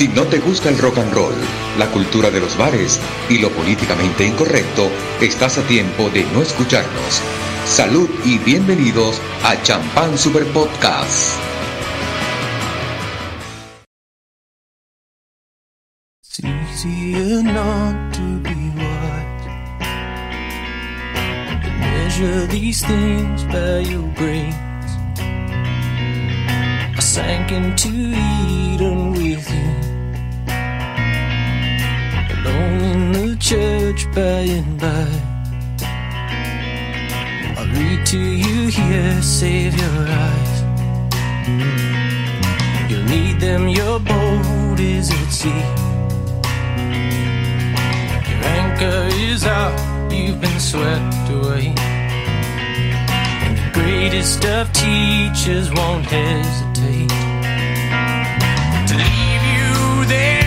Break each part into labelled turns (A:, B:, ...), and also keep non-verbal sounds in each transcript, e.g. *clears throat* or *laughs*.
A: Si no te gusta el rock and roll, la cultura de los bares y lo políticamente incorrecto, estás a tiempo de no escucharnos. Salud y bienvenidos a Champán Super Podcast.
B: These things by your church by and by. I'll read to you here, save your eyes. You'll need them, your boat is at sea. Your anchor is out, you've been swept away. And the greatest of teachers won't hesitate to leave you there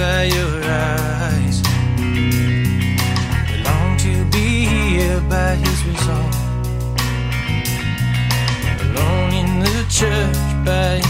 B: by your eyes. We long to be here by his resolve. Alone in the church by.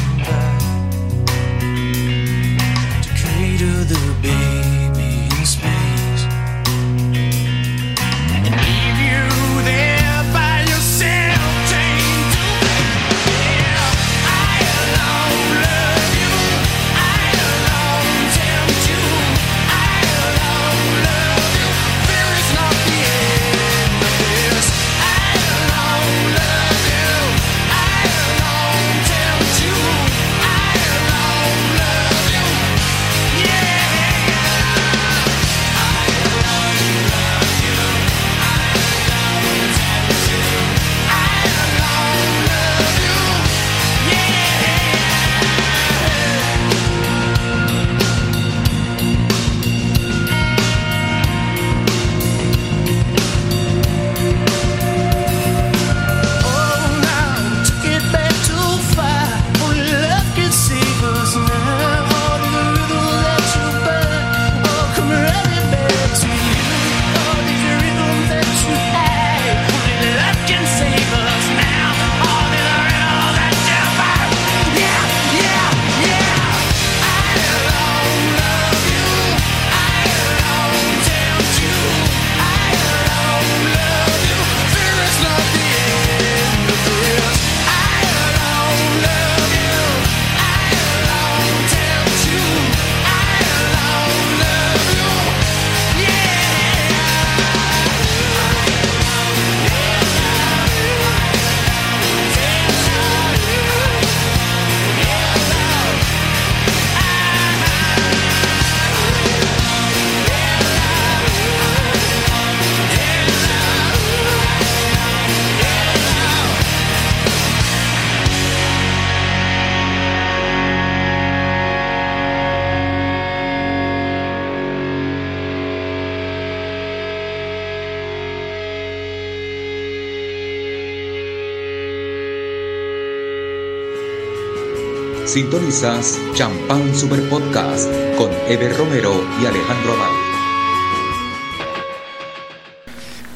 A: Sintonizas Champán Super Podcast con Eber Romero y Alejandro Abad.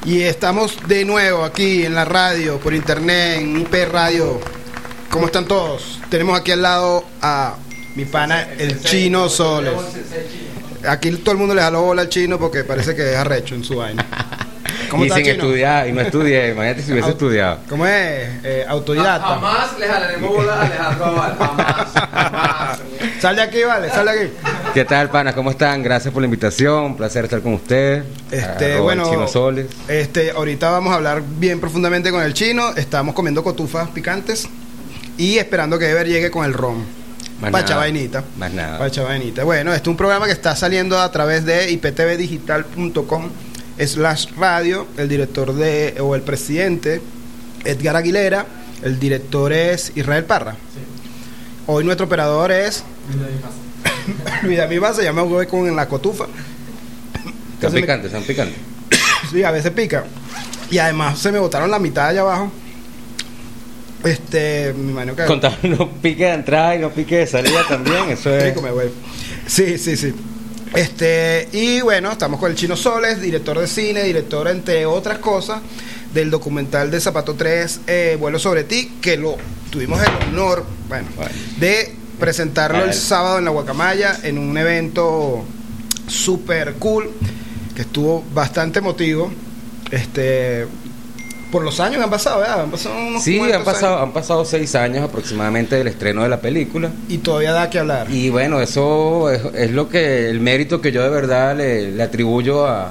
C: Y estamos de nuevo aquí en la radio, por internet, en IP Radio. ¿Cómo están todos? Tenemos aquí al lado a mi pana, el chino Soles. Aquí todo el mundo le jaló bola al chino porque parece que es arrecho en su vaina. ¿Cómo
D: y sin
C: chino?
D: estudiar, y no estudié, imagínate si hubiese estudiado.
C: ¿Cómo es? Eh, autodidacta.
E: Jamás le jalaremos bola a Alejandro Abad. Jamás. Jamás.
C: Sal de aquí, vale, sal de aquí.
D: ¿Qué tal, pana? ¿Cómo están? Gracias por la invitación, un placer estar con ustedes.
C: Este,
D: Arroba
C: bueno,
D: Chino Soles.
C: este, ahorita vamos a hablar bien profundamente con el chino. Estamos comiendo cotufas picantes y esperando que Ever llegue con el ron.
D: Más
C: Pacha
D: nada.
C: vainita.
D: Más nada.
C: Pacha vainita. Bueno, este es un programa que está saliendo a través de iptvdigital.com slash radio. El director de, o el presidente, Edgar Aguilera. El director es Israel Parra. Hoy nuestro operador es Luis David Maza, *laughs* ya me voy con la cotufa. Me-
D: picantes, son picantes. *coughs*
C: Sí, a veces pica. Y además se me botaron la mitad allá abajo. Este, mi mano que
D: Contar no pique de entrada y no pique de salida también, eso es.
C: Sí, sí, sí. Este, y bueno, estamos con el Chino Soles, director de cine, director, entre otras cosas, del documental de Zapato 3, eh, Vuelo sobre ti, que lo tuvimos el honor, bueno, de presentarlo el sábado en la Guacamaya, en un evento súper cool, que estuvo bastante emotivo. Este, por los años que han pasado, ¿verdad? Han pasado unos
D: Sí, han pasado,
C: años.
D: han pasado seis años aproximadamente del estreno de la película.
C: Y todavía da que hablar.
D: Y bueno, eso es, es lo que el mérito que yo de verdad le, le atribuyo a,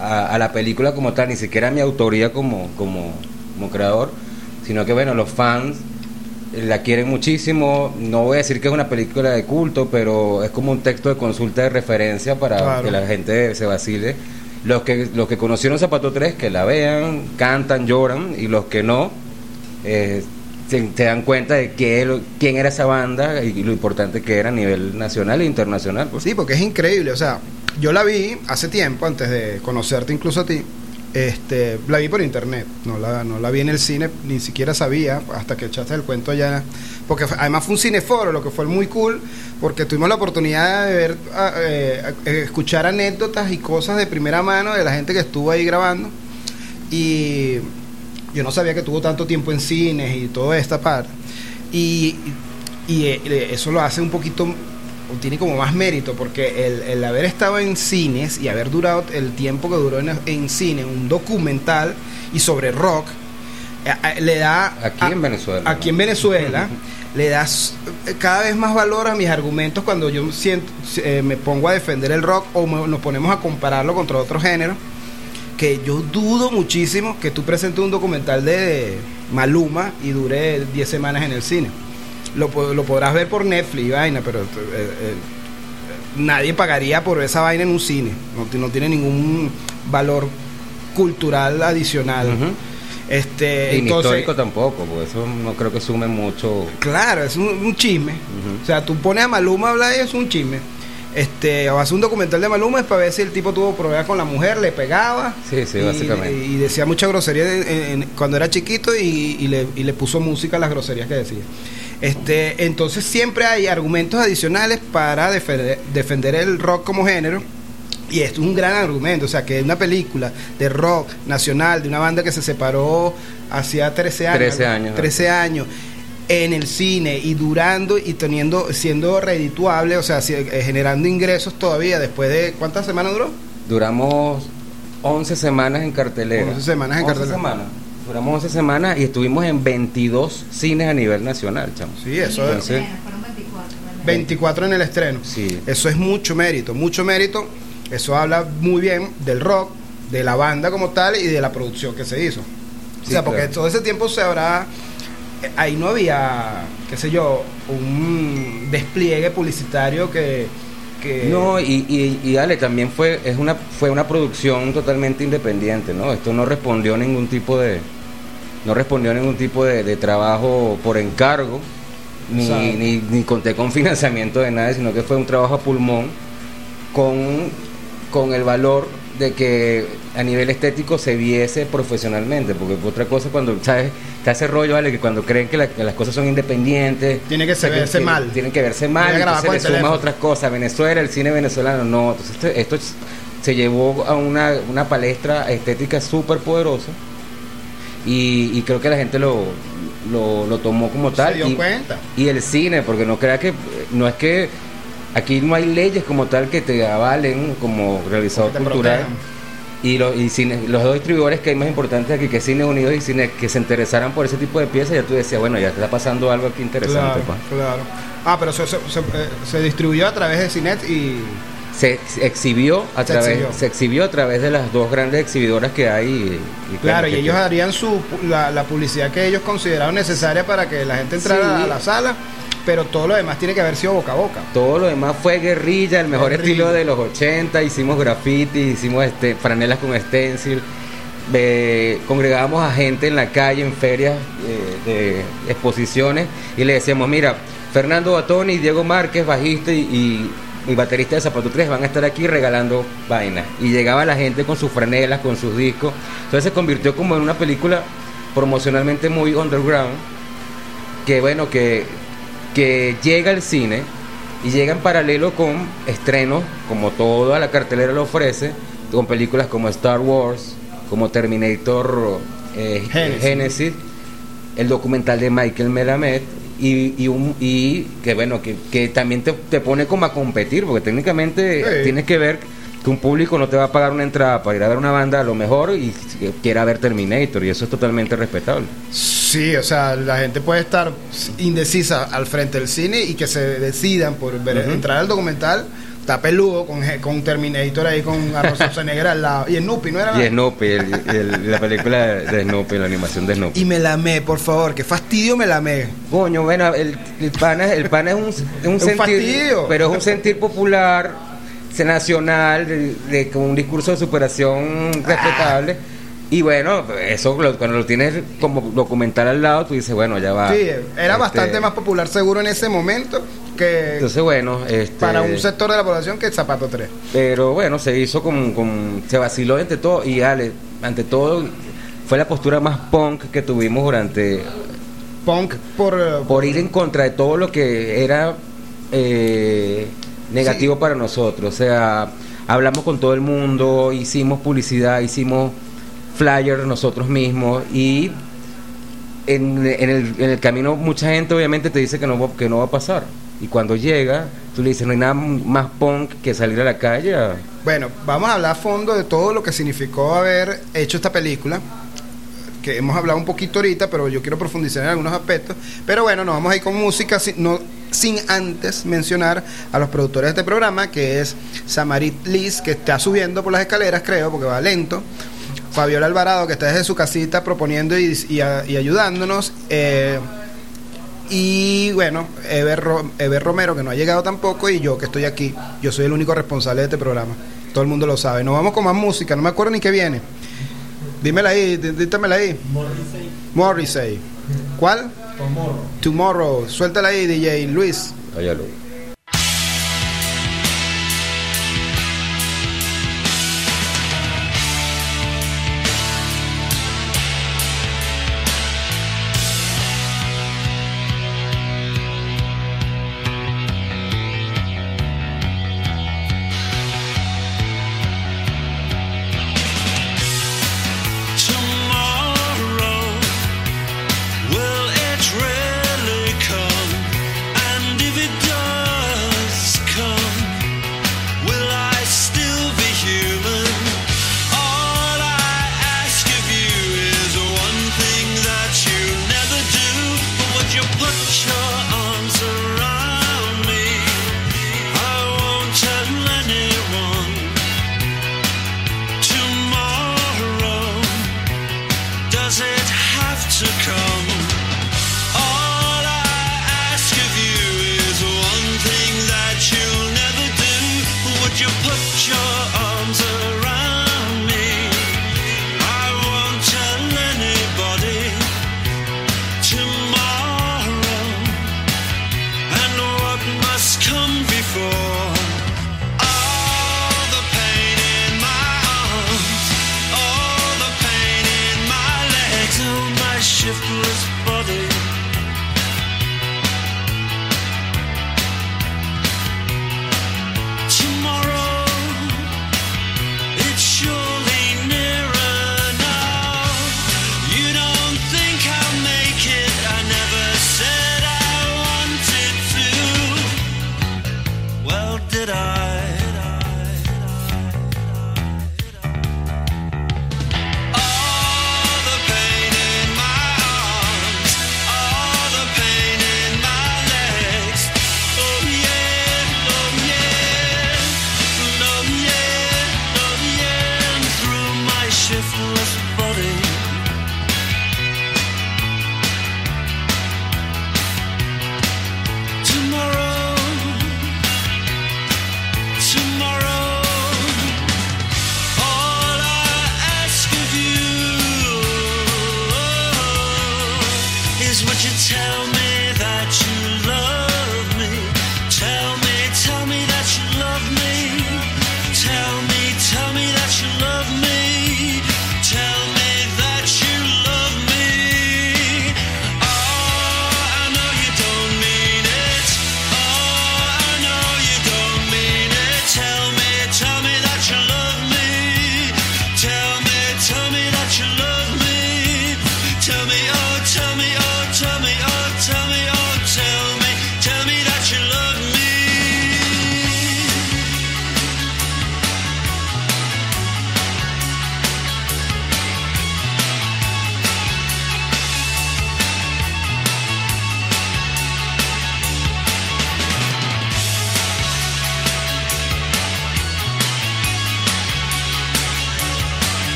D: a- a la película como tal, ni siquiera a mi autoría como, como, como creador, sino que bueno, los fans la quieren muchísimo. No voy a decir que es una película de culto, pero es como un texto de consulta de referencia para
C: Claro.
D: que la gente se vacile. Los que, los que conocieron Zapato 3, que la vean, cantan, lloran, y los que no, eh, se, dan cuenta de lo- quién era esa banda y, lo importante que era a nivel nacional e internacional. pues.
C: Sí, porque es increíble. O sea, yo la vi hace tiempo, antes de conocerte incluso a ti. Este, la vi por internet, no la, no la vi en el cine, ni siquiera sabía hasta que echaste el cuento ya. Porque además fue un cineforo, lo que fue muy cool, porque tuvimos la oportunidad de ver, ah, eh, eh, escuchar anécdotas y cosas de primera mano de la gente que estuvo ahí grabando. Y yo no sabía que tuvo tanto tiempo en cines y toda esta parte. Y, y, eh, eso lo hace un poquito, tiene como más mérito, porque el, haber estado en cines y haber durado el tiempo que duró en, en cine, un documental y sobre rock, eh, eh, le da...
D: Aquí en Venezuela,
C: Aquí
D: ¿no?
C: en Venezuela. Le das eh, cada vez más valor a mis argumentos cuando yo siento, eh, me pongo a defender el rock o me- nos ponemos a compararlo contra otros géneros que yo dudo muchísimo que tú presentes un documental de Maluma y dure 10 semanas en el cine. Lo, lo podrás ver por Netflix y vaina, pero eh, eh, nadie pagaría por esa vaina en un cine. No, no tiene ningún valor cultural adicional.
D: Ujú.
C: Este,
D: Y
C: entonces,
D: histórico tampoco, porque eso no creo que sume mucho.
C: Claro, es un, un chisme. O sea, tú pones a Maluma a hablar y es un chisme. Este, o hace un documental de Maluma es para ver si el tipo tuvo problemas con la mujer, le pegaba.
D: Sí, sí,
C: y-
D: básicamente.
C: Y, decía mucha grosería en- en- cuando era chiquito y, y le, y le puso música a las groserías que decía. Este, entonces siempre hay argumentos adicionales para defender, defender el rock como género. Y es un gran argumento, o sea, que una película de rock nacional, de una banda que se separó hacía 13 años.
D: 13 años,
C: 13 años en el cine y durando y teniendo siendo redituable, o sea, eh, generando ingresos todavía después de ¿cuántas semanas duró?
D: Duramos 11 semanas en cartelera.
C: 11 semanas en
D: 11
C: cartelera.
D: semanas. Duramos 11 semanas y estuvimos en 22 cines a nivel nacional, chamo.
C: Sí, eso es
D: Entonces,
F: fueron 24. realmente.
C: 24 en el estreno.
D: Sí.
C: Eso es mucho mérito, mucho mérito. Eso habla muy bien del rock, de la banda como tal y de la producción que se hizo. o sea, porque
D: claro.
C: todo ese tiempo se habrá eh, ahí no había, qué sé yo, un despliegue publicitario que que
D: No, y, y, y dale, también fue, es una, fue una producción totalmente independiente, ¿no? Esto no respondió a ningún tipo de, no respondió a ningún tipo de, de trabajo por encargo, ni, ni, ni conté con *laughs* financiamiento de nadie, sino que fue un trabajo a pulmón con, con el valor de que a nivel estético se viese profesionalmente, porque otra cosa cuando, ¿sabes? Está ese rollo, ¿vale? Que cuando creen que, la- que las cosas son independientes...
C: Tiene que
D: o sea,
C: verse
D: que-
C: mal.
D: Tienen que verse mal,
C: que
D: entonces le sumas otras cosas. Venezuela, el cine venezolano, no. Entonces esto, esto es- se llevó a una, una palestra estética súper poderosa y, y creo que la gente lo, lo, lo tomó como tal.
C: se dio
D: y,
C: cuenta.
D: y el cine, porque no crea que, no es que aquí no hay leyes como tal que te avalen como realizador cultural.
C: protejan.
D: Y, los y cine- los dos distribuidores que hay más importantes aquí, que Cine Unidos y Cine, que se interesaran por ese tipo de piezas, ya tú decías, bueno, ya está pasando algo aquí interesante.
C: Claro,
D: pues.
C: claro. Ah, pero se, se- se- eh, se distribuyó a través de Cinet y
D: se exhibió a través
C: exhibió.
D: se exhibió a través de las dos grandes exhibidoras que hay y, y
C: Claro, y ellos harían su la, la publicidad que ellos consideraban necesaria para que la gente entrara
D: Sí.
C: a la sala, pero todo lo demás tiene que haber sido boca a boca.
D: todo lo demás fue guerrilla el mejor
C: Guerrilla.
D: estilo de los 80 hicimos graffiti hicimos este franelas con stencil eh, congregábamos a gente en la calle en ferias eh, de exposiciones y le decíamos mira Fernando Batón y Diego Márquez, bajista y, y- y baterista de Zapato 3, van a estar aquí regalando vainas. Y llegaba la gente con sus franelas, con sus discos. Entonces se convirtió como en una película promocionalmente muy underground, que bueno, que, que llega al cine y llega en paralelo con estrenos, como toda la cartelera lo ofrece, con películas como Star Wars, como Terminator eh. Genesis, el documental de Michael Melamed y, y, un, y que bueno, que, que también te, te pone como a competir, porque técnicamente
C: Sí.
D: tienes que ver que un público no te va a pagar una entrada para ir a ver una banda a lo mejor y quiera ver Terminator y eso es totalmente respetable.
C: Sí, o sea, la gente puede estar indecisa al frente del cine y que se decidan por ver,
D: Ujú.
C: entrar al documental. Está peludo con, con Terminator ahí con Arroz *laughs* Negra al lado. Y Snoopy, ¿no era?
D: Y Snoopy, el- el- la película de Snoopy, la animación de Snoopy.
C: Y me lamé, por favor, que fastidio me lamé.
D: Coño, bueno, el, el pana, el pana es un, es un
C: un
D: sentir,
C: fastidio.
D: pero es un sentir popular, nacional, de, de- con un discurso de superación respetable. Y bueno, eso lo- cuando lo tienes como documental al lado, tú dices, bueno, ya va.
C: Sí, era
D: Este,
C: bastante más popular seguro en ese momento que
D: Entonces, bueno, este,
C: para un sector de la población que el Zapato 3.
D: Pero bueno, se hizo con, con- se vaciló ante todo y Ale, ante todo fue la postura más punk que tuvimos durante
C: Punk por... eh,
D: por ir en contra de todo lo que era eh, negativo para nosotros. O sea, hablamos con todo el mundo, hicimos publicidad, hicimos flyers nosotros mismos y en, en el, en el camino mucha gente obviamente te dice que no, va- que no va a pasar. Y cuando llega, tú le dices, no hay nada más punk que salir a la calle.
C: Bueno, vamos a hablar a fondo de todo lo que significó haber hecho esta película, que hemos hablado un poquito ahorita, pero yo quiero profundizar en algunos aspectos. Pero bueno, nos vamos a ir con música, sin, no, sin antes mencionar a los productores de este programa, que es Samarit Liz, que está subiendo por las escaleras, creo, porque va lento. Fabiola Alvarado, que está desde su casita proponiendo y, y a- y ayudándonos. eh, y bueno, Ever, Ro- Ever Romero, que no ha llegado tampoco, y yo que estoy aquí. Yo soy el único responsable de este programa. Todo el mundo lo sabe. Nos vamos con más música, no me acuerdo ni qué viene. Dímela ahí, dí- dítamela ahí. Morrissey. ¿Cuál? Tomorrow. Tomorrow. Suéltala ahí, DJ Luis.
D: Óyalo.
F: Tomorrow,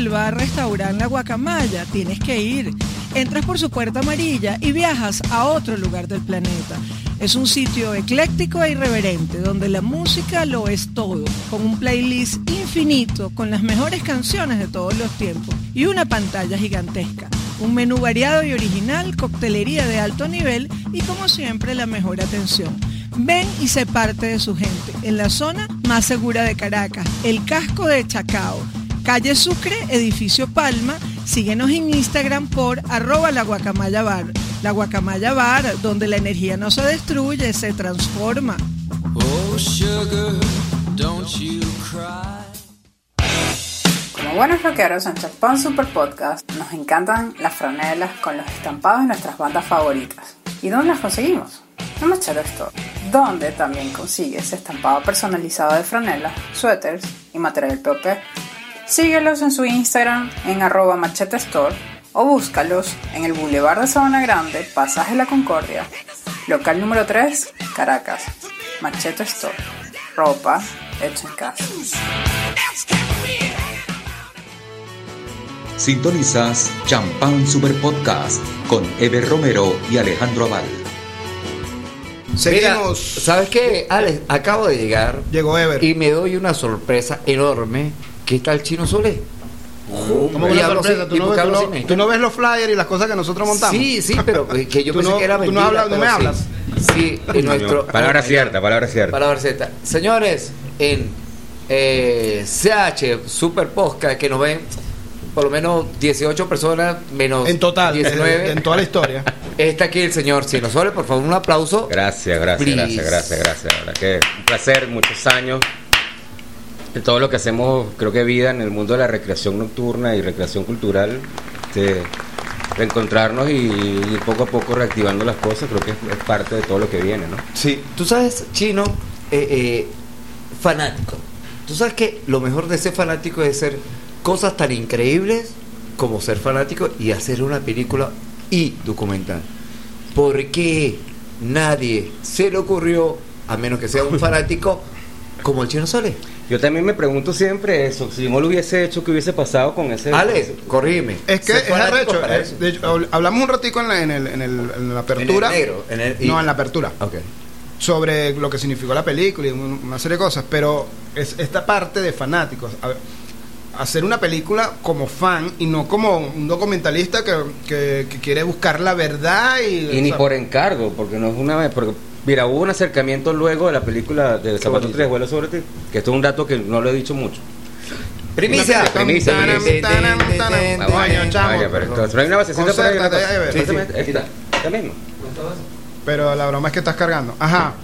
F: conociste el bar restaurante La Guacamaya, tienes que ir. Entras por su puerta amarilla y viajas a otro lugar del planeta. Es un sitio ecléctico e irreverente donde la música lo es todo, con un playlist infinito con las mejores canciones de todos los tiempos y una pantalla gigantesca. Un menú variado y original, coctelería de alto nivel y como siempre la mejor atención. Ven y sé parte de su gente en la zona más segura de Caracas, el casco de Chacao. Calle Sucre, edificio Palma. Síguenos en Instagram por arroba la guacamaya bar. La guacamaya bar, donde la energía no se destruye, se transforma.
G: Oh, sugar, don't you cry.
H: Como buenos rockeros en Champán Super Podcast, nos encantan las franelas con los estampados de nuestras bandas favoritas. ¿Y dónde las conseguimos? En Machete Store, donde también consigues estampado personalizado de franelas, suéteres y material POP. Síguelos en su Instagram en arroba machete store o búscalos en el Boulevard de Sabana Grande, Pasaje La Concordia, local número 3, Caracas. Machete Store, ropa hecha en casa.
A: Sintonizas Champán Super Podcast con Eber Romero y Alejandro Aval.
C: Seguimos.
I: ¿Sabes qué, Alex? Acabo de llegar
C: Llegó Ever.
I: y me doy una sorpresa enorme. ¿Qué está el chino Sole?
C: ¿Cómo que
I: Y
C: una sorpresa? ¿Tú no,
I: porque
C: tú no-
I: sin-
C: tú no ves los flyers y las cosas que nosotros montamos?
I: Sí, sí, pero eh, que yo pensé
C: no-
I: que era
C: tú no
I: mentira.
C: hablas- no me
I: sí.
C: hablas.
I: Sí, en nuestro... *laughs*
D: Palabra
I: oh
D: cierta, palabra cierta.
I: Palabra cierta. Señores, en eh, CH Super Podcast, que nos ven por lo menos 18 personas, menos
C: En total,
I: 19.
C: en toda la historia. *laughs*
I: Está aquí el señor Chino Sole, por favor, un aplauso.
D: Gracias, gracias,
I: Please.
D: gracias, gracias, gracias. La verdad que un placer, muchos años. De todo lo que hacemos, creo que vida en el mundo de la recreación nocturna y recreación cultural, de reencontrarnos y ir poco a poco reactivando las cosas, creo que es, es parte de todo lo que viene, ¿no?
I: Sí, tú sabes, Chino, eh, eh, fanático. Tú sabes que lo mejor de ser fanático es ser cosas tan increíbles como ser fanático y hacer una película y documental. ¿Por qué nadie se le ocurrió, a menos que sea un *laughs* fanático, como el Chino Sole?
D: Yo también me pregunto siempre eso, si no lo hubiese hecho, ¿qué hubiese pasado con ese...
I: Alex, corrígeme.
C: Es que es arrecho. eh, de hecho, habl- hablamos un ratico en la, en el- en el- en la apertura.
I: En el negro, en el- y-
C: No, en la apertura.
I: Ok.
C: Sobre lo que significó la película y un- una serie de cosas. Pero es esta parte de fanáticos. A ver, hacer una película como fan y no como un documentalista que, que- que quiere buscar la verdad y.
D: Y ni
C: sea,
D: por encargo, porque no es una vez, porque mira, hubo un acercamiento luego de la película de Zapato
I: bonito.
D: 3 vuelo sobre ti, que esto es un dato que no lo he dicho mucho.
I: Primicia.
D: Primicia, pero hay una basecita por ahí. esta, esta.
C: Pero la broma es que estás cargando. Ajá.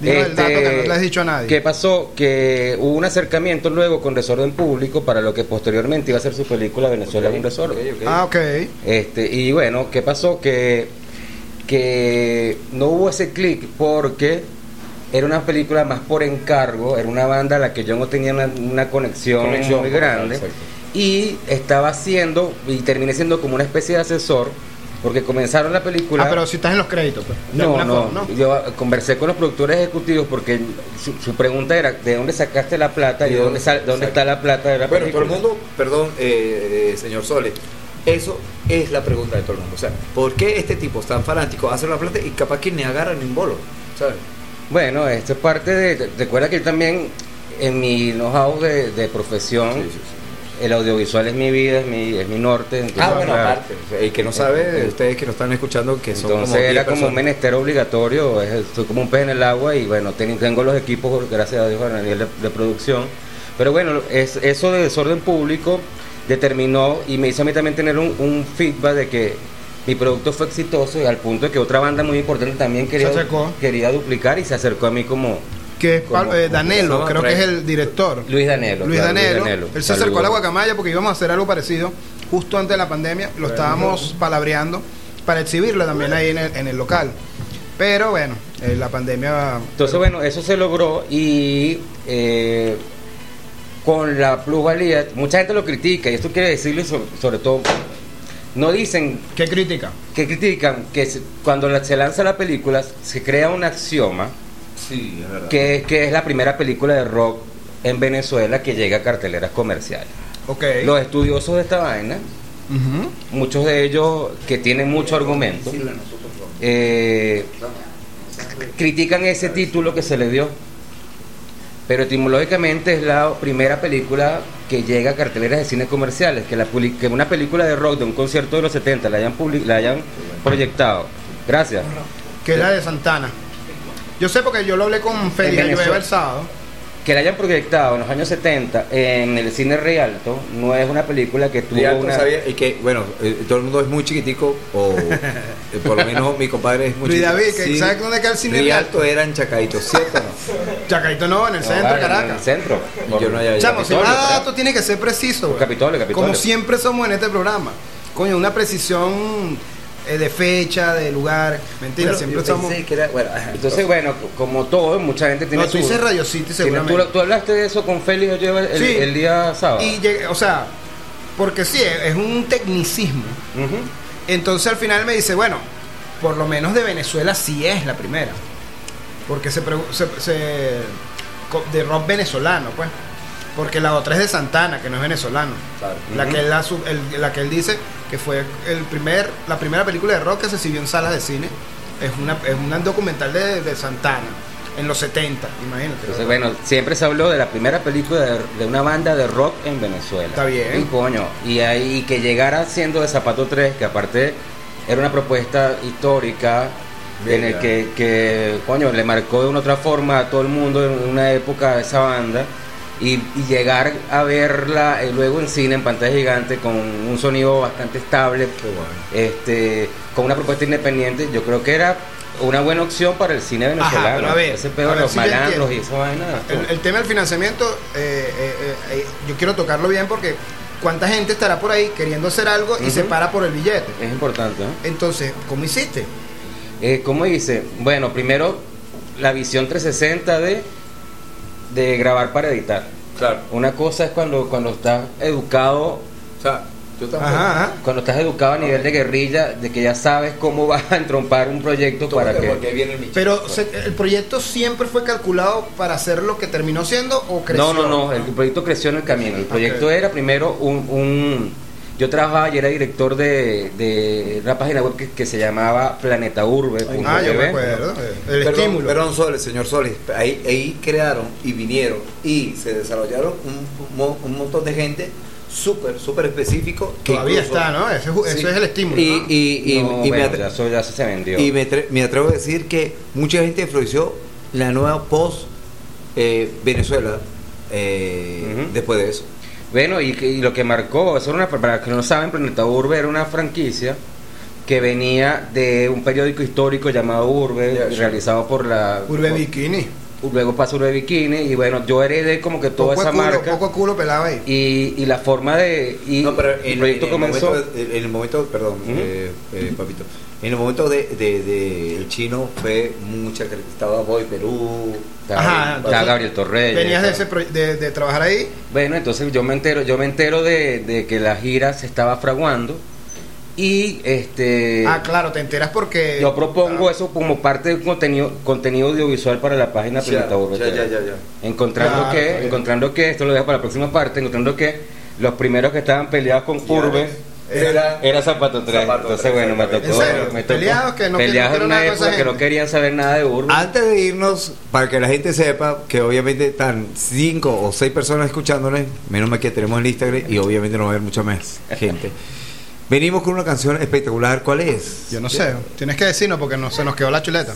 C: Dime el dato que no
D: Este,
C: le has dicho a nadie.
D: ¿Qué pasó? Que hubo un acercamiento luego con Desorden Público para lo que posteriormente iba a ser su película Venezuela es un desorden.
C: Ah, ok.
D: Este, y bueno, ¿qué pasó? Que, que no hubo ese clic porque era una película más por encargo, era una banda a la que yo no tenía una, una conexión,
I: Conexión,
D: muy grande
I: exacto.
D: y estaba haciendo, y terminé siendo como una especie de asesor, porque comenzaron la película...
C: Ah, pero si estás en los créditos, pues.
D: No, no,
C: forma, ¿no?
D: Yo conversé con los productores ejecutivos porque su, su pregunta era ¿de dónde sacaste la plata y de dónde, sal- dónde está la plata de la
I: Bueno, todo
D: película?
I: el mundo, perdón, eh, eh, señor Sole, eso es la pregunta de todo el mundo. O sea, ¿por qué este tipo tan fanático hace la plata y capaz que ni agarra ni un bolo? ¿Sabes?
D: Bueno, esto es parte de... Recuerda que yo también en mi know-how de, de profesión el audiovisual es mi vida, es mi, es mi norte.
I: Ah, bueno, aparte. El que no sabe, ustedes que nos están escuchando, que son
D: Entonces
I: como 10
D: era como un menester obligatorio, es- estoy como un pez en el agua y bueno, ten- tengo los equipos, gracias a Dios, a nivel de, de producción. Pero bueno, es, eso de desorden público determinó y me hizo a mí también tener un, un feedback de que mi producto fue exitoso y al punto de que otra banda muy importante también quería, quería duplicar y se acercó a mí como
C: Que es
D: Como-
C: eh, Danelo,
I: como
C: creo que es el director.
D: Luis Danelo.
C: Luis
D: claro,
C: Danelo. Él se acercó a la guacamaya porque íbamos a hacer algo parecido justo antes de la pandemia. Lo estábamos palabreando para exhibirlo también ahí en el, en el local. Pero bueno, eh, la pandemia.
D: Entonces, bueno, eso se logró y eh, con la plusvalía, mucha gente lo critica y esto quiere decirle so- sobre, todo, no dicen
C: ¿Qué crítica?
D: que critican que se- cuando la- se lanza la película se crea un axioma
E: Sí, es
D: que, que es la primera película de rock en Venezuela que llega a carteleras comerciales.
C: Ok.
D: Los estudiosos de esta vaina, muchos de ellos que tienen mucho argumento, eh, critican ese título que se le dio. Pero etimológicamente es la primera película que llega a carteleras de cine comerciales, que, la, que una película de rock de un concierto de los 70 la hayan, la hayan proyectado. Gracias.
C: Que es la de Santana. Yo sé porque yo lo hablé con Félix. Llueva el sábado.
D: Que la hayan proyectado en los años 70 en el cine Rialto no es una película que tuvo
I: Rialto
D: una...
I: sabía, y que, bueno, eh, todo el mundo es muy chiquitico, o *laughs* eh, por lo menos mi compadre es muy
C: Luis
I: chiquitico.
C: David, que ¿sabes dónde queda el cine
I: Rialto era en Chacaito, ¿cierto no? *laughs*
C: Chacaito no, en el
D: No,
C: centro,
D: vale, en el
C: Caracas.
D: centro.
I: Yo no había-
C: Chamo, si cada dato tiene que ser preciso.
D: Capitolio, Capitolio.
C: Como siempre somos en este programa. Coño, una precisión de fecha, de lugar. Mentira,
I: Bueno,
C: siempre
I: yo
C: somos.
I: pensé que era- bueno, ajá,
D: Entonces, bueno, como todo, mucha gente tiene
C: No, tú dices Radio City seguramente.
D: tú, tú hablaste de eso con Félix Olleva el,
C: Sí.
D: el día sábado.
C: Y llegué- o sea, porque sí, es un tecnicismo. Entonces al final me dice, bueno, por lo menos de Venezuela sí es la primera. Porque se, se- se- de rock venezolano, pues. Porque la otra es de Santana, que no es venezolano.
I: Claro.
C: La, que él, el- la que él dice que fue el primer, la primera película de rock que se exhibió en salas de cine. Es una, es una documental de, de Santana, en los 70, imagínate.
D: Entonces, bueno, siempre se habló de la primera película de, de una banda de rock en Venezuela.
C: Está bien.
D: Y coño, y ahí que llegara siendo de Zapato 3, que aparte era una propuesta histórica en el que, que, coño, le marcó de una otra forma a todo el mundo en una época esa banda. Y, y llegar a verla eh, luego en cine, en pantalla gigante, con un sonido bastante estable, este, con una propuesta independiente, yo creo que era una buena opción para el cine venezolano.
C: pero a ver,
D: Ese
C: a
D: pedo de
C: ver
D: los
C: yo
D: malandros y esa vaina.
C: El, el tema del financiamiento, eh, eh, yo quiero tocarlo bien porque cuánta gente estará por ahí queriendo hacer algo y se para por el billete.
D: Es importante.
C: Entonces, ¿cómo hiciste?
D: Eh, ¿Cómo dice? Bueno, primero la visión 360 de, de grabar para editar.
I: Claro.
D: Una cosa es cuando, cuando estás educado,
I: O sea, yo tampoco.
C: Ajá, ajá.
D: cuando estás educado a nivel de guerrilla, de que ya sabes cómo *laughs* vas a entrompar un proyecto
I: Todo
D: para
I: que-
D: que...
I: porque viene el Michi.
C: Pero se- el proyecto siempre fue calculado para hacer lo que terminó siendo o creció.
D: No, no, no, el proyecto creció en el camino. El proyecto era primero un, un- Yo trabajaba y era director de, de una página web que, que se llamaba Planeta Urbe.
C: Ah, yo me acuerdo. El
I: Perdón,
C: estímulo.
I: perdón, Soles, señor Soles. Ahí, ahí crearon y vinieron y se desarrollaron un, mo- un montón de gente súper, súper específico. que
C: Todavía
I: incluso-
C: está, ¿no? Ese, es- eso
I: Sí.
C: es el estímulo.
I: Y,
C: ¿no?
I: y, y,
D: No,
I: y me
D: bueno, ya eso ya se vendió.
I: y me, me atrevo a decir que mucha gente influenció la nueva post eh, Venezuela eh, después de eso.
D: Bueno, y, que- y lo que marcó, eso era una, para los que no saben, Planeta Urbe era una franquicia que venía de un periódico histórico llamado Urbe, realizado por la...
C: Urbe
D: por-
C: Bikini.
D: Luego pasó Urbe Bikini y bueno, yo heredé como que toda
C: Poco
D: esa
C: culo,
D: marca
C: poco culo pelaba ahí.
D: y, y la forma de... Y
I: no, pero
D: el
I: en,
D: proyecto
I: en el
D: comenzó...
I: momento, en el momento, perdón, eh, eh, papito, en el momento de, de- de el chino fue mucha que estaba Boy Perú,
C: Ajá,
D: estaba Gabriel Torreyes.
C: Venías de, ese pro- de, de trabajar ahí.
D: Bueno, entonces yo me entero, yo me entero de, de que la gira se estaba fraguando y este
C: ah, claro, te enteras porque.
D: yo propongo
C: Ah,
D: eso como parte de un contenido, contenido audiovisual para la página
I: Ya,
D: Planeta
I: ya, ya, ya, ya.
D: Encontrando
C: Claro,
D: que, encontrando que, esto lo dejo para la próxima parte, encontrando que los primeros que estaban peleados con
I: Ya. Era,
J: Era Zapato 3.
I: Zapato
J: Entonces, bueno, me tocó.
C: Peleados que no
J: peleados en una época que no querían saber nada de Urban.
I: Antes de irnos, para que la gente sepa que obviamente están cinco o seis personas escuchándoles, menos mal que tenemos el Instagram y obviamente no va a haber mucha más gente. *laughs* Venimos con una canción espectacular. ¿Cuál es?
C: Yo no sé, tienes que decirnos porque no se nos quedó la chuleta.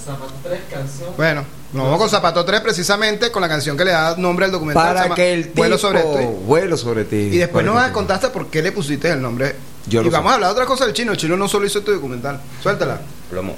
C: Bueno, nos vamos con Zapato 3 precisamente con la canción que le da nombre al documental.
I: Para que el tipo
C: Vuelo sobre ti.
I: vuelo sobre ti.
C: Y después nos
I: que
C: vas a
I: te-
C: contar hasta por qué le pusiste el nombre.
I: Yo
C: y vamos
I: sé.
C: a hablar de otra cosa del chino. El chino no solo hizo este documental. Suéltala.
J: Plomo.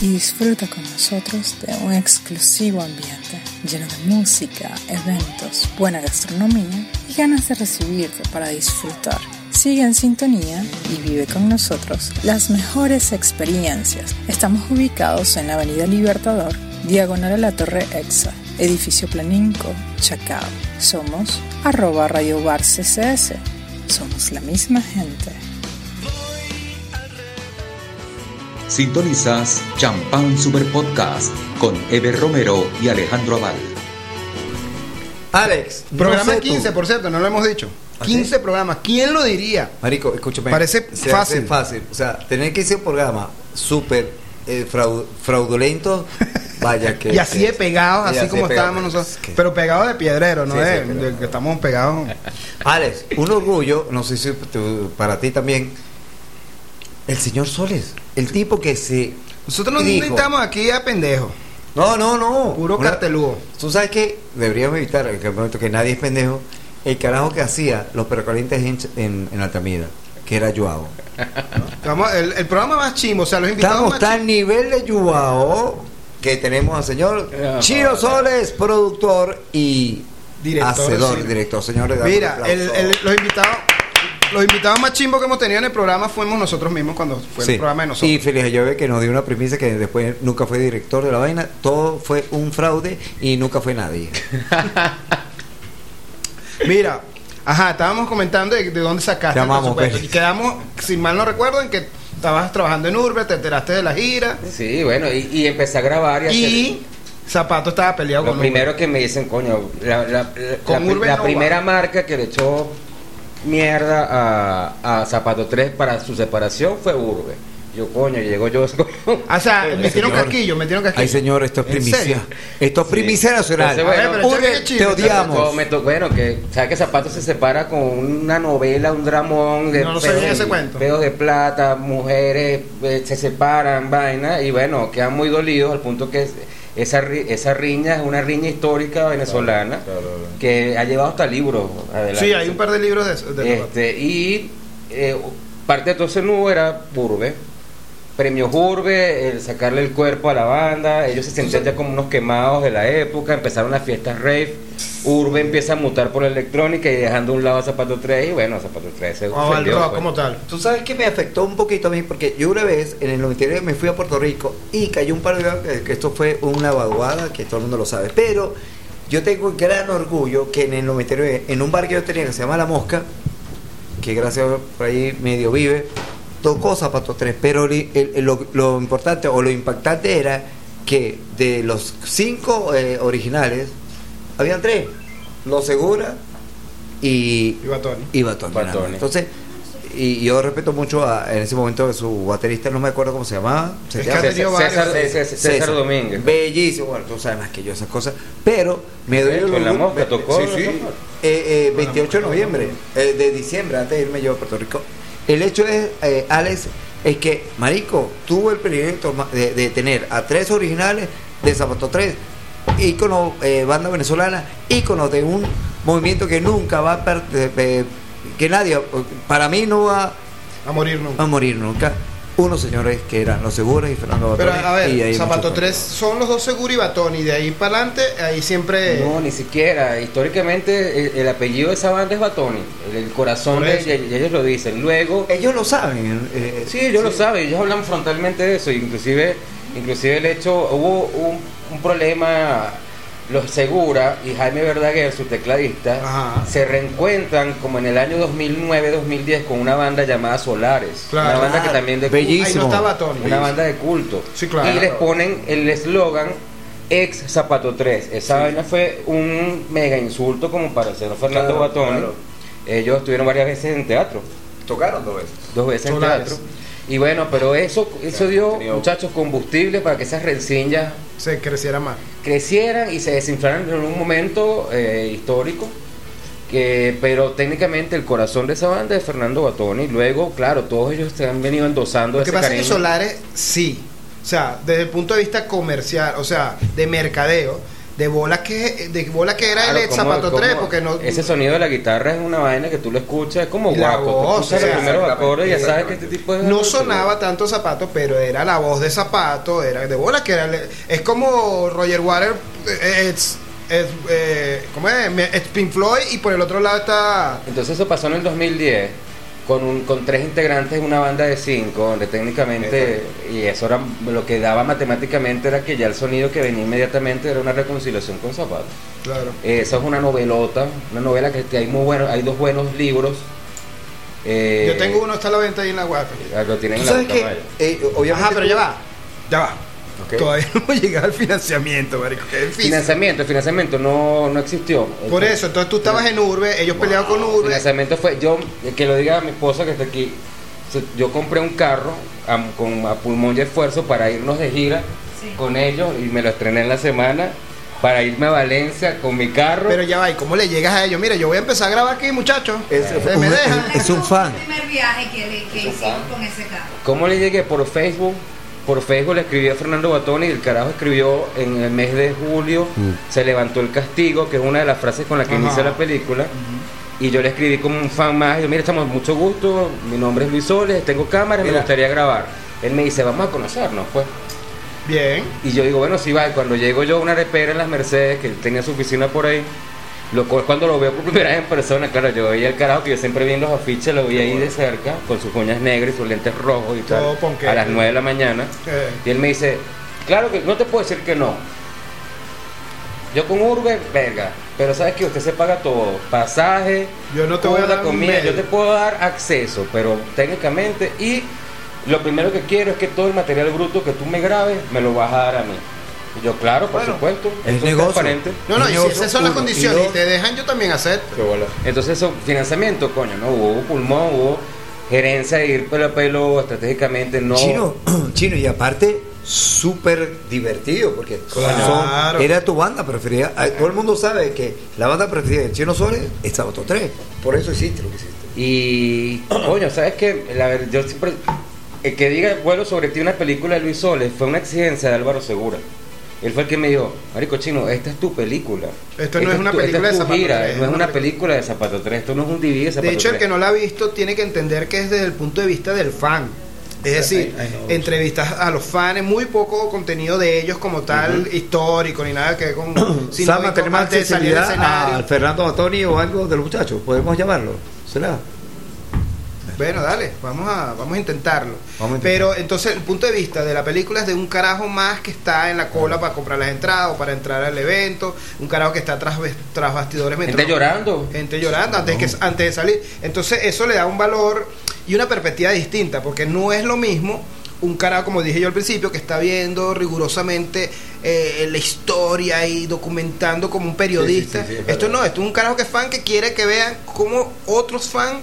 K: Y
H: disfruta con nosotros de un exclusivo ambiente lleno de música, eventos, buena gastronomía y ganas de recibirte para disfrutar. Sigue en sintonía y vive con nosotros las mejores experiencias. Estamos ubicados en la Avenida Libertador, diagonal a la Torre EXA, edificio Planinco, Chacao. Somos arroba Radio Bar CCS. Somos la misma gente.
A: Sintonizas Champán Super Podcast con Eber Romero y Alejandro Aval.
I: Alex, no
C: Programa
I: tú.
C: 15, por cierto, no lo hemos dicho.
I: ¿Ah,
C: 15 programas. ¿Quién lo diría?
I: Marico, escúchame.
C: Parece
I: se
C: fácil.
I: hace fácil. O sea, tener que hacer un programa súper eh, frau- fraudulento. *laughs* Vaya que.
C: y así de pegados, así como estábamos
I: pegados.
C: nosotros.
I: Es que-
C: Pero pegados de piedrero, ¿no?
I: Sí, sí,
C: es?
I: pero-
C: De que estamos pegados. *laughs*
I: Alex, un orgullo, no sé si para ti también. El señor Soles, el tipo que se.
C: Nosotros no
I: dijo-
C: necesitamos aquí a pendejo.
I: No, no, no.
C: Puro
I: Una-
C: carteludo.
I: Tú sabes que deberíamos evitar, en el momento que nadie es pendejo, el carajo que hacía los perrocalientes en, en, en Altamira. que era Joao. *laughs*
C: Vamos, el, el programa más chimbo, o sea, los invitados
I: Estamos tan nivel de Joao que tenemos al señor
D: no,
I: Soles, productor y
C: Director,
I: hacedor,
C: sí.
I: director. Señores,
C: Mira, el- el- los invitados los invitados más chimbos que hemos tenido en el programa fuimos nosotros mismos cuando fue
I: Sí.
C: el programa de nosotros.
I: Y Félix Llove que nos dio una primicia que después nunca fue director de la vaina, todo fue un fraude y nunca fue nadie. *laughs*
C: Mira, ajá, estábamos comentando de, de dónde sacaste
I: Llamamos, pues.
C: Y quedamos, si mal no recuerdo, en que estabas trabajando en Urbe, te enteraste de la gira
D: Sí, bueno, y, y empecé a grabar y, a hacer-
C: y Zapato estaba peleado
D: Lo
C: con
D: primero que me dicen, coño, la, la- la-
C: Con
D: la-
C: Urbe
D: la
C: no
D: primera
C: va.
D: marca que le echó mierda a, a Zapato 3 para su separación fue Urbe. Yo, coño, llego yo.
C: O sea, metieron
I: señor.
C: casquillo, metieron casquillo.
I: Ay, señor, esto es
C: ¿En
I: primicia. Esto es primicia nacional.
D: Entonces, bueno,
C: A ver, pero
I: Urbe,
C: échale que
I: te odiamos.
D: Me to- bueno, que sabes que Zapato se separa con una novela, un dramón de
C: No, no sabía
D: pedos-
C: ese cuento.
D: pedos de plata, mujeres eh, se separan, vaina, y bueno, quedan muy dolidos al punto que es- esa, ri- esa riña es una riña histórica venezolana que ha llevado hasta libros adelante.
C: Sí, hay un par de libros de eso. de-
D: Este, y eh, parte de todo ese nudo era Urbe. Premio Urbe, el sacarle el cuerpo a la banda, ellos se sentían ya como unos quemados de la época, empezaron las fiestas rave, Urbe empieza a mutar por la electrónica y dejando a un lado a Zapato 3 y bueno, Zapato 3 se
C: o al
D: ofendió,
C: rock
D: pues.
C: como tal.
I: Tú sabes que me afectó un poquito a mí porque yo una vez en el 99 me fui a Puerto Rico y cayó un par de que, que esto fue una vaguada que todo el mundo lo sabe, pero yo tengo el gran orgullo que en el 99 en un bar que yo tenía que se llama La Mosca, que gracias a Dios por ahí medio vive, tocó Zapato 3, pero el- el- lo, lo importante o lo impactante era que de los cinco eh, originales habían tres, Lo Segura y
C: Y Batoni.
I: y Batoni. nada más.
D: Batoni.
I: Entonces, y yo respeto mucho a, en ese momento su baterista, no me acuerdo cómo se llamaba. Se llama
D: César. César- César Domínguez.
I: Bellísimo, bueno, tú sabes más que yo esas cosas. Pero me doy
D: la mosca tocó,
I: Sí, sí. Eh, eh, 28 de noviembre, eh, de diciembre, antes de irme yo a Puerto Rico. El hecho es, eh, Alex, es que, Marico, tuvo el privilegio de, de tener a tres originales de Zapato 3, ícono, eh, banda venezolana, ícono de un movimiento que nunca va a per- eh, que nadie, para mí no va
C: A morir nunca.
I: a morir nunca. Unos señores que eran los seguros y Fernando
C: Pero
I: Batoni,
C: a ver,
I: y ahí
C: Zapato
I: mucho
C: 3 son los dos Seguro y Batoni. De ahí para adelante, ahí siempre.
D: No, ni siquiera. Históricamente el, el apellido de esa banda es Batoni, el, el corazón de ellos lo dicen. Luego,
I: Ellos lo saben. eh,
D: Sí, ellos lo saben, ellos hablan frontalmente de eso, inclusive, inclusive el hecho, hubo un, un problema, los Segura y Jaime Verdaguer, su tecladista,
C: Ajá.
D: se reencuentran como en el año 2009-2010 con una banda llamada Solares,
C: Claro.
D: una banda que
I: Claro.
D: también de
C: Ahí
I: Bellísimo.
C: no está Batoni.
D: una banda de culto.
C: Sí, claro.
D: Y les ponen el eslogan ex Zapato 3. Esa vaina fue un mega insulto como para hacer Fernando
I: claro.
D: Ellos estuvieron varias veces en teatro
I: Tocaron dos veces.
D: dos veces en teatro. Y bueno, pero eso, eso dio,
I: tenido-
D: muchachos, combustible para que esas rencillas
C: Se creciera más.
D: crecieran y se desinflaran en un momento eh, histórico. Que, pero técnicamente el corazón de esa banda es Fernando Batoni. Luego, claro, todos ellos se han venido endosando
C: Lo que
D: ese
C: pasa es que. Solares sí. O sea, desde el punto de vista comercial, o sea, de mercadeo, de bola que de bola que era
D: Claro,
C: el Zapato
D: como
C: 3, porque no
D: Ese sonido de la guitarra es una vaina que tú lo escuchas, es como
C: voz,
D: escuchas
C: o
D: los
C: sea,
D: primeros acordes y ya sabes que este tipo de
C: no sonaba tanto Zapato, pero era la voz de Zapato, era de bola que era el- es como Roger Water eh, es, es eh, ¿cómo es? Me- es Pink Floyd y por el otro lado está
D: Entonces eso pasó en el 2010 con, un, con tres integrantes una banda de cinco, donde técnicamente, y eso era lo que daba matemáticamente, era que ya el sonido que venía inmediatamente era una reconciliación con Zapato.
C: claro.
D: Eh, Esa es una novelota, una novela que hay muy bueno, hay dos buenos libros. Eh,
C: Yo tengo uno está a la venta ahí en la guapa.
D: Lo tienen
I: Tú
D: en la
I: sabes que, eh, obviamente.
C: Ajá, pero ya va. Ya va. Todavía no hemos llegado al financiamiento, marico, que es difícil.
D: Financiamiento, el financiamiento no, no existió.
C: Por eso, entonces tú estabas en Urbe, ellos peleaban con
D: El
C: Urbe.
D: financiamiento fue, yo, que lo diga a mi esposa que está aquí, yo compré un carro a, con, a pulmón y esfuerzo para irnos de gira con ellos y me lo estrené en la semana para irme a Valencia con mi carro.
C: Pero ya va, ¿y cómo le llegas a ellos? Mira, yo voy a empezar a grabar aquí, muchachos.
I: Es,
C: ¿Se
I: un,
C: me dejan?
I: es un fan.
L: El primer viaje que, le- que hicimos con ese carro.
D: ¿Cómo le llegué? Por Facebook. Por Facebook le escribí a Fernando Batoni y el carajo escribió en el mes de julio, se levantó el castigo, que es una de las frases con las que
C: Ajá.
D: inicia la película. Y yo le escribí como un fan más, y yo, mira, estamos mucho gusto, mi nombre es Luis Soles, tengo cámara, me gustaría grabar. Él me dice, vamos a conocernos, pues.
C: Bien.
D: Y yo digo, bueno, sí va. Y cuando llego yo a una repera en las Mercedes, que tenía su oficina por ahí, lo, cu- cuando lo veo por primera vez en persona, claro, yo veía el carajo que yo siempre vi en los afiches, lo vi ahí de cerca, con sus uñas negras y sus lentes rojos y
C: Todo
D: tal, a las 9 de la mañana.
C: Eh.
D: Y él me dice, claro que no te puedo decir que no. Yo con Urbe, verga, pero sabes que usted se paga todo, pasaje,
C: Yo no te voy a dar
D: comida,
C: medio.
D: yo te puedo dar acceso, pero técnicamente y lo primero que quiero es que todo el material bruto que tú me grabes me lo vas a dar a mí. Yo, claro, por
C: Bueno,
D: supuesto,
I: es negocio.
D: transparente.
C: No, no, y si esas son las
I: y
C: condiciones y te dejan, yo también acepto.
D: Entonces, eso, financiamiento, coño, no hubo pulmón, hubo gerencia de ir pelo a pelo estratégicamente, no.
I: Chino, *clears throat* chino, y aparte, súper divertido, porque
C: Claro.
I: son- era tu banda preferida. Ah, Todo el mundo sabe que la banda preferida del Chino Soles es Sábado 3. Por eso hiciste lo que hiciste.
D: Y, *clears throat* coño, ¿sabes qué? La ver- yo siempre. El que diga vuelo sobre ti una película de Luis Soles fue una exigencia de Álvaro Segura. Él fue el que me dijo, Marico Chino, esta es tu película.
C: Esto no
D: Esta
C: es una
D: tu- esta
C: película
D: es
C: de Zapato
D: gira,
C: 3,
D: no es una película de Zapato 3, esto no es un DVD de Zapato
C: De hecho, el
D: 3.
C: que no la ha visto tiene que entender que es desde el punto de vista del fan. Es decir, entrevistas a los fans, muy poco contenido de ellos como tal, histórico, ni nada que ver con. *coughs*
I: Sama, tenemos accesibilidad a Fernando Matoni o algo de los muchachos. ¿Podemos llamarlo? ¿Será?
C: Bueno, dale, vamos a, vamos a intentarlo.
I: Vamos a intentar.
C: Pero entonces el punto de vista de la película es de un carajo más que está en la cola para comprar las entradas o para entrar al evento, un carajo que está tras, tras bastidores.
D: Gente llorando.
C: Gente llorando antes, que, antes de salir. Entonces eso le da un valor y una perspectiva distinta, porque no es lo mismo un carajo, como dije yo al principio, que está viendo rigurosamente eh, la historia y documentando como un periodista.
I: Sí, sí, sí, sí, es
C: esto no, esto es un carajo que es fan que quiere que vean cómo otros fans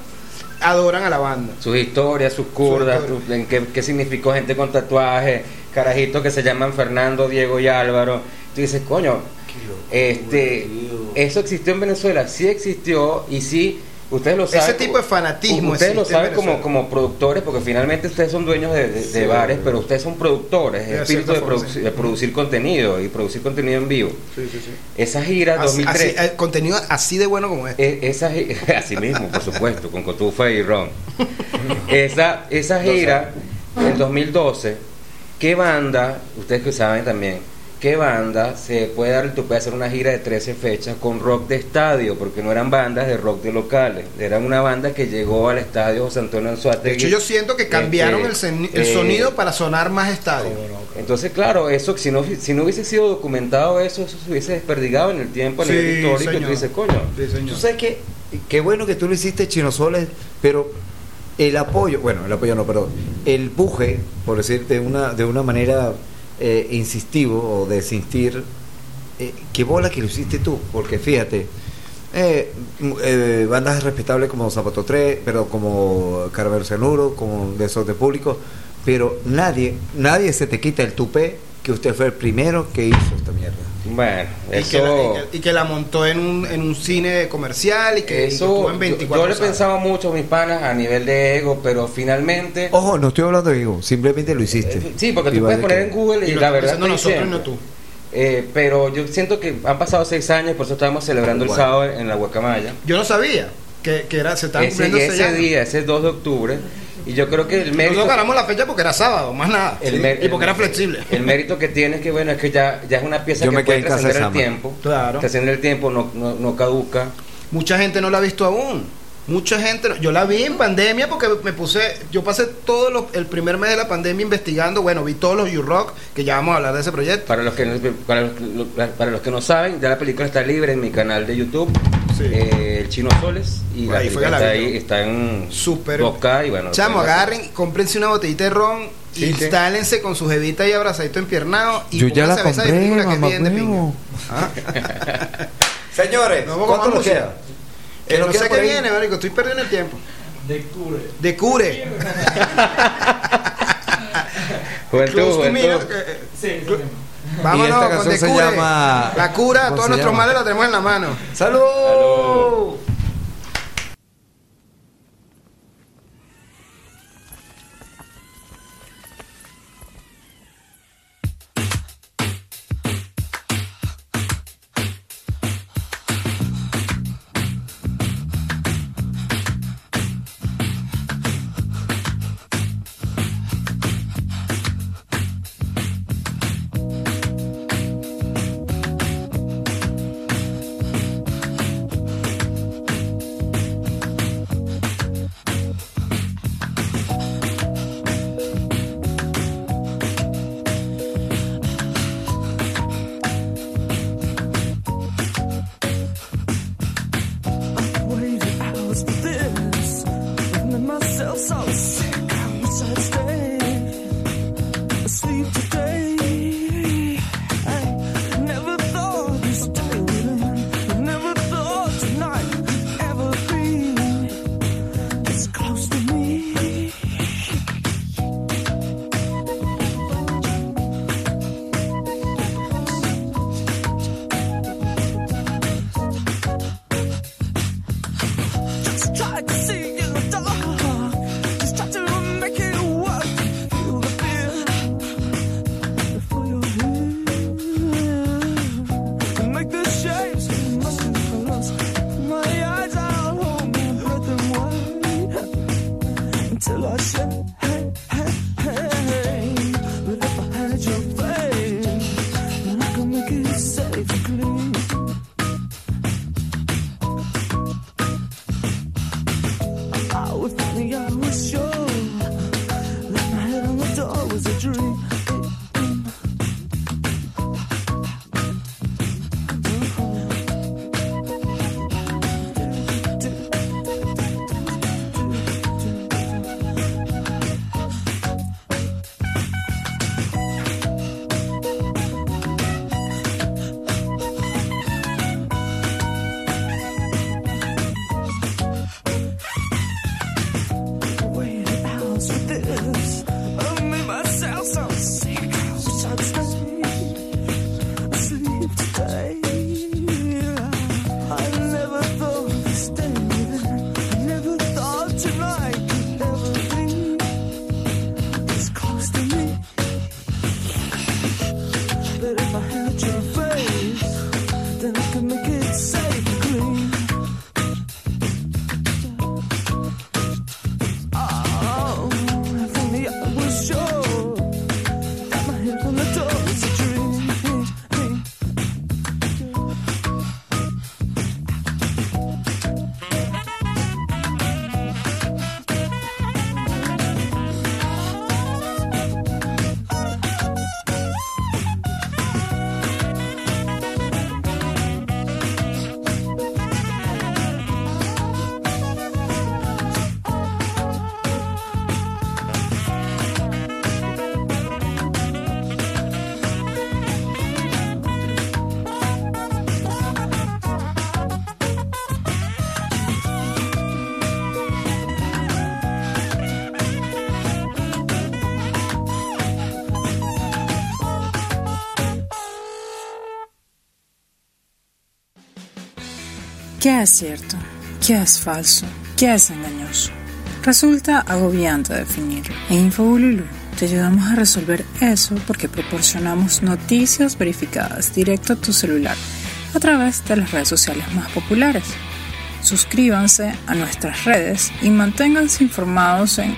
C: adoran a la banda.
D: sus historias, sus curdas,
C: historia.
D: su- en qué, qué significó gente con tatuajes, carajitos que se llaman Fernando, Diego y Álvaro. Tú dices, coño, este, eso existió en Venezuela, sí existió y sí, ustedes lo saben.
C: Ese tipo de fanatismo
D: Ustedes lo saben como, como productores, porque finalmente ustedes son dueños de, de- de bares, pero ustedes son productores, espíritu de,
C: sí.
D: producir contenido y producir contenido en vivo. Esa gira
C: Así,
D: 2003.
C: así- eh, contenido así de bueno como este.
D: E- esa *laughs* así mismo, por supuesto, con cotufa y ron. Esa, esa gira en 2012, ¿qué banda, ustedes que saben también, qué banda se puede dar el tupe de hacer una gira de 13 fechas con rock de estadio? Porque no eran bandas de rock de locales, eran una banda que llegó al estadio José Antonio
C: De
D: Anzuategui.
C: hecho, yo siento que cambiaron
D: Este,
C: el, el
D: eh,
C: sonido para sonar más estadio.
D: Entonces, claro, eso si no, si no hubiese sido documentado eso, eso se hubiese desperdigado en el tiempo,
C: Sí,
D: nivel histórico, y tú dices, coño,
C: Sí.
I: Tú sabes que qué bueno que tú lo hiciste Chino Soles, pero el apoyo, bueno, el apoyo no, perdón, el puje, por decir de una, de una manera eh, insistivo o de eh, qué bola que lo hiciste tú, porque fíjate, eh, m- eh, bandas respetables como Zapato 3, pero como Caramelo Cianuro, como Desorden Público, pero nadie, nadie se te quita el tupé que usted fue el primero que hizo esta mierda.
D: Bueno,
C: Y, que la,
D: eso...
C: y que- y que la montó en un, en un cine comercial y que, y que
D: Eso,
C: estuvo en
D: yo-
C: 24
D: yo, le
C: salas.
D: pensaba mucho a mis panas a nivel de ego, pero finalmente...
I: Ojo, no estoy hablando de ego, simplemente lo hiciste.
D: eh, sí, porque
I: Y
D: tú puedes
I: de
D: poner
I: que-
D: en Google y,
C: Y
D: la
C: estamos
D: verdad
C: nosotros y
D: diciendo.
C: no tú.
D: Eh, pero yo siento que han pasado seis años, por eso estábamos celebrando el sábado en la Guacamaya.
C: Yo no sabía que, que era, se estaban
D: Ese,
C: cumpliendo
D: ese
C: seis años.
D: día, ese 2 de octubre, y yo creo que el mérito...
C: Nosotros ganamos la fecha porque era sábado, más nada.
D: el
C: Sí, y porque
D: el-
C: era flexible.
D: El mérito que tiene es que, bueno, es que ya, ya es una pieza
I: Yo
D: que
I: me
D: puede trascender el tiempo.
C: Claro.
D: Trascender el tiempo, no, no, no caduca.
C: Mucha gente no la ha visto aún. Mucha gente, no- yo la vi en pandemia porque me puse, yo pasé todo lo- el primer mes de la pandemia investigando, bueno, vi todos los U-Rock, que ya vamos a hablar de ese proyecto.
D: Para los que no, para los, para los que no saben, ya la película está libre en mi canal de YouTube,
C: Sí.
D: eh, El Chino Soles, y
C: Por
D: la
C: ahí fue
D: película
C: que la
D: está ahí, está en
C: Súper.
D: 2K y bueno.
C: Chamo, agarren, cómprense una botellita de ron,
I: Sí, sí.
C: instálense con su jevita y abrazadito empiernado y
I: Yo ya la
C: esa
I: compré,
C: película que es
I: mamá
C: bien de pinga. Ah, *laughs*
I: Señores,
C: No,
I: ¿cuánto nos queda?
C: que
I: ¿Qué
C: no sé qué viene, marico, estoy perdiendo el tiempo.
E: De cure.
C: De cure. *laughs*
D: Juventud, juventud.
C: Que- eh,
E: Sí, sí.
C: Vámonos
I: Y esta
C: con
I: canción se llama-
C: La cura,
I: ¿cómo
C: todos nuestros males la tenemos en la mano.
I: ¡Salud!
D: Salud.
H: ¿Qué es cierto? ¿Qué es falso? ¿Qué es engañoso? Resulta agobiante definirlo. En Infobululu te ayudamos a resolver eso porque proporcionamos noticias verificadas directo a tu celular a través de las redes sociales más populares. Suscríbanse a nuestras redes y manténganse informados en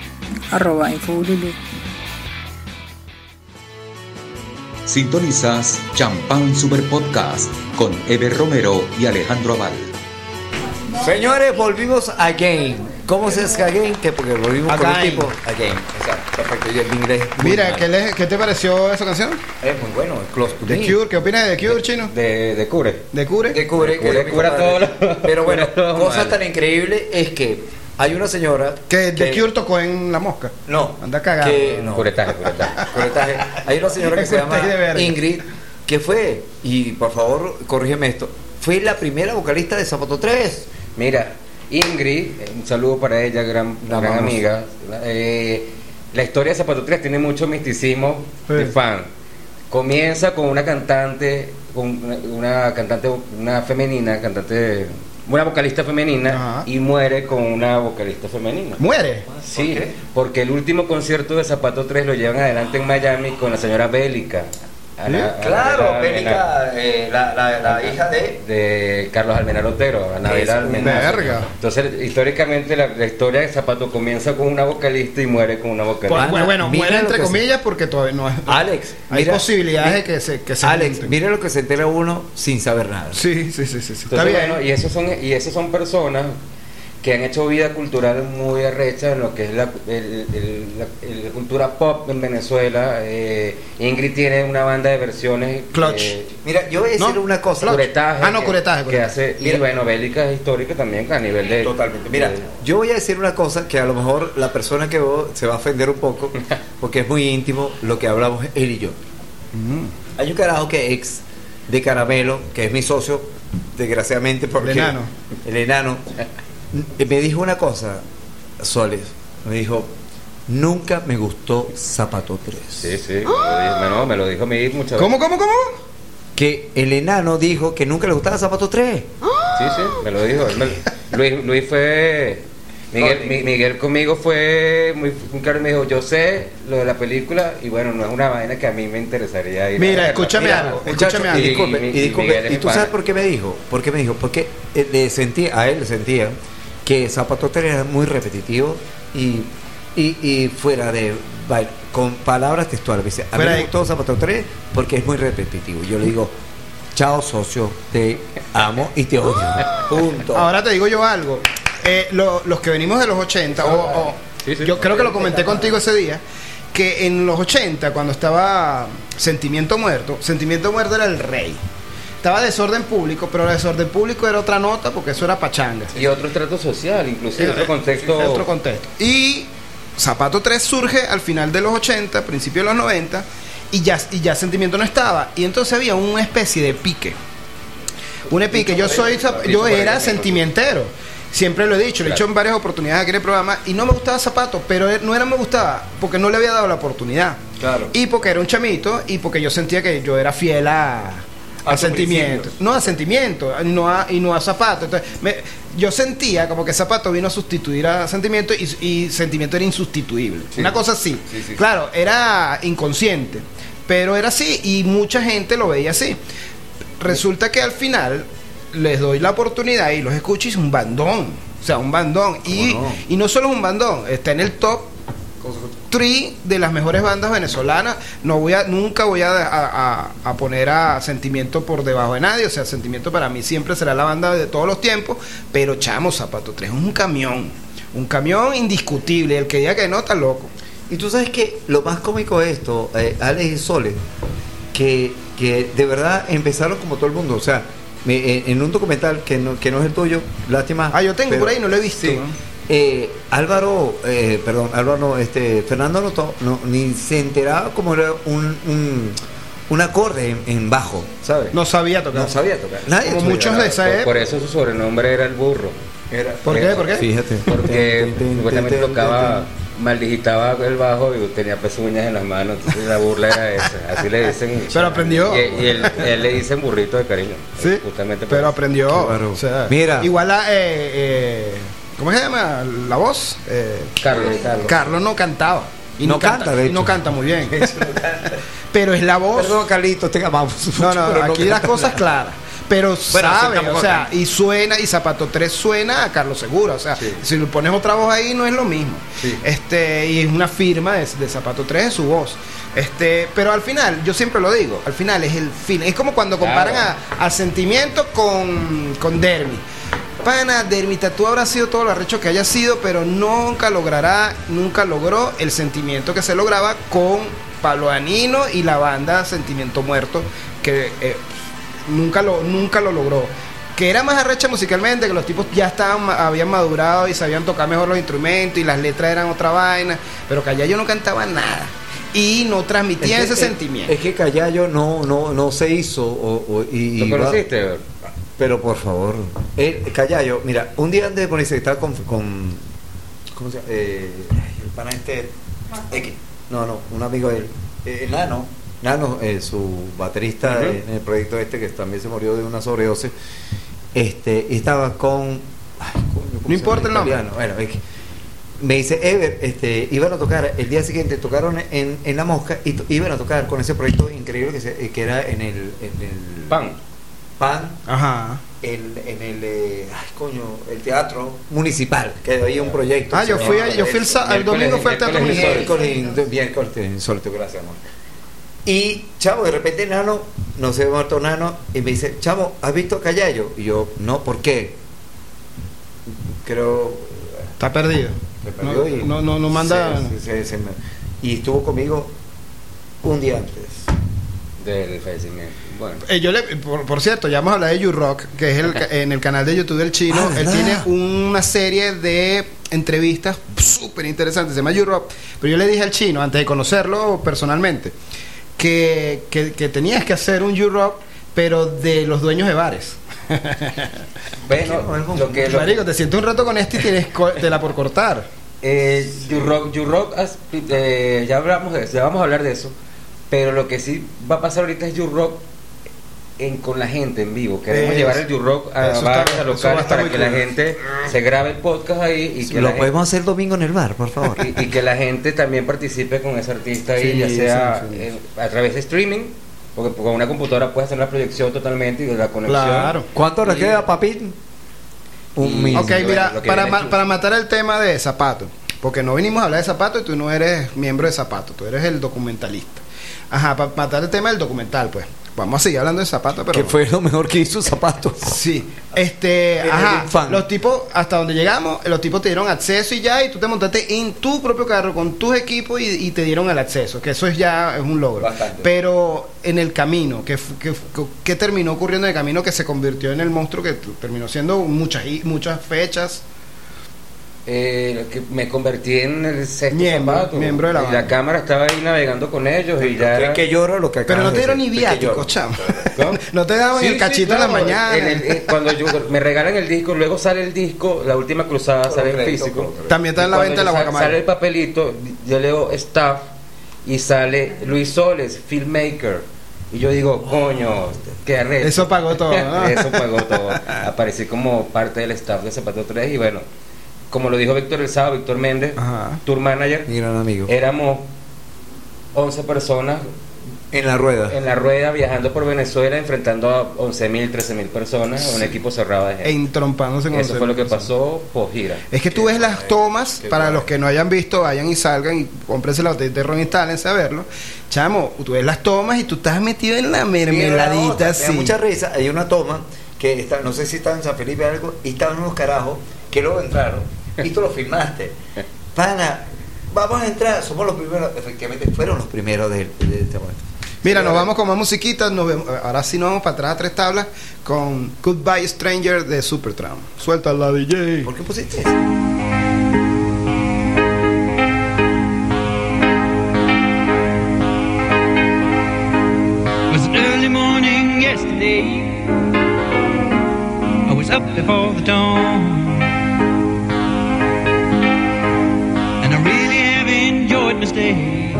H: arroba.
A: Sintonizas Champán Super Podcast con Eber Romero y Alejandro Aval.
I: Señores, volvimos again. ¿Cómo se dice again? Que porque volvimos un
C: Again.
I: tipo. Again, exacto. Perfecto. Y el inglés.
C: Mira. ¿qué, le- qué te pareció esa canción?
I: Es muy bueno, close to
C: The
I: me.
C: Cure, ¿qué opinas de The Cure, chino?
D: De, de Cure.
C: ¿De Cure?
I: Que cubre, que
D: Cure- cura todo lo-
I: Pero bueno, *laughs*
D: todo
I: cosa
D: mal.
I: tan increíble es que hay una señora
C: Que The Cure tocó en La Mosca.
I: No.
C: Anda cagado.
I: Que, no.
D: Curetaje, curetaje.
I: Corretaje. Hay una señora que se llama
C: de.
I: Ingrid, que fue, y por favor, corrígeme esto, fue la primera vocalista de Zapato 3.
D: Mira, Ingrid, eh, un saludo para ella, gran, gran amiga. Eh, la historia de Zapato 3 tiene mucho misticismo de
C: Sí.
D: fan. Comienza con una cantante, con una, una cantante, una femenina, cantante, una vocalista femenina
C: Ajá.
D: y muere con una vocalista femenina.
C: ¿Muere?
D: Sí, porque el último concierto de Zapato 3 lo llevan adelante en Miami con la señora Bélica. Ana-
I: Claro,
D: Anabela
I: Bélica, eh, la, la, la hija de...
D: de Carlos Almenara Otero, Almenara.
C: verga.
D: Entonces, históricamente, la, la historia de Zapato comienza con una vocalista y muere con una vocalista.
C: Pues, bueno, muere entre
I: se-
C: comillas porque todavía no es.
I: Alex,
C: Hay
I: mira-
C: posibilidades de que se, que se
I: Alex,
C: junten.
I: mira lo que se entera uno sin saber nada.
C: Sí, sí, sí, sí. sí. Está bien.
D: bueno, y esos son y esos son personas que han hecho vida cultural muy arrecha en lo que es la, el- el- la- la cultura pop en Venezuela. Eh, Ingrid tiene una banda de versiones.
C: Clutch.
D: eh,
I: Mira, yo voy a decir
C: ¿No?
I: una cosa.
D: curetaje.
C: Ah, no,
D: que-
C: curetaje,
D: Que
C: curetaje.
D: hace.
I: Mira.
D: y bueno, bélicas históricas también a nivel de.
I: Totalmente. Mira,
D: de-
I: yo voy a decir una cosa que a lo mejor la persona que veo se va a ofender un poco, *laughs* porque es muy íntimo lo que hablamos él y yo. Hay un carajo que es ex de Caramelo, que es mi socio, desgraciadamente, porque
C: El enano.
I: el enano, *laughs* me dijo una cosa, Soles, me dijo, nunca me gustó Zapato 3.
D: Sí, sí. Me lo dijo, no, me lo dijo mi muchas veces.
C: ¿Cómo, cómo, cómo?
I: Que el enano dijo que nunca le gustaba Zapato 3.
D: Sí, sí, me lo dijo. Me- Luis, Luis fue. Miguel, Mi- Miguel conmigo fue muy, muy claro y me dijo: Yo sé lo de la película y bueno, no es una vaina que a mí me interesaría ir
C: Mira,
D: verla".
C: escúchame
I: Mira,
C: algo,
I: muchacho,
C: escúchame
I: y disculpe,
D: Y-
I: y,
D: y
I: disculpe, ¿y tú sabes por qué me dijo? ¿Por qué me dijo? Porque eh, le sentía, a él le sentía que Zapato 3 era muy repetitivo y, y, y fuera de con palabras textuales. Dice, a mí me gustó Zapato 3 porque es muy repetitivo. Yo le digo, chao socio, te amo y te odio. *laughs* Punto.
C: Ahora te digo yo algo. Eh, lo- los que venimos de los 80, o, o-
D: Sí, sí.
C: yo creo que lo comenté contigo ese día, que en los 80, cuando estaba Sentimiento Muerto, Sentimiento Muerto era el rey. Estaba desorden público, pero el desorden público era otra nota porque eso era pachanga.
D: Y otro trato social, inclusive, otro contexto.
C: Otro contexto. Y Zapato 3 surge al final de los 80, principio de los 90, y ya, y ya Sentimiento no estaba. Y entonces había una especie de pique. Un pique. Yo soy yo era sentimentero. Siempre lo he dicho, lo he dicho en varias oportunidades aquí en el programa, y no me gustaba Zapato, pero no era me gustaba, porque no le había dado la oportunidad.
I: Claro.
C: Y porque era un chamito, y porque yo sentía que yo era fiel a, No a sentimiento, y no a, y no a zapato. Entonces, me- yo sentía como que zapato vino a sustituir a sentimiento y, y sentimiento era insustituible.
D: Sí.
C: Una cosa así.
D: Sí, sí.
C: Claro, era inconsciente, pero era así y mucha gente lo veía así. Resulta que al final les doy la oportunidad y los escucho y es un bandón. O sea, un bandón. Y
I: no?
C: y no solo es un bandón, está en el top 3 de las mejores bandas venezolanas. No voy a, nunca voy a, a- a- poner a Sentimiento por debajo de nadie. O sea, Sentimiento para mí siempre será la banda de todos los tiempos. Pero Chamo Zapato 3 es un camión. Un camión indiscutible. El que diga que no, está loco.
I: Y tú sabes que lo más cómico de esto, eh, Alex y Sole, que, que de verdad empezaron como todo el mundo. O sea, me- en, en un documental que no, que no es el tuyo, lástima.
C: Ah, yo tengo
I: pero-
C: por ahí, no lo he visto.
I: sí.
C: ¿no?
I: Eh, Álvaro, eh, perdón, Álvaro no, este, Fernando no, to- no, ni se enteraba como era un, un, un acorde en, en bajo, ¿sabes?
C: No sabía tocar.
I: No sabía tocar. Nadie
C: Como muchos de esa
D: Por,
C: época.
D: por eso su sobrenombre era el burro.
I: Era-
C: ¿Por qué? ¿Por qué?
I: Fíjate.
D: Porque supuestamente tocaba,
I: ten,
D: maldigitaba el bajo y tenía pezuñas en las manos. Entonces la burla era esa. Así le dicen. *laughs*
C: Pero aprendió.
D: Y, y él, él le dicen burrito de cariño.
C: Sí,
D: Justamente
C: pero
D: eso.
C: aprendió.
I: Claro.
C: o sea,
I: Mira.
C: Igual a. eh, eh, ¿Cómo se llama? La voz. Eh,
D: Carlos, Carlos.
C: Carlos no cantaba. Y
I: No canta, de
C: y no
I: hecho.
C: canta muy bien. *laughs* pero es la voz.
I: Perdón, Carlitos, te amamos.
C: no, no, aquí las cosas claras. Pero sabe,
I: aceptamos
C: o sea,
I: acá.
C: y suena, y Zapato 3 suena a Carlos Segura. O sea, si le pones otra voz ahí, no es lo mismo.
I: Sí.
C: Este, y es una firma de, de Zapato 3 de su voz. Este, pero al final, yo siempre lo digo, al final es el fin. Es como cuando comparan
D: Claro.
C: a, a Sentimiento con, con Dermi. Pana, Dermi Tatú habrá sido todo lo arrecho que haya sido, pero nunca logrará, nunca logró el sentimiento que se lograba con Pablo Anino y la banda Sentimiento Muerto, que eh, nunca lo, nunca lo logró. Que era más arrecha musicalmente, que los tipos ya estaban, habían madurado y sabían tocar mejor los instrumentos y las letras eran otra vaina, pero que allá yo no cantaba nada y no transmitía
I: Es que-
C: ese
I: es-
C: sentimiento.
I: Es que Callayo no, no, no se hizo. O, o- y. pero por favor. Eh, Callayo, mira, un día antes de ponerse, estaba con. con ¿Cómo se llama? Eh, el pana este. X. No, no, un amigo de él. Eh, Nano. Nano, eh, su baterista en el proyecto este, que también se murió de una sobredosis. Este, y estaba con. ay, coño, ¿cómo
C: No importa el nombre.
I: Bueno, es que- me dice, Ever, este, iban a tocar, el día siguiente tocaron en, en La Mosca y iban a tocar con ese proyecto increíble que, se- que era en el, en el
D: Pan.
I: Pan,
C: Ajá.
I: en, en el, eh, ay, coño, el teatro municipal, que había un proyecto.
C: Ah, yo fui, a- yo fui el, sa- el
D: Miércoles-
C: domingo fue al teatro municipal.
I: Insólito, gracias, amor. Y, chavo, de repente Nano, no sé, muerto Nano, y me dice, chavo, ¿has visto Callayo? Y yo, no, ¿por qué? creo
C: Está perdido.
I: perdió
C: No,
I: y
C: no, no, no manda.
I: se- se- se me- y estuvo conmigo un día antes.
D: Del fallecimiento. Bueno.
C: Eh, yo le, por, por cierto, ya vamos a hablar de You-Rock, que es el, ca- en el canal de YouTube del chino.
I: Ah,
C: Él
I: ¿verdad?
C: tiene una serie de entrevistas súper interesantes, se llama You-Rock. Pero yo le dije al chino, antes de conocerlo personalmente, que, que, que tenías que hacer un You-Rock, pero de los dueños de bares. *laughs*
D: Bueno, lo que, lo que-
C: Marico, te sientes un rato con este y tienes co- tela por cortar.
D: Eh, You-Rock, You-Rock, as- eh, ya hablamos de eso, ya vamos a hablar de eso. Pero lo que sí va a pasar ahorita es You-Rock en, con la gente en vivo. Queremos
C: Eso.
D: llevar el You-Rock a bares, a locales, para que la gente se grabe el podcast ahí y que,
I: Lo podemos hacer domingo en el bar, por favor. *laughs*
D: y, y que la gente también participe con ese artista ahí,
C: Sí,
D: ya sea
C: sí, sí.
D: en- a través de streaming, porque con una computadora puedes hacer la proyección totalmente y la conexión.
C: Claro.
I: ¿Cuánto le queda, papín? Un mil.
C: Ok, mira, para, ma- para matar el tema de zapato, porque no vinimos a hablar de zapato y tú no eres miembro de zapato, tú eres el documentalista. Ajá, para matar el tema del documental, pues. Vamos a seguir hablando de zapato, pero.
I: Que fue lo mejor que hizo Zapato.
C: Sí, este, ajá, los tipos, hasta donde llegamos, los tipos te dieron acceso y ya, y tú te montaste en tu propio carro con tus equipos y, y te dieron el acceso, que eso es ya es un logro.
D: Bastante.
C: Pero en el camino, ¿qué, fu- qué, fu- qué terminó ocurriendo en el camino que se convirtió en el monstruo que terminó siendo muchas, muchas fechas?
D: Eh, que me convertí en el sexto
C: Miembro,
D: zapato.
C: miembro de la
D: y la cámara estaba ahí navegando con ellos y ya era-
I: que lloro lo que
C: Pero no te dieron ni viático, chamo. *laughs* No te daban
D: Sí,
C: el
D: sí,
C: cachito en la mañana.
D: En el- eh, cuando yo, me regalan el disco, luego sale el disco, la última cruzada
I: Por
D: sale en físico.
I: por.
C: También está en la venta de la guacamaya.
D: Sale el papelito, yo leo staff y sale Luis Soles, filmmaker. Y yo digo, coño, qué arrecho.
C: Eso pagó todo, ¿no? *laughs*
D: Eso pagó todo. Aparecí como parte del staff de Zapato 3 y bueno, como lo dijo Víctor El Sábado, Víctor Méndez,
C: Ajá.
D: tour manager,
I: Mi gran amigo.
D: éramos 11 personas
I: En la rueda.
D: en la rueda viajando por Venezuela enfrentando a 11.000, 13.000 personas, un equipo cerrado de
C: E
D: gente.
C: entrompándose con
D: Eso fue lo que pasó por gira.
C: Es que tú ves las tomas, para
I: guay.
C: los que no hayan visto, vayan y salgan y cómprense la botella de ron, instálense a verlo. Chamo, tú ves las tomas y tú estás metido en la mermeladita
I: Me da
C: así.
I: mucha risa. Hay una toma que está, no sé si está en San Felipe o algo, y estaban unos carajos que luego entraron *laughs* y tú lo filmaste. Pana, vamos a entrar, somos los primeros, efectivamente fueron los primeros de, de este momento.
C: Mira, nos vamos con más musiquitas. Nos vemos, ahora sí nos vamos para atrás a tres tablas con Goodbye Stranger de Supertramp. Suelta la DJ.
I: ¿Por qué pusiste eso?
M: was an early morning yesterday. I was up before the dawn. Stay.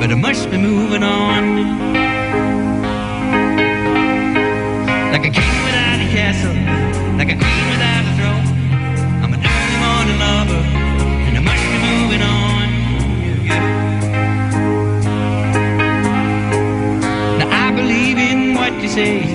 M: But I must be moving on. Like a king without a castle, like a queen without a throne. I'm an early morning lover, and I must be moving on. Yeah. Now I believe in what you say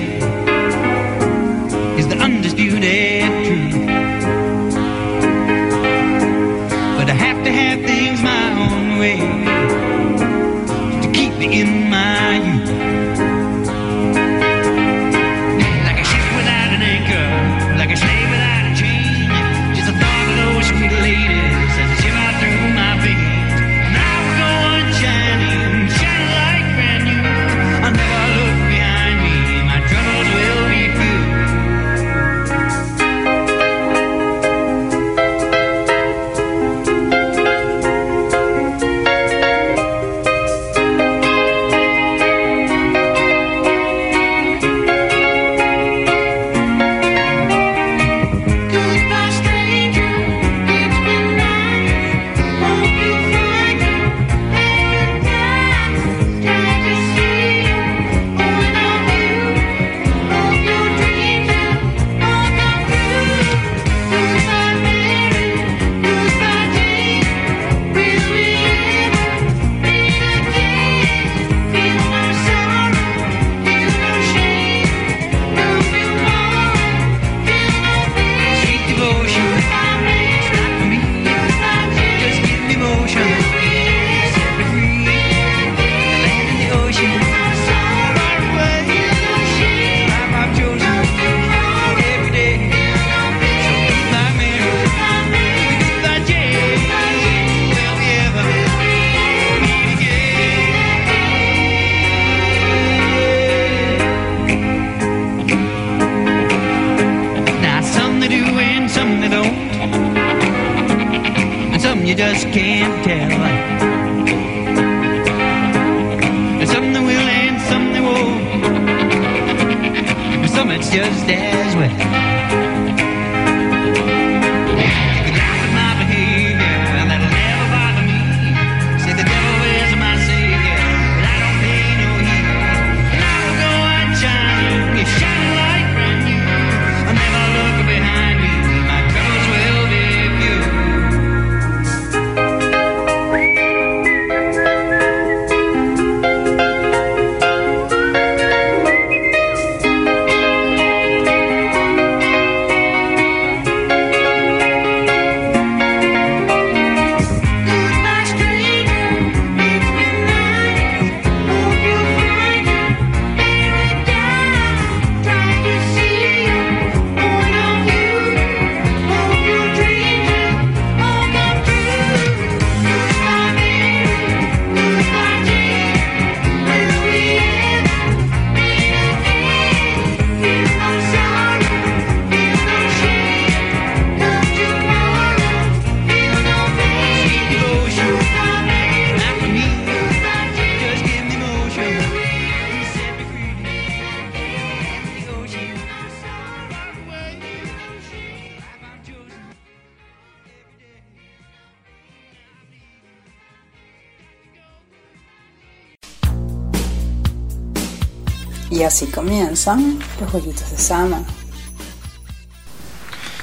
H: Y así comienzan los jueguitos de Sama.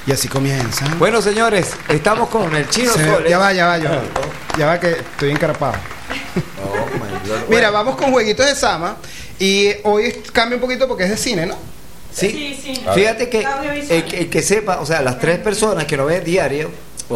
C: Y así comienza.
I: Bueno, señores, estamos con el chino
C: Se- ya va, ya va, ya va. Ya va que estoy encarapado.
I: Oh, my God. *laughs*
C: Mira, vamos con jueguitos de Sama. Y hoy cambia un poquito porque es de cine, ¿no?
I: Sí, fíjate que el, que el que sepa, o sea, las tres personas que nos ven diario o,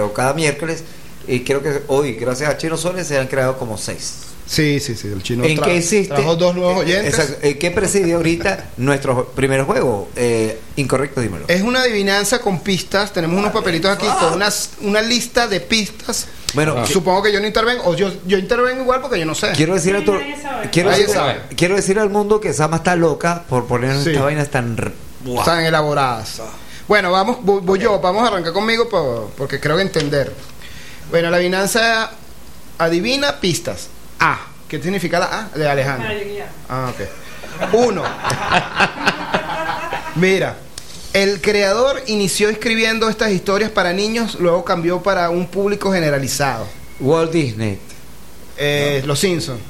I: o cada miércoles, y creo que hoy, gracias a Chino Soles, se han creado como seis.
C: Sí, sí, sí. El chino
I: ¿En qué existe?
C: trajo dos nuevos oyentes.
I: Exacto. ¿En qué preside ahorita nuestro primer juego? Eh, incorrecto, dímelo.
C: Es una adivinanza con pistas. Tenemos unos papelitos aquí con unas, una lista de pistas.
I: Bueno,
C: Supongo que yo no intervengo. O yo, yo intervengo igual porque yo no sé.
I: Quiero decir a tu- quiero, decir,
C: sabe.
I: quiero decir al mundo que Sama está loca por poner
C: Sí.
I: estas vainas tan Buah.
C: Están elaboradas. Bueno, vamos, voy, yo, vamos a arrancar conmigo por- porque creo que entender. Bueno, la adivinanza adivina pistas. A. ¿Qué significa la A? De Alejandro. Ah, ok. Uno. Mira, el creador inició escribiendo estas historias para niños, luego cambió para un público generalizado.
I: Walt Disney.
C: Eh, Los Simpsons.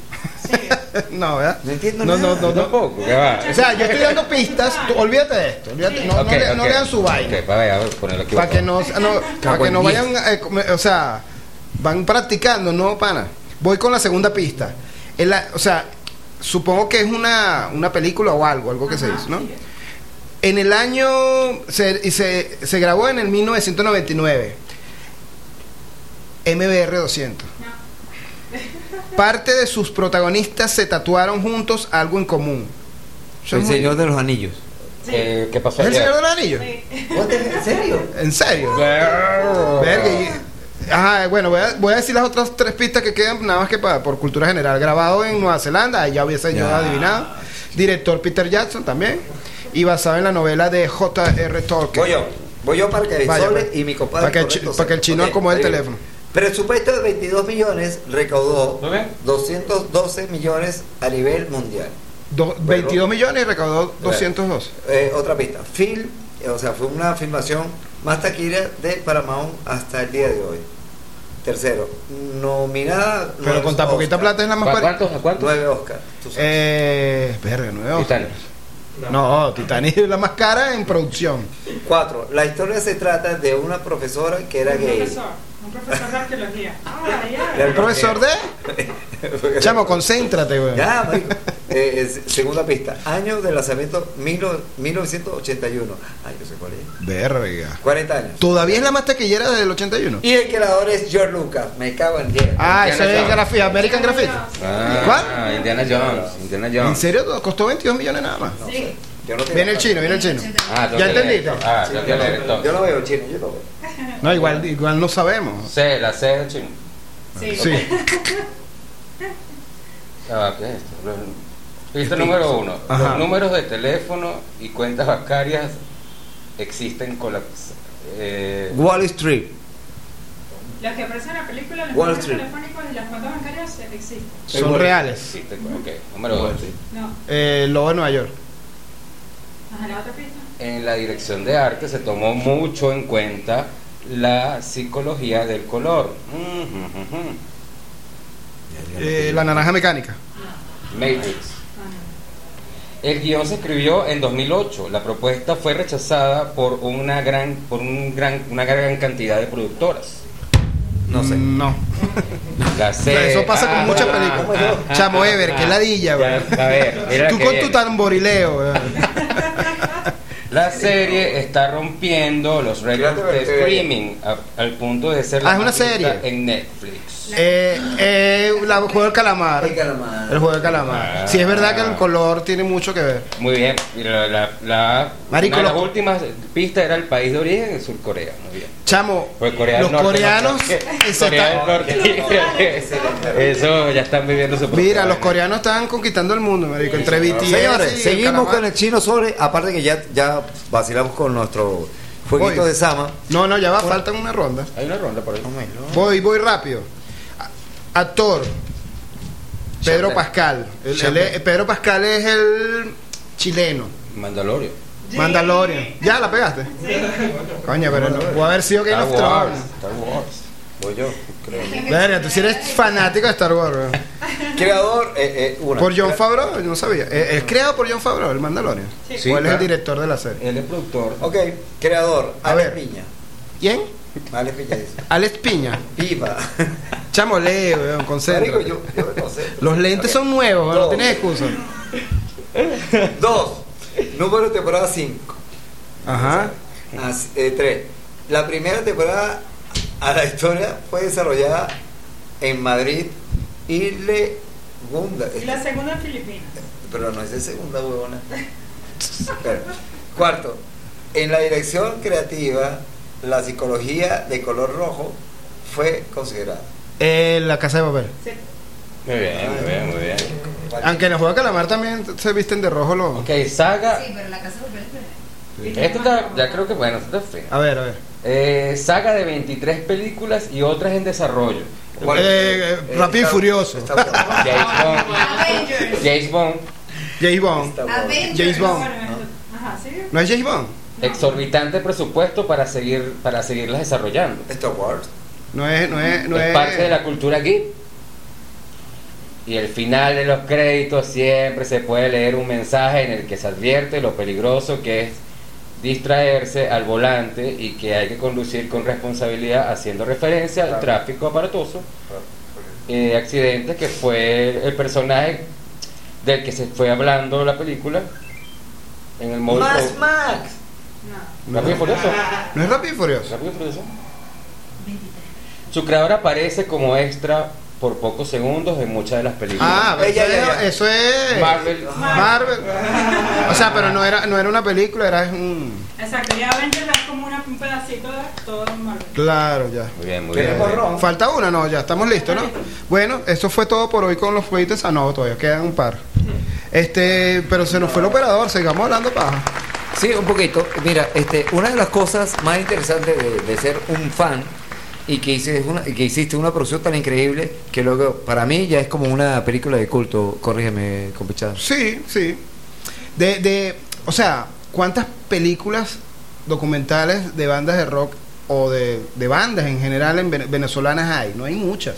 C: *laughs* no, ¿verdad?
I: No entiendo
C: no, no,
I: nada.
C: no, no.
D: Tampoco, va.
C: O sea, yo estoy dando pistas. tú- olvídate de esto. olvídate, no, le- no
D: ok.
C: lean su vaina.
D: Ok, para ver, a ver, ponerlo aquí.
C: Para que no, no- para que no
I: en
C: vayan, eh, come- o sea, van practicando, no, pana. Voy con la segunda pista. En la- o sea, supongo que es una, una película o algo, algo que se hizo, ¿no? En el año, se, y se, se grabó en el 1999. MBR 200. Parte de sus protagonistas se tatuaron juntos algo en común.
I: El
C: muy-
I: Señor de los Anillos.
D: Eh, ¿Qué pasó
C: ¿Es el? Señor de los Anillos?
I: ¿En serio?
C: ¿En serio?
D: Verga.
C: Ajá, bueno, voy a, voy a decir las otras tres pistas que quedan, nada más que para, por cultura general. Grabado en Nueva Zelanda, ahí ya hubiese yo adivinado. Director Peter Jackson también. Y basado en la novela de J.R. Tolkien.
I: Voy yo. Voy yo para que
C: Vaya, pues.
I: y mi compadre.
C: Para que el
I: correcto
C: para que el chino
I: Ok,
C: acomode el teléfono.
I: Presupuesto de 22 millones recaudó
D: ¿Muy bien?
I: 212 millones a nivel mundial.
C: Do- 22 millones y recaudó 202.
I: Eh, otra pista. Film, eh, o sea, fue una filmación más taquilla de Paramount hasta el día de hoy. Tercero, nominada.
C: Pero con tan poquita
I: Oscar.
C: plata es la más
D: ¿Cu-
C: pare-
D: ¿Cuántos? ¿A cuántos?
I: Nueve Oscar.
C: Eh, verga, nueve
D: Titanic.
C: No, Titanic es la más cara en producción.
I: Cuatro, la historia se trata de una profesora que era gay.
F: Un profesor de arqueología.
I: Era
C: ¿El profesor de? *laughs* Chamo, concéntrate, güey.
I: Ya. Eh, segunda pista. Año de lanzamiento mil- 1981. Ay, yo sé cuál es.
C: Verga.
I: 40 años.
C: ¿Todavía es la más taquillera del 81?
I: Y el creador es George Lucas. Me cago en 10.
C: Ah, ese es. Graffiti, American Graffiti.
D: Ah,
C: ¿Cuál?
D: Indiana Jones. Indiana
C: ¿En
D: Jones.
C: serio? Costó 22 millones nada más.
I: Yo no
C: Viene el chino, viene el chino.
D: Ah,
C: ¿Ya entendiste?
D: Ah, tengo que leer
I: Yo lo veo chino, yo lo veo.
C: No, igual, igual no sabemos.
D: C, la C del chino.
C: Sí. *laughs*
D: Ah, ¿qué es esto? Los- Pista número uno.
C: Ajá.
D: Los números de teléfono y cuentas bancarias existen con la... Eh,
I: Wall Street.
N: Los que aparecen en la película, los
I: Wall
N: números
I: Street.
N: telefónicos y las cuentas bancarias existen.
C: Son reales.
D: Sí, te- ok, número dos.
N: No.
C: Eh, Lobo de Nueva York.
N: Ajá, la otra pista.
D: En la dirección de arte se tomó mucho en cuenta la psicología del color. Mm,
C: Eh, la naranja mecánica.
D: Matrix. El guion se escribió en 2008. La propuesta fue rechazada por una gran, por un gran, una gran cantidad de productoras.
I: No sé.
C: No.
D: La serie-
C: Eso pasa con
D: Ah,
C: muchas
D: ah,
C: películas.
D: ah,
C: Chamo
D: ah,
C: Ever,
D: ah,
C: qué ladilla.
D: A ver,
C: Tú
D: que
C: con
D: viene.
C: tu tamborileo, güey. *laughs*
D: La serie está rompiendo los récords de streaming a- al punto de ser
C: Ah, es una
D: más vista
C: serie.
D: en Netflix.
C: Eh, eh, la- el juego del calamar.
I: El calamar.
C: El juego del calamar. Sí, es verdad que el color tiene mucho que ver.
D: Muy bien. y La, la, la-
C: Marico,
D: una de las
C: lo-
D: últimas pistas era el país de origen en Sur Corea. Muy bien.
C: Chamo,
D: Pues Corea
C: los
D: Norte,
C: coreanos *laughs*
D: Corea Norte. *laughs* *laughs* Eso ya están viviendo su
C: Mira, los coreanos están conquistando el mundo, marico, entre BTS
I: Señores,
C: y
I: seguimos con el chino sobre, aparte que ya, ya vacilamos con nuestro jueguito
C: Voy.
I: de Sama.
C: No, no, ya va, faltan una ronda.
D: Hay una ronda por ahí.
C: Voy, voy rápido. Actor. Pedro. Pascal. El- el-
D: Chapter.
C: Pedro Pascal es el chileno.
D: Mandalorian.
C: Mandalorian. ¿Ya la pegaste? Coño, pero no. Puede haber sido Game
D: Star
C: of
D: Wars.
C: Thrones.
D: Star Wars. Voy yo, creo.
C: Verga, tú si eres fanático de Star Wars, weón.
I: Creador, eh, eh, una.
C: Por John Favreau, yo no sabía. Eh, Es creado por John Favreau, el Mandalorian.
D: Sí,
C: ¿O él es el director de la serie?
D: Él es productor.
I: Ok, creador,
C: A
I: Alex
C: ver.
I: Piña.
C: ¿Quién?
I: Alex Piña dice.
C: Alex Piña.
I: Viva.
C: Chamo, lee, weón,
I: Marico,
C: concéntrate.
I: yo, yo no sé.
C: Los lentes son nuevos, weón, no
I: Dos.
C: tienes excusa.
I: Dos. Número de temporada 5.
C: Ajá.
I: tres. La primera temporada a la historia fue desarrollada en Madrid y le segunda.
N: Y la segunda en Filipinas.
I: Pero no es de segunda, huevona. Espera. Cuarto, en la dirección creativa, la psicología de color rojo fue considerada.
C: Eh, la casa de papel.
N: Sí.
D: Muy bien, muy bien, muy bien.
C: Aunque en el juego de calamar también se visten de rojo los.
D: Ok, saga.
L: Sí, pero la casa de papel es diferente.
D: Esto está, ya creo que bueno, esto está feo.
C: A ver, a ver.
D: Eh, saga de 23 películas y otras en desarrollo.
C: Eh, eh, Rápido y Furioso.
I: está bueno. *laughs*
D: James Bond.
L: Avengers.
D: James Bond.
C: James Bond. James Bond.
N: ¿sí?
C: ¿No es James Bond?
D: Exorbitante presupuesto para seguir para seguirlas desarrollando.
I: Star Wars.
C: No es, no es, no
D: es
C: es.
D: parte de la cultura geek. Y el final de los créditos siempre se puede leer un mensaje en el que se advierte lo peligroso que es distraerse al volante y que hay que conducir con responsabilidad haciendo referencia al tráfico aparatoso eh, accidentes que fue el personaje del que se fue hablando la película en el modo
I: Más Max.
D: Rápido y Furioso.
C: ¿No es Rápido y Furioso?
D: Rápido y Furioso. Su creador aparece como extra por pocos segundos en muchas de las películas.
C: Ah, pero
I: Ya,
C: eso,
I: ya,
C: es,
I: ya.
C: eso es.
D: Marvel.
C: Marvel. O sea, pero no era, no era una película, era un.
N: Exacto, y Avengers es como una- un pedacito de todo Marvel.
C: Claro, ya.
D: Muy bien, muy bien.
I: ¿Quieres borrón?
C: Falta una, no, ya estamos listos, ¿no? Bueno, eso fue todo por hoy con los jueguitos. Ah, no, todavía quedan un par. Este, pero se nos fue el operador, sigamos hablando paja.
I: Sí, un poquito. Mira, este, una de las cosas más interesantes de, ser un fan y que, hice una, que hiciste una producción tan increíble que luego para mí ya es como una película de culto. Corrígeme, compichado.
C: Sí, sí. De, de, o sea, ¿cuántas películas documentales de bandas de rock o de, de bandas en general en vene- venezolanas hay? No hay muchas.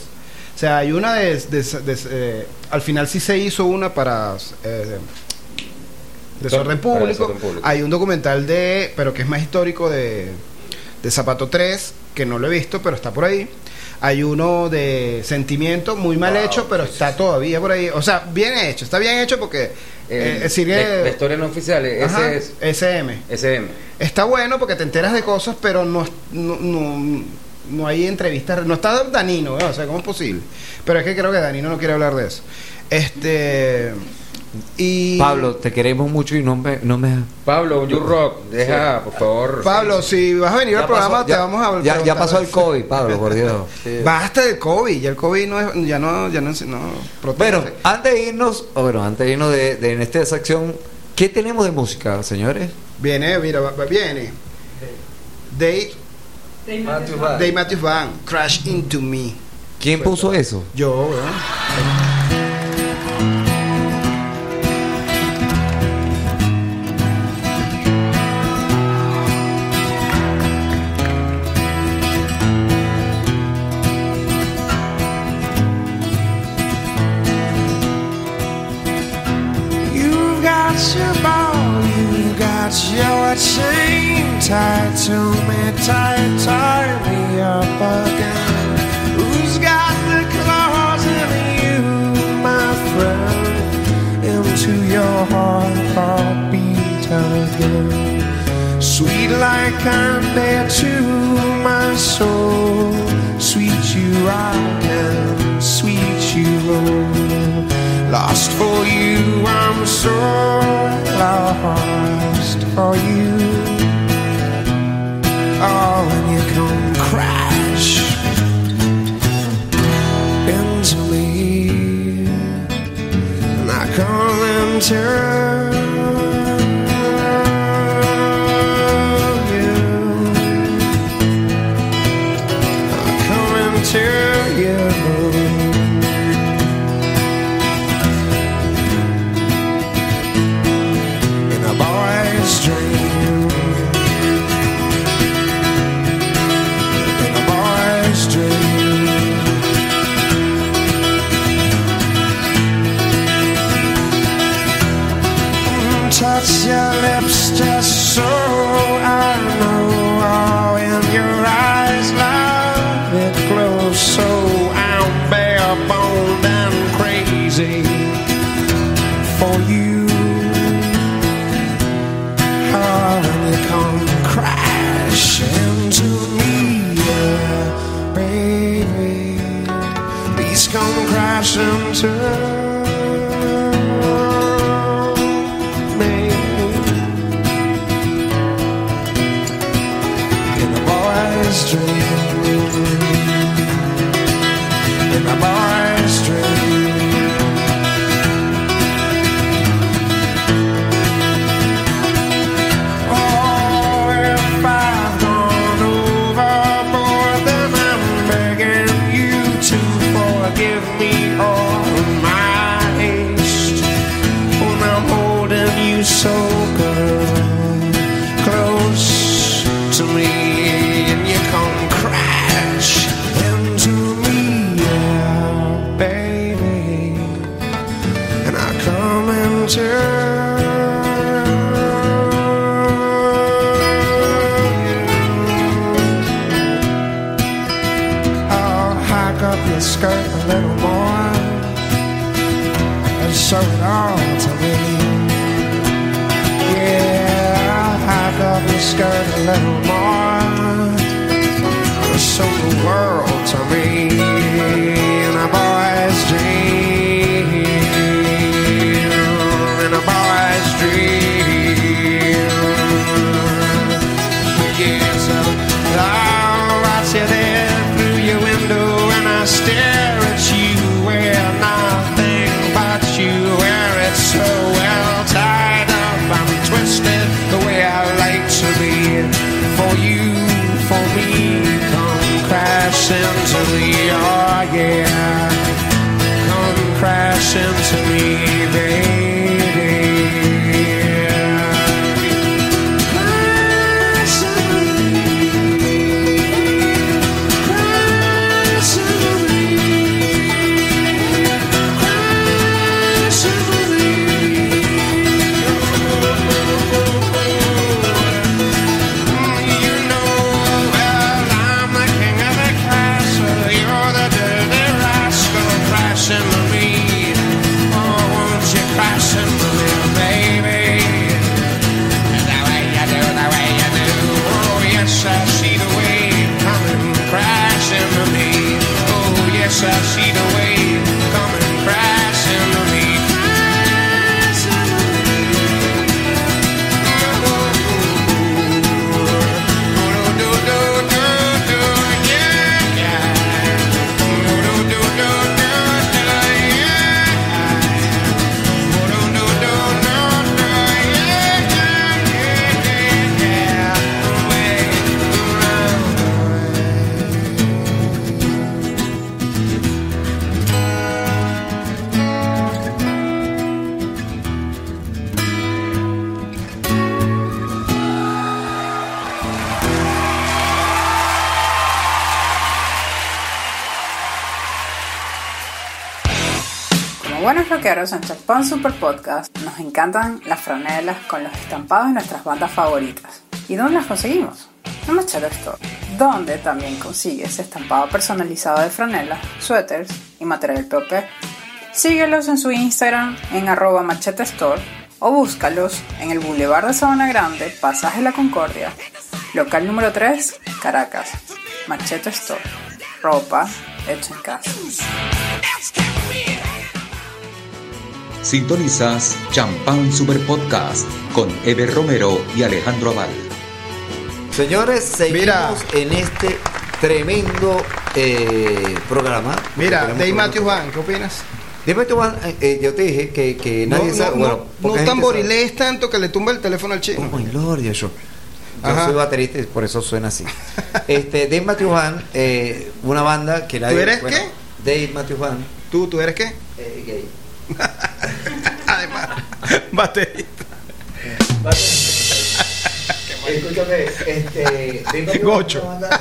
C: O sea, hay una de... de- de- eh, al final sí se hizo una para... eh, Desorden Público.
D: Desorden Público.
C: Hay un documental de... pero que es más histórico de, de Zapato 3, que no lo he visto, pero está por ahí. Hay uno de Sentimiento, muy mal
I: Wow,
C: hecho, pero está todavía por ahí. O sea, bien hecho, está bien hecho porque eh,
D: de historia no oficial, ese es
C: SM.
D: SM.
C: Está bueno porque te enteras de cosas, pero no, no, no, no hay entrevistas. No está Danino, ¿eh? o sea, ¿cómo es posible? Pero es que creo que Danino no quiere hablar de eso. Este.
I: Pablo, te queremos mucho y no me. No me...
D: Pablo, you rock, deja, por favor.
C: Pablo, si vas a venir al programa, te vamos a.
I: Ya, ya pasó el COVID, Pablo, por Dios. *laughs*
C: Basta del COVID, ya el COVID no es. Ya no. Ya no, no protege.
I: bueno, antes de irnos, oh, bueno, antes de irnos de, en esta sección, ¿qué tenemos de música, señores?
C: Viene, mira, viene. Dave. Dave Matthew Van, Crash Into Me.
I: ¿Quién puso eso?
C: Yo, ¿verdad?
G: chain tied to me, tie, tie me up again. Who's got the claws in you, my friend? Into your heart, heartbeat again. Sweet like candy to my soul. Sweet you are, and sweet you are. Lost for you, I'm so lost for you. Oh, when you come crash into me, and I come turn. shall left Show it all to me. Yeah, I got your skirt a little more. Show the world to me in a boy's dream.
H: Rockeros en Chapón Super Podcast, nos encantan las franelas con los estampados de nuestras bandas favoritas. ¿Y dónde las conseguimos? En Machete Store, donde también consigues estampado personalizado de franelas, suéteres y material POP. Síguelos en su Instagram en arroba Machete Store o búscalos en el Boulevard de Sabana Grande, Pasaje La Concordia, local número 3, Caracas. Machete Store, ropa hecha en casa.
A: Sintonizas Champán Super Podcast con Eber Romero y Alejandro Aval.
I: Señores, seguimos en este tremendo eh, programa.
C: Mira, Dave Matthews Van, ¿qué opinas?
I: Dave Matthews Van, eh, yo te dije que, que nadie
C: no,
I: sabe.
C: no,
I: bueno,
C: no tamborilees tanto que le tumba el teléfono al chino.
I: Oh my lord, yo, yo
C: Ajá.
I: soy baterista y por eso suena así. *laughs* este, Dave Matthews Band, eh, una banda que nadie.
C: eres
I: bueno,
C: qué?
I: Dave Matthews Band,
C: ¿Tú, tú eres qué?
I: eh, gay. *laughs*
C: Además, baterista.
I: Escúchame, este.
C: Gocho.
I: Una banda,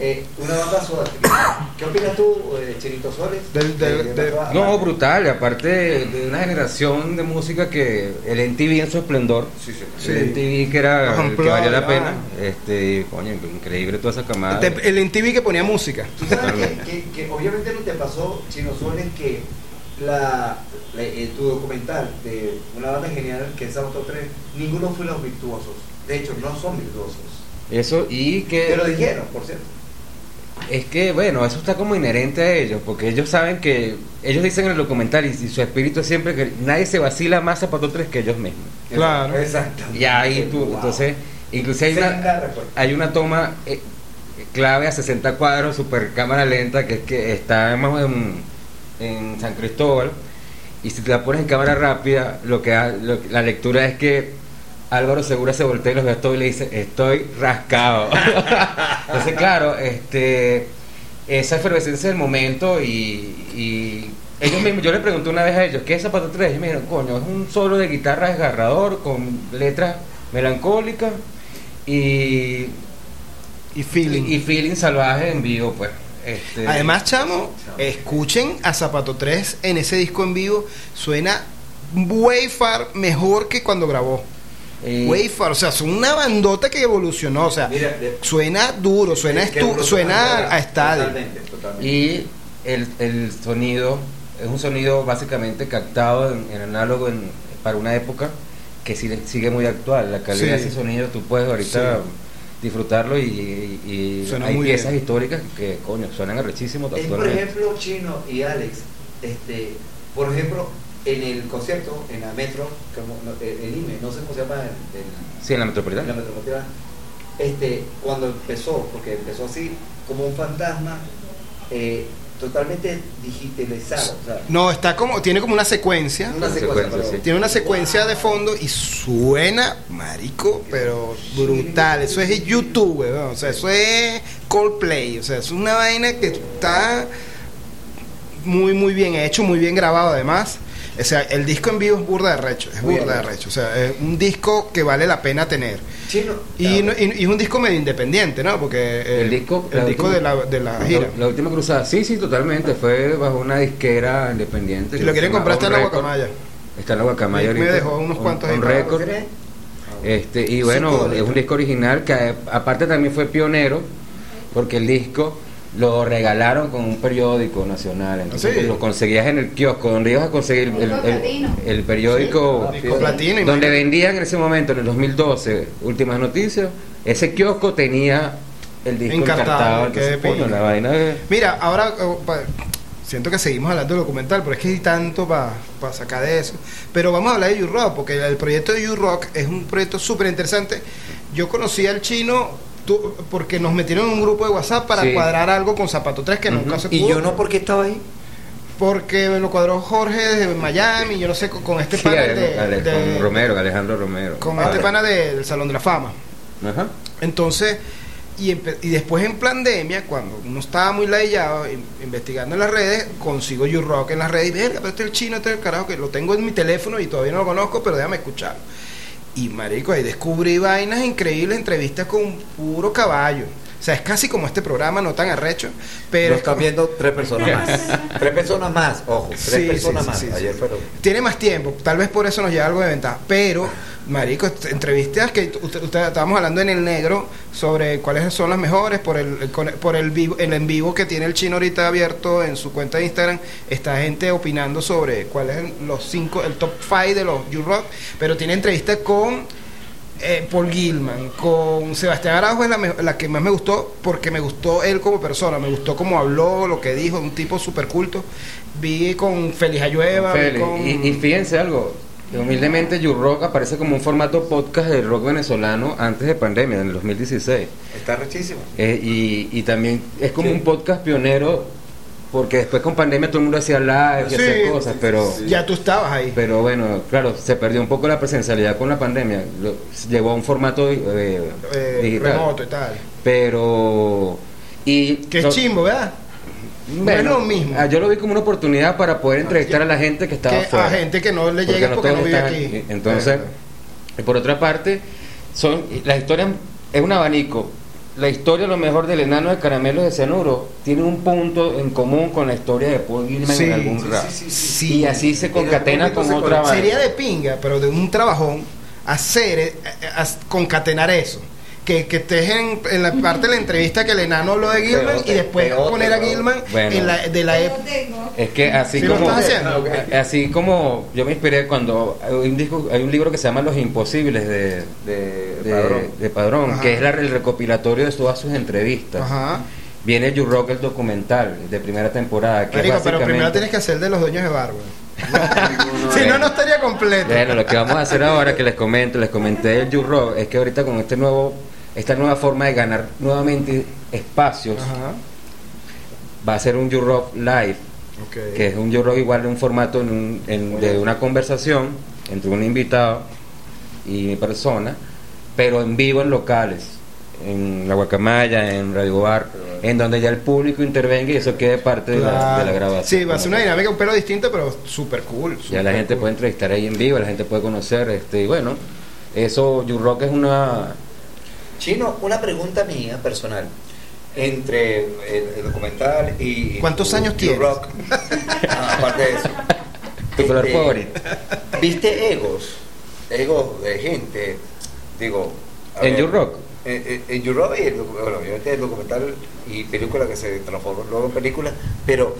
I: eh, una banda sudafricana. ¿Qué opinas tú, eh, Chinito Suárez?
C: Del- del-
I: De- de-
C: del-
I: de-
D: No, brutal, aparte de, una generación de música que el MTV en su esplendor,
I: Sí, sí.
C: Sí.
D: el MTV que era el que valía la
C: Unplugged,
D: pena,
C: ah.
D: este, coño, increíble toda esa camada.
C: El MTV que ponía música.
I: Tú sabes que, que- que obviamente no te pasó, Chino Suárez, que la, la- eh, tu documental de una banda genial que es Auto 3, ninguno fue los virtuosos. De hecho, no son virtuosos.
D: Eso, y que
I: Te lo dijeron, por cierto.
D: es que, bueno, eso está como inherente a ellos, porque ellos saben que, ellos dicen en el documental, y, y su espíritu es siempre que nadie se vacila más zapato 3 que ellos mismos.
C: Claro.
I: Exacto.
D: Y ahí tú,
I: Wow.
D: entonces, incluso hay una, hay una toma eh, clave a 60 cuadros, super cámara lenta, que es que está en, en San Cristóbal, y si te la pones en cámara rápida, lo que ha- lo la lectura es que Álvaro Segura se voltea y los ve a todos y le dice, estoy rascado. *laughs* Entonces, claro, este esa efervescencia del momento y, y ellos mismos, yo le pregunté una vez a ellos, ¿qué es Zapato 3? Y me dijeron, coño, es un solo de guitarra desgarrador con letras melancólicas y,
C: Y feeling.
D: y feeling salvaje en vivo, pues. Este,
C: Además, chamo, escuchen a Zapato 3 en ese disco en vivo. Suena way far mejor que cuando grabó.
D: eh,
C: Way far, o sea, son una bandota que evolucionó. O sea,
I: Mira, de-
C: suena duro, suena, estu- suena a estadio.
I: Totalmente, totalmente.
D: y el, el sonido es un sonido básicamente captado en, en análogo en- para una época que sigue, sigue muy actual. La calidad
C: Sí.
D: de ese sonido tú puedes ahorita disfrutarlo y, y- hay piezas
C: bien.
D: históricas que, coño, suenan arrechísimo
I: Es, por ejemplo, Chino y Alex, este, por ejemplo, en el concierto, en la metro, como, el, el IME, no sé cómo se llama el, el-
D: Sí, en la
I: en la
D: metropolitana.
I: metropolitana, este, cuando empezó, porque empezó así, como un fantasma, eh, totalmente digitalizado. O sea,
C: No, está como, tiene como una secuencia.
I: una secuencia,
D: secuencia,
I: pero-
D: sí.
C: Tiene una secuencia de fondo y suena, marico, pero brutal. Eso es YouTube, weón. O sea, eso es Coldplay. O sea, es una vaina que está muy, muy bien hecho, muy bien grabado además. O sea, el disco en vivo es burda de recho, es
I: Muy
C: burda de recho. O sea, es un disco que vale la pena tener. Y,
I: claro.
C: no- y- y es un disco medio independiente, ¿no? Porque eh,
D: El disco-
C: el
D: la
C: disco
D: última-
C: de la, de la gira.
D: La, la última cruzada, sí, sí, totalmente. Fue bajo una disquera independiente.
C: Si lo quieren comprar está en la Guacamaya.
D: Está en la Guacamaya
C: Me- me
D: ahorita.
C: dejó unos cuantos
D: On
C: para-
D: Record. Este, y bueno, es un disco original que aparte también fue pionero porque el disco lo regalaron con un periódico nacional. Entonces
C: Sí.
D: lo conseguías en el kiosco, donde ibas a conseguir el, el- el- el periódico
C: platino,
D: donde vendían en ese momento, en el 2012, últimas noticias. Ese kiosco tenía el disco
C: Encartado,
D: Entonces, coño, la vaina es-
C: Mira, ahora pa- siento que seguimos hablando del documental, pero es que hay tanto para sacar de eso. Pero vamos a hablar de U-Rock, porque el proyecto de U-Rock es un proyecto súper interesante. Yo conocí al chino tú- porque nos metieron en un grupo de WhatsApp para
D: Sí.
C: cuadrar algo con Zapato 3 que nunca se pudo.
I: Y yo no, porque estaba ahí.
C: Porque me lo cuadró Jorge desde Miami, yo no sé, con, con este
D: Sí,
C: pana de,
D: Ale-
C: de-
D: con Romero, Alejandro Romero.
C: con
D: Ah,
C: este pana de- del Salón de la Fama.
D: Ajá.
C: Entonces, y, y después en pandemia, cuando uno estaba muy ladillado, in- investigando en las redes, consigo You-Rock en las redes y verga, pero este es el chino, este es el carajo, que lo tengo en mi teléfono y todavía no lo conozco, pero déjame escucharlo. Y marico, ahí descubrí vainas increíbles, entrevistas con puro caballo. O sea, es casi como este programa, no tan arrecho, pero
I: Lo están
C: como-
I: viendo tres personas más. tres personas más, ojo, tres
C: Sí,
I: personas
C: sí,
I: más.
C: sí, sí,
I: Ayer
C: sí.
I: fueron.
C: tiene más tiempo, tal vez por eso nos lleva algo de ventaja, pero marico, entrevistas que usted, usted- estábamos hablando en el negro sobre cuáles son las mejores por el, por el vivo, el en vivo que tiene el chino ahorita abierto en su cuenta de Instagram, está gente opinando sobre cuáles son los cinco, el top 5 de los You-Rock, pero tiene entrevistas con eh, Paul Gilman, con Sebastián Araujo es la, me- la que más me gustó porque me gustó él como persona, me gustó cómo habló, lo que dijo, un tipo súper culto. Vi con Félix Ayueva, vi
D: Feli,
C: con...
D: y, y fíjense algo, humildemente You-Rock aparece como un formato podcast de rock venezolano antes de pandemia, en el 2016.
I: Está rechísimo.
D: Eh, y, y también es como
I: Sí.
D: un podcast pionero, porque después con pandemia todo el mundo hacía live y
C: Sí,
D: hacía cosas, pero...
C: Ya tú estabas ahí.
D: Pero bueno, claro, se perdió un poco la presencialidad con la pandemia. Lo, llevó a un formato eh,
C: eh,
D: digital.
C: remoto y tal.
D: Pero. Y,
C: Que es
D: no-
C: chimbo, ¿verdad? No es lo mismo.
D: ah, Yo lo vi como una oportunidad para poder entrevistar a la gente que estaba
C: Que
D: afuera.
C: a gente que no le
D: Porque
C: llega porque
D: todos
C: no vive
D: están
C: aquí.
D: Entonces, y por otra parte, son las historias es un abanico. La historia, a lo mejor, del enano de caramelos de cianuro tiene un punto en común con la historia de Paul Gilman
C: Sí,
D: en algún
C: sí,
D: rap.
C: sí, sí, sí.
D: Y así se concatena con otra.
C: Sería de pinga, pero de un trabajón, hacer, eh, eh, as- concatenar eso. Que, que estés en, en la parte de la entrevista que el enano habló de Gilman y después poner a. Gilman
D: Bueno.
C: en la, de la
N: tengo.
D: Es que así
C: ¿Sí lo
D: como así como yo me inspiré cuando hay un disco, hay un libro que se llama Los Imposibles de de, de-
I: Padrón.
D: de Padrón,
C: Ajá.
D: que es la- el recopilatorio de todas sus entrevistas.
C: Ajá.
D: Viene You Rock el documental de primera temporada, que
C: Marico, pero primero tienes que hacer de los dueños de barba. *laughs* si no, no estaría completo.
D: Bueno, lo que vamos a hacer ahora que les comento, les comenté el You Rock, es que ahorita con este nuevo esta nueva forma de ganar nuevamente espacios
C: Ajá.
D: va a ser un Rock live que es un rock igual de un formato en un- en- de una conversación entre un invitado y mi persona, pero en vivo en locales, en la Guacamaya, en Radio Bar, en donde ya el público intervenga y eso quede parte de, la, de la grabación.
C: Sí, va a ser una dinámica un pelo distinta, pero súper cool.
D: Ya la gente
C: cool.
D: puede entrevistar ahí en vivo, la gente puede conocer, este, y bueno, eso, Rock es una...
I: Chino, una pregunta mía personal. Entre el, el documental y.
C: ¿Cuántos
I: tu-
C: años tienes?
I: Rock, *laughs* ah, aparte de eso.
D: Tu color
I: Este,
D: favorito.
I: ¿Viste egos? Egos de gente. Digo.
D: ¿En
I: ver,
D: You Rock?
I: En, en- en You Rock y el, bueno, obviamente el documental y película que se transformó luego en película. Pero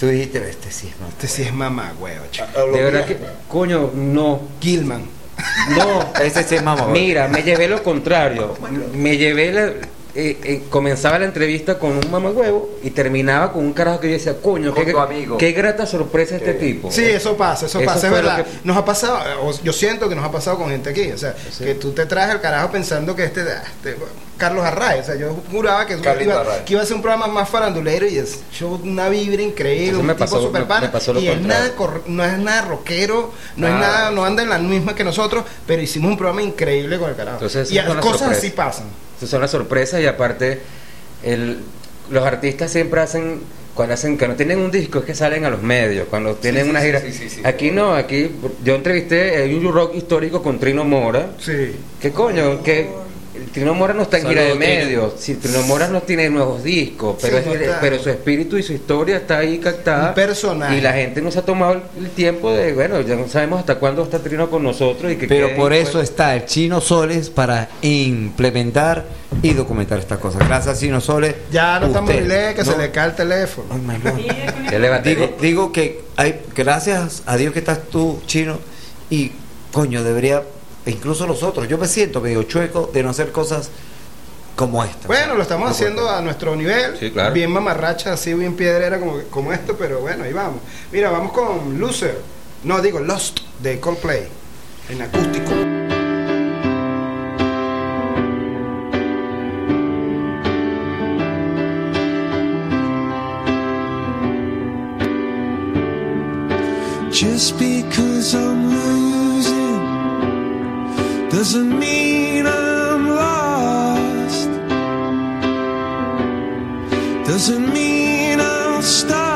I: tú dijiste, este sí es más.
C: Este sí es mamá, chico.
I: Ah, lo
D: De verdad que, coño, no,
C: Gilman.
D: No,
I: Ese sí es mamá.
D: Mira, me llevé lo contrario. Me llevé la. Eh, eh, comenzaba la entrevista con un mamagüevo y terminaba con un carajo que yo decía, coño, qué,
I: amigo.
D: qué grata sorpresa este tipo.
C: Sí, eso pasa, eso,
D: Eso
C: pasa, es verdad.
D: que-
C: Nos ha pasado, o yo siento que nos ha pasado con gente aquí, o sea,
D: Sí.
C: que tú te traes el carajo pensando que este, ah, este, Carlos Arraez, o sea, yo juraba que, iba, que iba a ser un programa más farandulero y es show, una vibra increíble,
D: Eso
C: un
D: me
C: tipo
D: pasó-
C: super pana,
D: me pasó lo
C: y es nada, no es nada rockero, no es
I: Nada.
C: nada, no anda en la misma que nosotros, pero hicimos un programa increíble con el carajo.
D: Entonces,
C: y cosas
D: sorpresas.
C: así pasan.
D: Esas son las sorpresas y aparte, el, los artistas siempre hacen, cuando hacen, que no tienen un disco, es que salen a los medios, cuando tienen
I: sí,
D: una gira.
I: sí, sí, sí.
D: aquí no, aquí yo entrevisté hay un rock histórico con Trino Mora.
C: Sí.
D: ¿Qué coño? Que Trino Mora no está en gira de medios. Si Trino Mora no tiene nuevos discos, pero,
C: Sí, no
D: es- pero su espíritu y su historia está ahí captada.
C: Un personaje.
D: Y la gente no se ha tomado el, el tiempo de, bueno, ya no sabemos hasta cuándo está Trino con nosotros. y que
I: Pero por eso
D: pues.
I: está el Chino Soles para implementar y documentar estas cosas. Gracias, Chino Soles.
C: Ya no estamos lee que se le cae el teléfono.
I: Ay, my. Digo, digo que hay, gracias a Dios que estás tú, Chino, y coño, debería, e incluso nosotros, yo me siento medio chueco de no hacer cosas como esta.
C: Bueno, lo estamos
I: No
C: haciendo
I: puedo.
C: a nuestro nivel,
D: Sí, claro.
C: bien mamarracha, así bien piedrera como, como esto, pero bueno, ahí vamos. Mira, vamos con Loser, no digo Lost, de Coldplay, en acústico.
G: Just because I'm losing doesn't mean I'm lost. Doesn't mean I'll stop.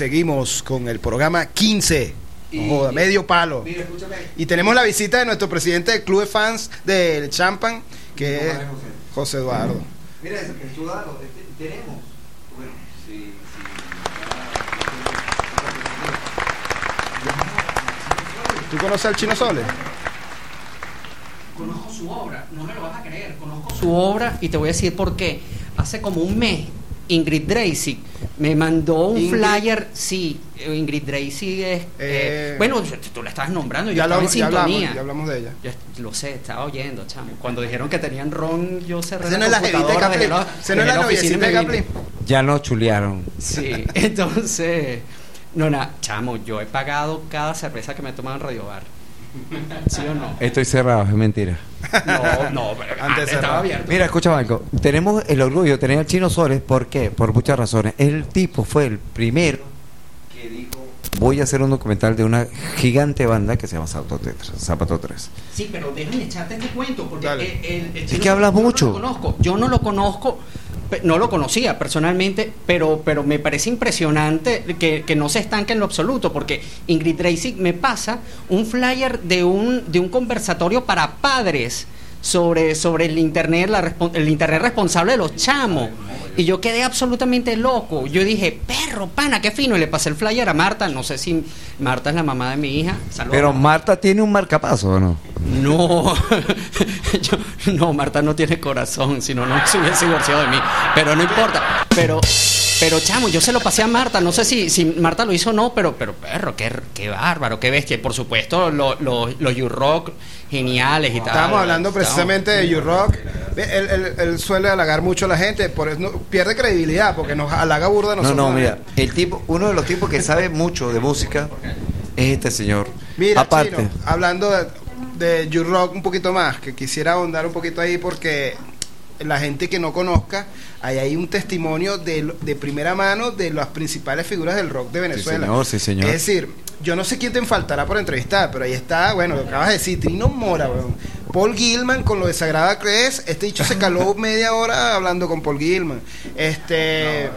C: Seguimos con el programa 15. No
I: Y-
C: joda, medio palo.
I: Mira, escúchame.
C: Y tenemos la visita de nuestro presidente del club de fans del Champan, que es
I: ¿Cómo es, José?
C: José Eduardo.
I: Mira, este, tenemos. Bueno, sí,
C: ¿Tú conoces al Chino Sole?
O: Conozco su obra, no me lo vas a creer. Conozco su obra y te voy a decir por qué. Hace como un mes, Ingrid Dreisig me mandó un
C: Ingrid.
O: flyer. Sí, eh, Ingrid Dreisig es. eh,
C: Eh,
O: bueno, tú la estabas nombrando, yo
C: Ya,
O: estaba
C: lo-
O: en
C: ya hablamos,
O: sintonía.
C: ya hablamos de ella.
O: Yo lo sé, estaba oyendo, chamo. Cuando dijeron que tenían ron, yo cerré
C: no es la de
O: computadora, la-
C: Esa no es la
O: oficina y
C: noviecita de
O: me
C: Capri.
I: Ya nos chulearon.
O: Sí, *laughs* entonces. No, nada, chamo, yo he pagado cada cerveza que me he tomado en Radio Bar. *laughs* ¿Sí o no?
I: Estoy cerrado, es mentira.
O: No, no, pero
C: Antes
O: estaba abierto.
I: Mira, escucha, Marco. Tenemos el orgullo de tener al Chino Soles. ¿Por qué? Por muchas razones. El tipo fue el primero que dijo: Voy a hacer un documental de una gigante banda que se llama Zapato 3. Zapato 3.
O: Sí, pero déjame echarte este cuento porque el, el- el
I: Es
O: chino
I: que habla
O: yo no
I: mucho.
O: lo conozco, yo no lo conozco, no lo conocía personalmente, pero, pero me parece impresionante que, que no se estanque en lo absoluto, porque Ingrid Tracy me pasa un flyer de un, de un conversatorio para padres sobre, sobre el internet, la el internet responsable de los chamos. Y yo quedé absolutamente loco. Yo dije, perro, pana, qué fino. Y le pasé el flyer a Marta. No sé si Marta es la mamá de mi hija. Saludos,
I: Pero
O: Marta.
I: Tiene un marcapaso, ¿o no?
O: No, *laughs* Yo- no, Marta no tiene corazón, si no, no se hubiese divorciado de mí. Pero no importa. Pero, pero chamo, yo se lo pasé a Marta. No sé si, si Marta lo hizo o no, pero, pero perro, qué, qué bárbaro, qué bestia. Y por supuesto, los los los You-Rock geniales y tal.
C: Estábamos hablando precisamente de You-Rock. Él, él- él suele halagar mucho a la gente, por eso no- pierde credibilidad, porque nos halaga burda a
I: No,
C: nosotros.
I: no, mira. El tipo, uno de los tipos que sabe mucho de música es este señor.
C: Mira,
I: Aparte,
C: Chino, hablando de, de You-Rock un poquito más, que quisiera ahondar un poquito ahí porque la gente que no conozca, ahí hay un testimonio de, de primera mano de las principales figuras del rock de Venezuela.
P: señor, sí, señor.
C: Es decir, yo no sé quién te faltará por entrevistar, pero ahí está, bueno, lo acabas de decir, Trino Mora, weón. Paul Gilman con lo desagrada que es, este dicho se caló *laughs* media hora hablando con Paul Gilman. Este,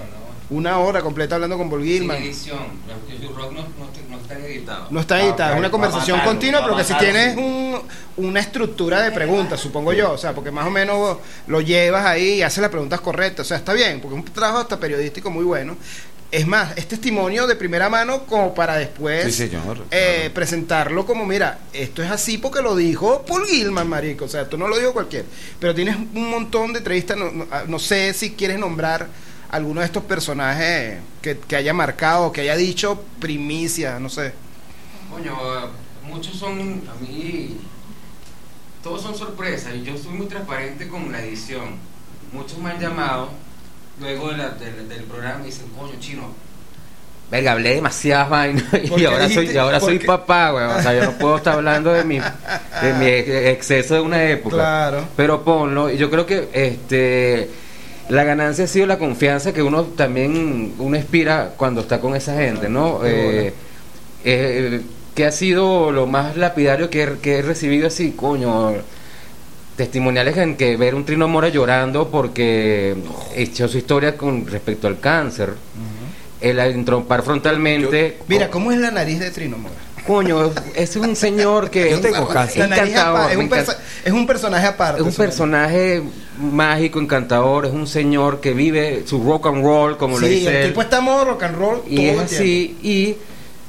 C: una hora completa hablando con Paul Gilman.
D: Sin edición. Rock no, no, no están editados.
C: No está editada,
D: Ah,
C: es una conversación
D: matarlo,
C: continua, pero que si tienes un, una estructura de preguntas, supongo yo, o sea, porque más o menos lo llevas ahí y haces las preguntas correctas, o sea, está bien, porque es un trabajo hasta periodístico muy bueno. Es más, es testimonio de primera mano como para después
P: Sí, señor,
C: eh, presentarlo como, mira, esto es así porque lo dijo Paul Gilman, marico, o sea, esto no lo dijo cualquiera. Pero tienes un montón de entrevistas, no, no- ah, no sé si quieres nombrar alguno de estos personajes que, que haya marcado, que haya dicho primicia, no sé.
D: Coño, eh, muchos son, a mí, todos son sorpresas y yo soy muy transparente con la edición. Muchos me han llamado luego de la- del- del programa y dicen, coño, chino, verga, hablé demasiadas vainas *laughs*
C: ¿Por
D: y ahora soy, y ahora
C: ¿Por
D: soy papá, weón. O sea, yo no puedo estar hablando de mi, de mi ex- *laughs* exceso de una época.
C: Claro.
D: Pero ponlo, y yo creo que este la ganancia ha sido la confianza que uno también uno inspira cuando está con esa gente, ¿no?
C: Qué
D: Eh, eh, que ha sido lo más lapidario que he, que he recibido así, coño, testimoniales en que ver un Trino Mora llorando porque echó su historia con respecto al cáncer, el entrompar frontalmente,
C: Mira, ¿cómo es la nariz de Trino Mora?
D: coño, es un señor que
P: Yo tengo cáncer.
C: Es, es un personaje aparte.
D: Es un personaje mágico, encantador, es un señor que vive su rock and roll, como lo
C: Sí,
D: dice
C: el
D: él.
C: tipo está modo rock and roll
D: Y
C: todo
D: es
C: el
D: así, y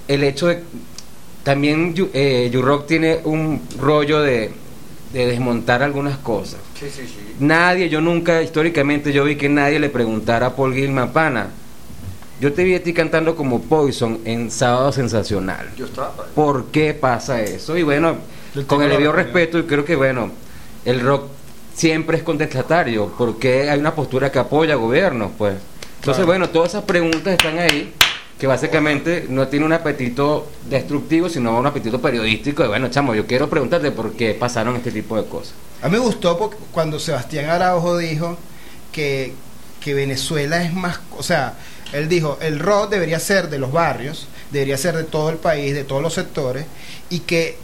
D: el hecho de... También Yu- eh, You-Rock tiene un rollo de, de desmontar algunas cosas. Nadie, yo nunca, históricamente, yo vi que nadie le preguntara a Paul Gilman, pana, yo te vi a ti cantando como Poison en Sábado Sensacional.
I: Yo estaba.
D: ¿Por qué pasa eso? Y bueno, con el
C: de
D: debido
C: rock,
D: respeto, y creo que bueno, el rock siempre es contestatario, porque hay una postura que apoya gobiernos, pues. Entonces,
C: Claro.
D: bueno, todas esas preguntas están ahí, que básicamente no tiene un apetito destructivo, sino un apetito periodístico. De bueno, chamo, yo quiero preguntarte por qué pasaron este tipo de cosas.
C: A mí me gustó porque cuando Sebastián Araujo dijo que, que Venezuela es más, o sea, él dijo, el rock debería ser de los barrios, debería ser de todo el país, de todos los sectores, y que,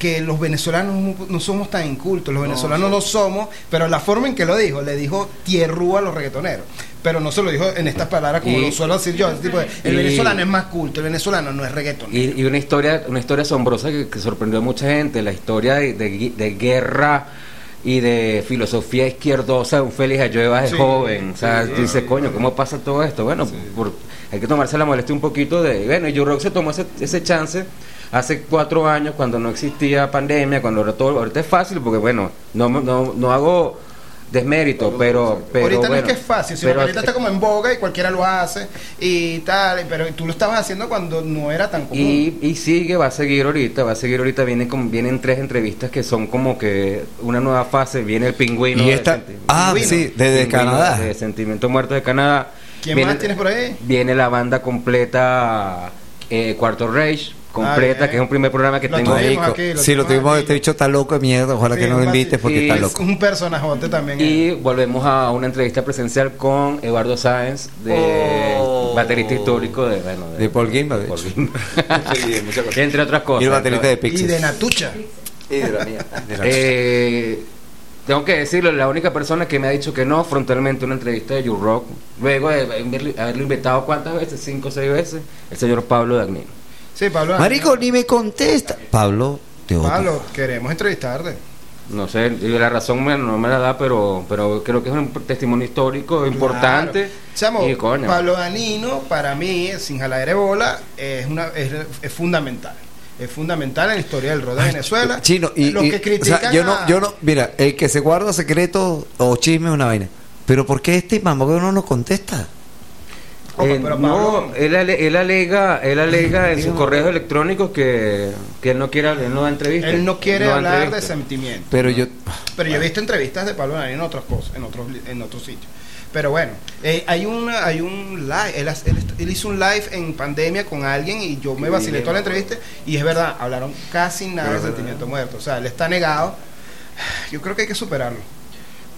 C: que los venezolanos no- somos tan incultos, los venezolanos no somos, pero la forma en que lo dijo, le dijo tierrú a los reggaetoneros. Pero no se lo dijo en estas palabras como
D: Y-
C: lo suelo decir yo. el tipo de, el
D: y-
C: venezolano es más culto, el venezolano no es reggaetonero.
D: Y, y una historia una historia asombrosa que, que sorprendió a mucha gente, la historia de, de gui- de guerra y de filosofía izquierdosa de un Félix Ayueva de
C: Sí,
D: joven. O sea,
C: sí,
D: tú dices, coño, ¿cómo pasa todo esto? Bueno, por- hay que tomarse la molestia un poquito de... Bueno, y Rock se tomó ese, ese chance hace cuatro años cuando no existía pandemia, cuando era todo... Ahorita es fácil porque, bueno, no, no, no hago desmérito, pero... pero
C: ahorita no
D: bueno,
C: es que es fácil, sino
D: pero-
C: que ahorita está como en boga y cualquiera lo hace y tal, pero tú lo estabas haciendo cuando no era tan común.
D: Y, y sigue, va a seguir ahorita, va a seguir ahorita, vienen, como, vienen tres entrevistas que son como que una nueva fase, viene el pingüino.
P: Y
D: de
P: esta- ah,
C: Pingüino.
P: sí, desde
D: Pingüino
P: Canadá.
D: De Sentimiento Muerto de Canadá.
C: ¿Quién
D: Viene-
C: más tienes por ahí?
D: Viene la banda completa, eh, Cuarto Rage, completa, que es un primer programa que
C: Lo
D: tengo.
C: aquí, lo
P: si lo
C: tuvimos
P: este bicho está loco de mierda. Ojalá
C: Sí,
P: que no lo invites porque
D: y-
P: está
C: Es
P: loco.
C: un personajote también.
D: Y volvemos a una entrevista presencial con Eduardo Sáenz, de
I: Oh.
D: baterista histórico de, bueno,
P: De Paul Gilman, de
D: Paul. *laughs*
P: Sí. *laughs*
D: Entre otras cosas.
P: Y el baterista de
C: y
P: Pixies.
C: de Natucha.
I: Y de la mía. *laughs*
P: De la-
D: Eh, tengo que decirlo, la única persona que me ha dicho que no frontalmente en una entrevista de You Rock, luego de haberlo invitado cuántas veces, cinco o seis veces, el señor Pablo Dagnino.
C: Sí, Pablo.
P: Marico, ni me contesta. Pablo, te odio.
C: Pablo, queremos entrevistarte.
D: No sé, y la razón me- no me la da, pero pero creo que es un testimonio histórico importante.
C: Claro. Chamo,
D: y coño,
C: Pablo Danino, para mí, sin jalar de bola, es, una, es, es fundamental. Es fundamental en la historia del rock de Venezuela.
P: Chino, y,
C: Los
P: y-
C: que
P: o
C: critican
P: sea, yo no, yo no, mira, el que se guarda secretos o chisme es una vaina. Pero ¿por qué este mamá no nos contesta?
D: Eh,
C: pero
D: no, él, ale- él alega, él alega en sus correos electrónicos que, que él no quiere, él no da entrevistas.
C: Él no quiere hablar de sentimientos.
P: Pero yo,
C: Pero yo he visto entrevistas de Pablo en otras cosas, en otros, en otros sitios. Pero bueno, eh, hay una, hay un live, él, él él hizo un live en pandemia con alguien y yo me vacilé toda la entrevista y es verdad, hablaron casi nada de sentimiento muerto. O sea, él está negado. Yo creo que hay que superarlo.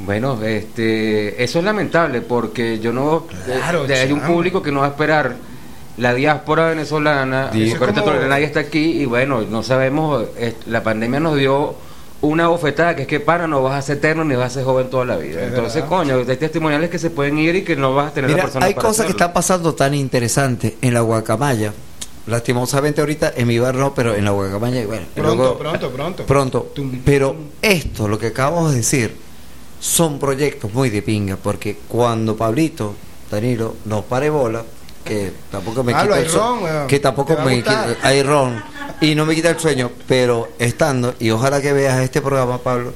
D: Bueno, este, eso es lamentable porque yo no.
C: Claro,
D: de- hay un público que no va a esperar la diáspora venezolana.
C: Es como-
D: nadie está aquí y bueno, no sabemos. eh, La pandemia nos dio una bofetada que es que para no vas a ser eterno ni vas a ser joven toda la vida.
C: Es
D: Entonces,
C: verdad.
D: coño, hay testimoniales que se pueden ir y que no vas a tener la
P: Mira,
D: persona
P: hay
D: para
P: cosas que están pasando tan interesantes en la Guacamaya. Lastimosamente ahorita en mi bar no, pero en la Guacamaya, bueno. y
C: Pronto,
P: luego-
C: pronto, pronto.
P: Pronto. Pero esto, lo que acabamos de decir, son proyectos muy de pinga, porque cuando Pablito, Danilo, nos pare bola, que tampoco me
C: Pablo,
P: quita el sueño, que tampoco me quita, hay ron, y no me quita el sueño, pero estando, y ojalá que veas este programa, Pablo,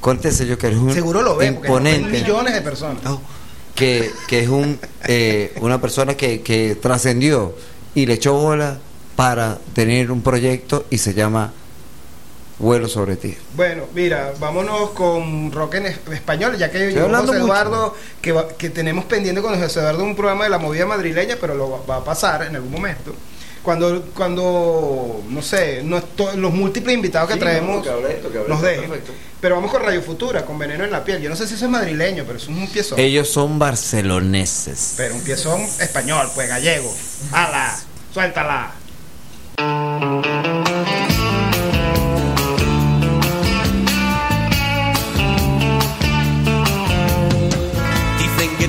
P: con este sello que eres un
C: Seguro lo ven
P: imponente.
C: millones de personas.
P: que, que es un eh, una persona que, que trascendió y le echó bola para tener un proyecto y se llama Vuelo sobre ti.
C: Bueno, mira, vámonos con rock en es- español, ya que
P: hablando
C: José. Eduardo, que, va- que tenemos pendiente con José Eduardo un programa de la movida madrileña, pero lo va, va a pasar en algún momento. Cuando, cuando no sé, no es to- los múltiples invitados que
I: Sí,
C: traemos
I: no, que hable esto, que hable
C: nos dejen. Pero vamos con Radio Futura, con Veneno en la piel. Yo no sé si eso es madrileño, pero eso es un piezón.
P: Ellos son barceloneses.
C: Pero un piezón español, pues gallego. ¡Hala! ¡Suéltala!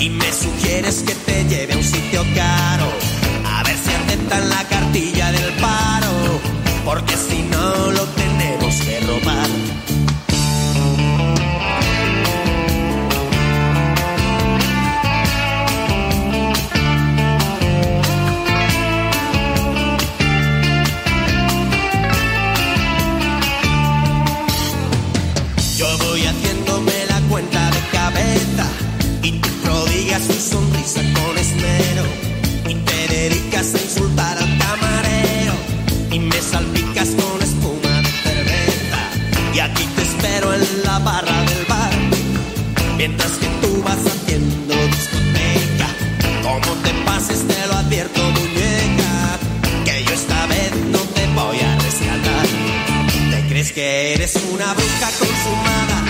Q: y me sugieres que te lleve a un sitio caro. A ver si aceptan la cartilla del paro, porque si no lo tenemos que robar. Mientras que tú vas haciendo discoteca. Como te pases te lo advierto muñeca que yo esta vez no te voy a rescatar. Te crees que eres una bruja consumada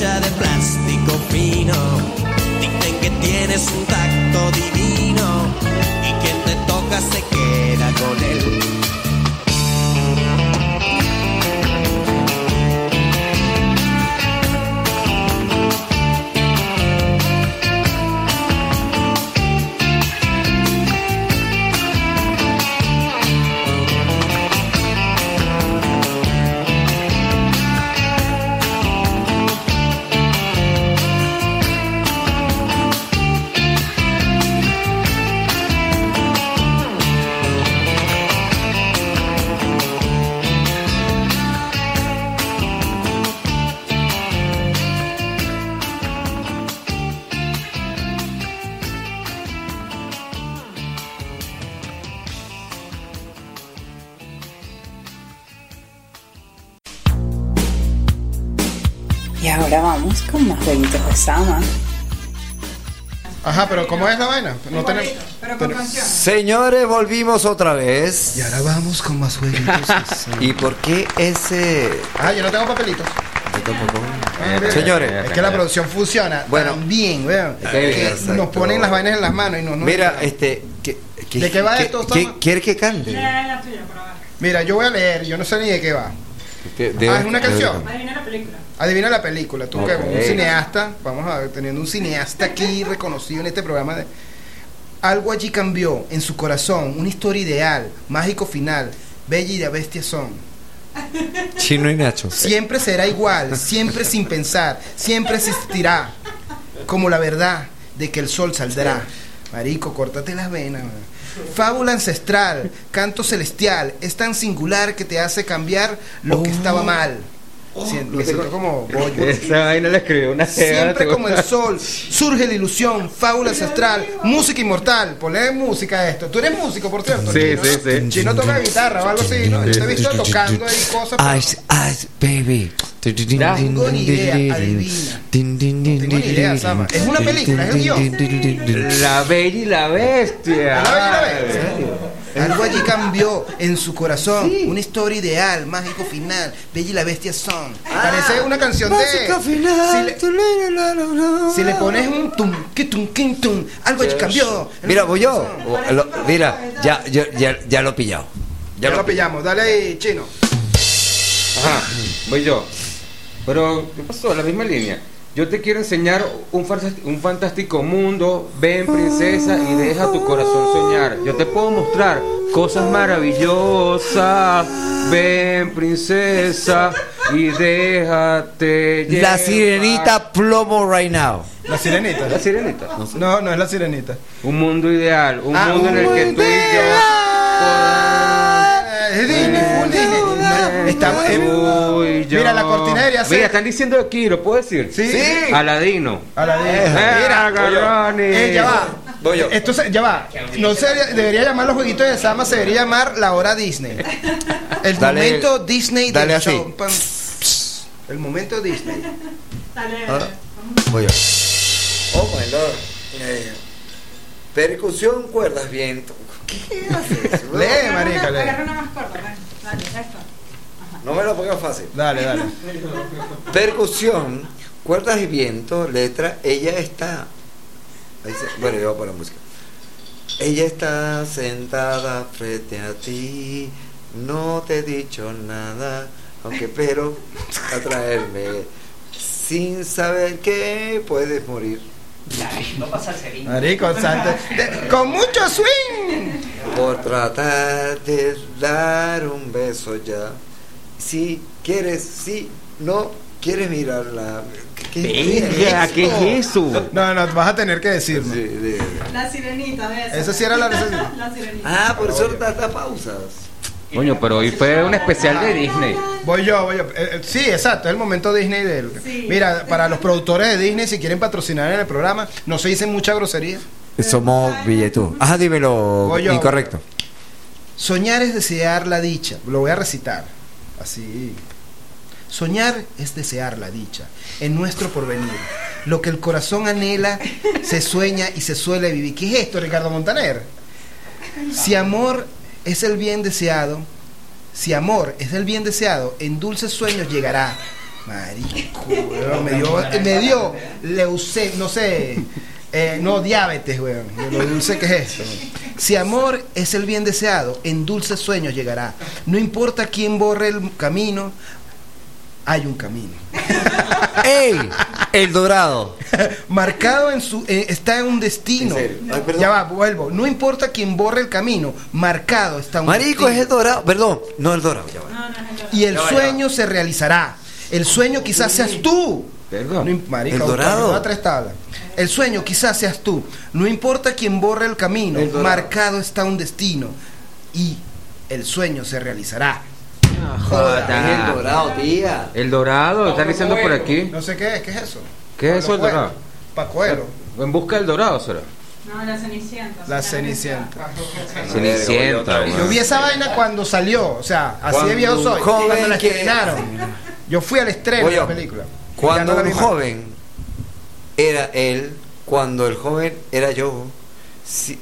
Q: hecha de plástico fino. Dicen que tienes un
C: Ajá, pero ¿cómo es la vaina? No tenemos.
N: Pero con canción.
I: Señores, volvimos otra vez.
C: Y ahora vamos con más jueguitos. *laughs*
I: ¿Y por qué ese...?
C: Ah, yo no tengo papelitos.
I: Yo tampoco.
C: Ah, bien.
I: Señores.
C: Es que la producción funciona
I: Bueno.
C: tan bien, que-
I: exacto.
C: nos ponen las vainas en las manos y no, no
I: Mira, este... ¿qué,
C: ¿De qué va
I: qué-
C: esto?
I: ¿Quiere que cante?
N: La tuya.
C: Mira, yo voy a leer, yo no sé ni de qué va.
I: De- de-
C: Ah, es una canción.
N: Adivina la película.
C: Adivina la película, tú que
I: Ok.
C: un cineasta, vamos a ver, teniendo un cineasta aquí reconocido en este programa de algo allí cambió en su corazón, una historia ideal, mágico final, bella y de bestia son.
I: Chino y Nacho.
C: Siempre será igual, siempre sin pensar, siempre existirá, como la verdad de que el sol saldrá. Marico, córtate las venas. man. Fábula ancestral, canto celestial, es tan singular que te hace cambiar lo que estaba mal. Siento como bollo.
D: Esa vaina la escribió una
C: Siempre como el sol, surge la ilusión, fábula ancestral, música inmortal. Ponle música a esto. Tú eres músico, por cierto.
D: Sí,
C: Chino,
D: sí,
C: ¿no?
D: sí.
C: Chino toca guitarra o algo así, ¿no? Yo te he visto tocando ahí cosas.
I: Ice, ice, baby.
C: No tengo ni idea, adivina.
I: No tengo
C: tengo ni idea, Sama. Es una película, es el guion.
D: La Bella y la Bestia.
C: La Bella y la Bestia. Algo allí cambió en su corazón. Una historia ideal, mágico final. Bella y la bestia son. Parece una canción de.
I: Final.
C: Si le, si le pones un tum, que tum, que tum, algo allí cambió.
I: Mira, voy yo.
C: corazón.
I: O- lo- mira, ya, ya, ya, ya lo he pillado.
C: Ya lo pillamos. Dale ahí, chino.
D: Ajá, voy yo. Pero, ¿qué pasó? La misma línea. Yo te quiero enseñar un, un fantástico mundo. Ven, princesa, y deja tu corazón soñar. Yo te puedo mostrar cosas maravillosas. Ven, princesa, y déjate
I: La
D: llevar.
I: sirenita plomo right now.
C: La sirenita.
D: La sirenita.
C: No, no es la sirenita.
D: Un mundo ideal. Un
C: Ah,
D: mundo en el
C: un
D: que tú y yo.
C: Es Disney, full Disney. No, Estamos en.
D: Tú y yo.
C: Mira, la cortina debería ser-
D: Mira, están diciendo aquí, ¿lo puedo decir?
C: Sí. Sí.
D: Aladino.
C: A la de.
D: Eh,
C: Mira,
D: agarroni.
C: eh, ya va.
I: Voy yo.
C: Esto se- ya va. No se debería, debería llamar los jueguitos de Sama, se debería llamar la hora Disney. El
I: Dale-
C: momento Disney
I: dale
C: del
I: así.
C: show. Pam, pss, El momento Disney.
N: Dale.
I: Ahora, voy yo. Oh my lord. Eh, percusión, cuerdas, viento. ¿Qué haces?
C: Lee, marica, lee.
N: Agarra una más corta, ven. Dale, esto.
I: No me lo pongas fácil.
C: Dale, dale.
I: Percusión, cuerdas y viento, letra, ella está. ahí se- Bueno, yo voy a poner música. Ella está sentada frente a ti, no te he dicho nada, aunque pero atraerme, sin saber que puedes morir.
O: No pasa el
C: Marico, santo. De- Con mucho swing.
I: Por tratar de dar un beso ya. Si quieres, si no quieres mirarla. ¿Qué,
D: Venga, ¿qué es eso?
C: No, no, vas a tener que decirlo.
I: Sí, sí.
N: La sirenita, ¿ves?
C: Esa sí era la- *laughs*
N: La sirenita.
I: Ah, por eso da, da pausas.
D: Coño, pero hoy fue un especial de Disney.
C: Voy yo, voy yo. Eh, eh, sí, exacto, es el momento Disney del.
N: Sí.
C: Mira, para los productores de Disney, si quieren patrocinar en el programa, no se dicen mucha grosería.
I: Somos billetú. Ajá, dímelo.
C: Voy yo.
I: Incorrecto.
C: Soñar es desear la dicha. Lo voy a recitar. Así. Soñar es desear la dicha en nuestro porvenir. Lo que el corazón anhela, se sueña y se suele vivir. ¿Qué es esto, Ricardo Montaner? Si amor es el bien deseado, si amor es el bien deseado, en dulces sueños llegará. Marico, me dio, me dio no sé, eh, no, diabetes, weón, de lo dulce que es esto. Si amor es el bien deseado, en dulces sueños llegará. No importa quién borre el camino, hay un camino.
I: ¡Ey! El dorado. *laughs*
C: Marcado en su eh, está en un destino.
I: ¿En serio? Ay, perdón.
C: ya va, vuelvo. No importa quién borre el camino, marcado está un
I: Marico,
C: destino.
I: es el dorado. Perdón, no el dorado. Ya va.
N: No, no, no, no.
C: Y el
I: Ya va, ya
C: sueño se realizará. El sueño quizás seas tú.
D: Perdón.
C: No marica,
I: El dorado.
C: a tres tablas. El sueño quizás seas tú. No importa quién borre el camino,
I: El
C: marcado está un destino. Y el sueño se realizará.
I: Es el dorado, tía.
D: El dorado, están diciendo por aquí.
C: No sé qué es, ¿qué es eso?
D: ¿Qué es eso el dorado?
C: Pacuero.
D: En busca del dorado será.
N: No, la cenicienta.
C: La Cenicienta.
D: Cenicienta.
C: Yo vi esa vaina cuando salió, o sea, así de viejo soy. Cuando la estrenaron. Yo fui al estreno de la película.
I: Cuando un joven era él, cuando el joven era yo, si-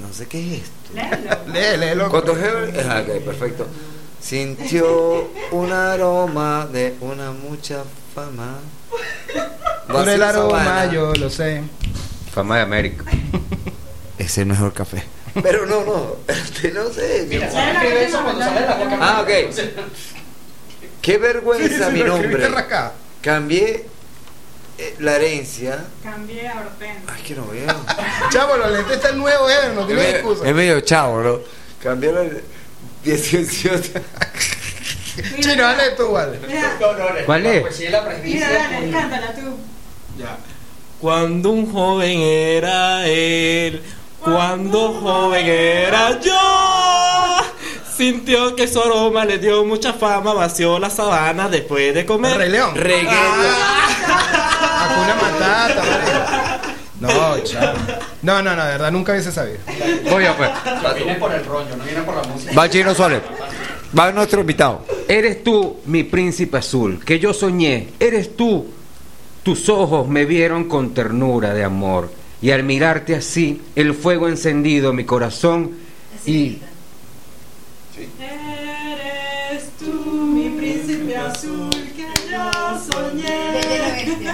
I: no sé qué es esto.
C: Lee, *laughs* léelo.
I: Cuando el joven, ah, ok, perfecto. Sintió un aroma de una mucha fama.
C: Por el aroma,
I: sabana.
C: yo lo sé.
D: Fama de América.
I: Es el mejor café. Pero no, no, este no sé.
O: Mira, se escribe eso cuando sale de la boca.
I: Ah, ok. Qué vergüenza
C: Sí,
I: mi nombre.
C: rascado.
I: Cambié eh, la herencia.
N: Cambié a Hortensia.
I: Ay, que *laughs* no veo.
C: Chavo, los lentes están nuevos, eh, no
I: Es
C: tiene
I: medio,
C: excusa.
I: es medio chavo, ¿no? Cambié la 18.
C: Chino, dale tú, vale.
N: Mira,
D: ¿Cuál es?
O: Pues sí, la presbicia.
N: mira, dale, cántala tú.
R: Cuando un joven era él, cuando joven era yo, sintió que su aroma le dio mucha fama, vació la sabana después de comer.
C: Rey León.
I: Reggae.
C: Hakuna Matata. No, chavo. No, no, no, de verdad, nunca hubiese sabido.
D: Voy a pues.
O: Viene por el rollo, no viene por la música.
I: Va Chino Suárez. Va nuestro invitado.
D: Eres tú, mi príncipe azul, que yo soñé. Eres tú. Tus ojos me vieron con ternura de amor. Y al mirarte así, el fuego encendido en mi corazón. Y
N: Eres tú, mi príncipe azul que yo soñé. *laughs*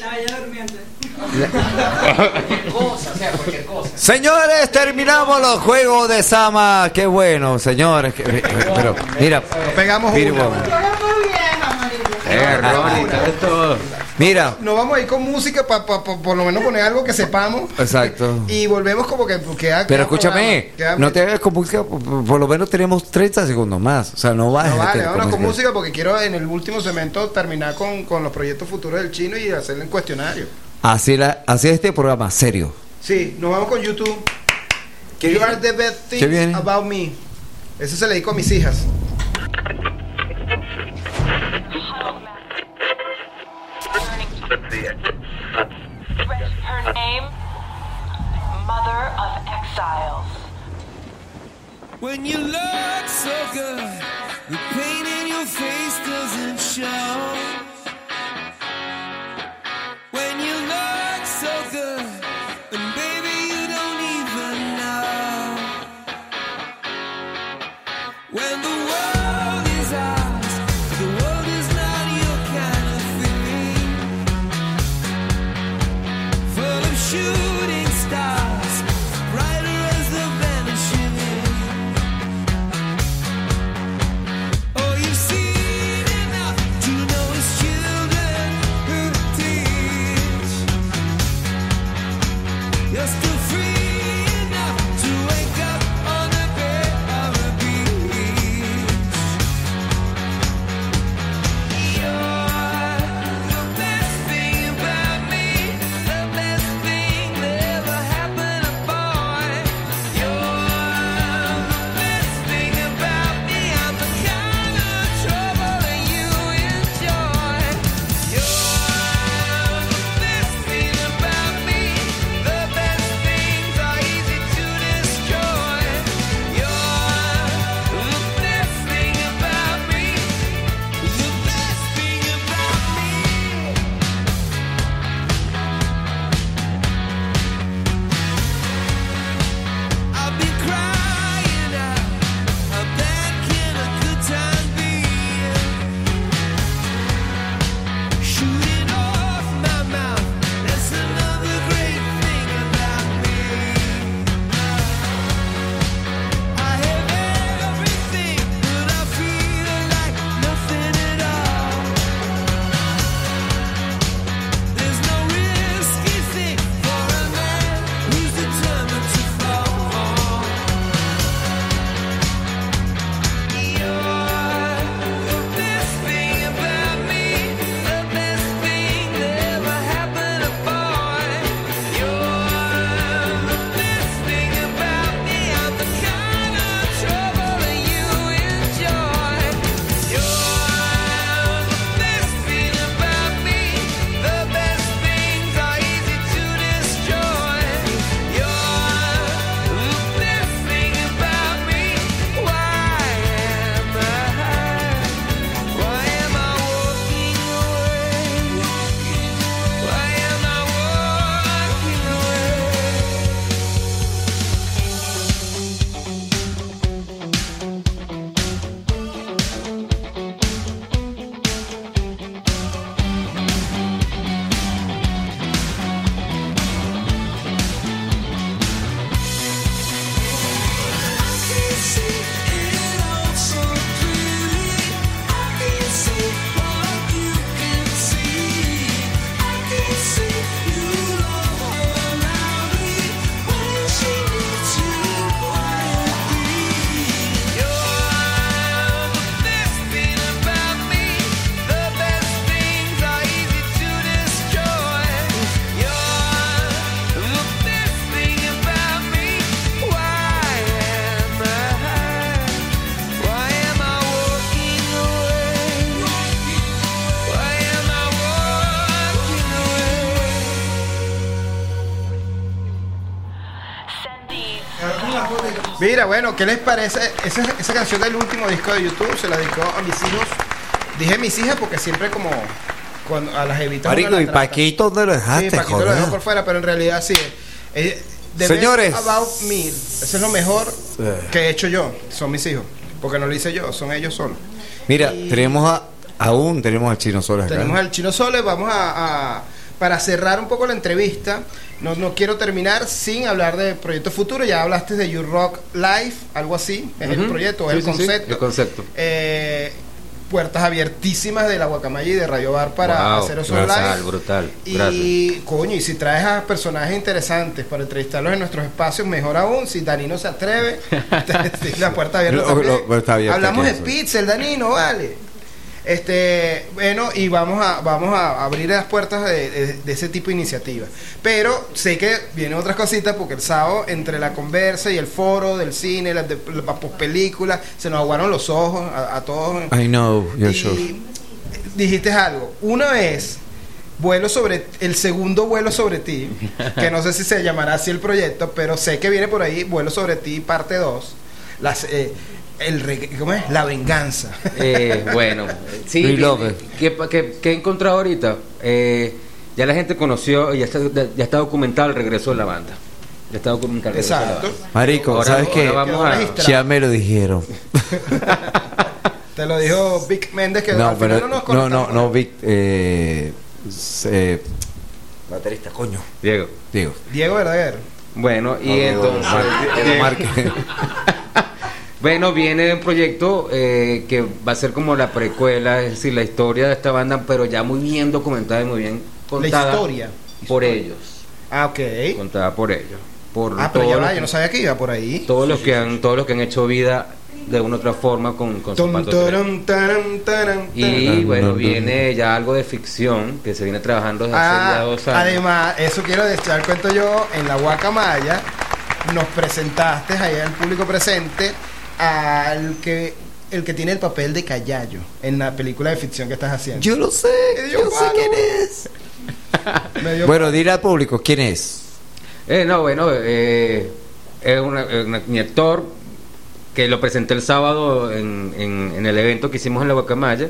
N: La bella durmiente.
O: Cualquier cosa, o sea, cualquier cosa.
I: Señores, terminamos los juegos de Sama. Qué bueno, señores. Qué- Pero, mira.
C: pegamos
I: mira,
D: Eh.
I: Mira,
C: Nos vamos a ir con música para por lo menos poner algo que sepamos.
I: exacto.
C: Y volvemos como que queda.
I: Pero escúchame,
C: queda-
I: no te hagas con música, por, por lo menos tenemos 30 segundos más. O sea, no bajes.
C: No, vale, vámonos con música porque quiero en el último segmento terminar con, con los proyectos futuros del chino y hacerle un cuestionario.
I: Así, la, así es este programa, serio.
C: Sí, nos vamos con YouTube. You are the best
I: ¿Qué
C: thing about me. Eso se le dedico a mis hijas.
G: When you look so good, the pain in your face doesn't show.
C: Mira, bueno, ¿qué les parece? Esa, esa canción del último disco de YouTube se la dedicó a mis hijos. Dije mis hijas porque siempre como cuando a las evitas.
I: Marico,
C: uno
I: ¿y
C: la trata.
I: Paquito dónde lo dejaste,
C: Sí, Paquito lo
I: joder?
C: dejó por fuera, pero en realidad sí. Eh,
I: Señores.
C: About Me, eso es lo mejor
I: Eh.
C: que he hecho yo. Son mis hijos. Porque no lo hice yo, son ellos solos.
I: Mira, tenemos a, aún tenemos al Chino Soles.
C: Tenemos al Chino Sole, vamos a, a- para cerrar un poco la entrevista. No, no quiero terminar sin hablar de proyectos futuros. Ya hablaste de You Rock Live, algo así. Es el proyecto,
D: Sí,
C: es el
D: sí, sí,
C: concepto.
D: el concepto.
C: Eh, puertas abiertísimas de la Guacamaya y de Radio Bar para
D: Wow,
C: hacer esos live.
D: brutal. Gracias.
C: Y coño, y si traes a personajes interesantes para entrevistarlos en nuestros espacios, mejor aún. Si Danino se atreve, *laughs* la puerta abierta.
I: Lo- está abierta
C: Hablamos de
I: eso.
C: pizza, el Danino, vale. Este, bueno, y vamos a, vamos a abrir las puertas de, de- de ese tipo de iniciativas. Pero sé que vienen otras cositas porque el sábado, entre la conversa y el foro del cine, la, de, la pospelícula, se nos aguaron los ojos a, a todos.
I: I know, you're sure.
C: Dijiste algo. Una vez, vuelo sobre el segundo vuelo sobre ti, *laughs* que no sé si se llamará así el proyecto, pero sé que viene por ahí, vuelo sobre ti, parte 2. Las, eh, el, reg- ¿Cómo es? La venganza.
D: Eh, bueno, sí. ¿Qué, qué, qué he encontrado ahorita? Eh, ya la gente conoció y ya está, ya está documentado el regreso de la banda. Ya está documentado el regreso de la
C: Exacto.
D: banda.
I: Marico,
D: Ahora-
I: ¿sabes qué?
D: ahora vamos a-
I: Ya me lo dijeron. *laughs*
C: Te lo dijo Vic Méndez que
I: No,
C: al final
I: pero
C: no nos
I: no, no, no, Vic, eh, se- baterista, coño.
D: Diego.
I: Diego.
C: Diego Verdaguer.
D: Bueno, y
I: No, Diego
D: entonces.
I: Mar- *laughs* Diego Márquez. *laughs*
D: Bueno, viene un proyecto eh, que va a ser como la precuela, es decir, la historia de esta banda, pero ya muy bien documentada y muy bien contada.
C: historia.
D: Por ellos.
C: Ah, ok.
D: Contada por ellos. Por
C: Ah, pero
D: todos
C: ya
D: los
C: va,
D: que-
C: yo no sabía que iba por ahí.
D: Todos los que han, todos los que han hecho vida de una u otra forma con, con
C: taram, taram, taram,
D: Y bueno, viene ya algo de ficción que se viene trabajando desde hace ya
C: Ah,
D: dos años.
C: además, eso quiero decir, cuento yo, en la Guacamaya nos presentaste allá al público presente al que el que tiene el papel de Callayo en la película de ficción que estás haciendo.
I: Yo lo sé, yo sé quién es. *laughs* Bueno, dile al público quién es.
D: Eh, no, bueno, eh, es una- una- mi actor que lo presenté el sábado en, en- en el evento que hicimos en la Guacamaya.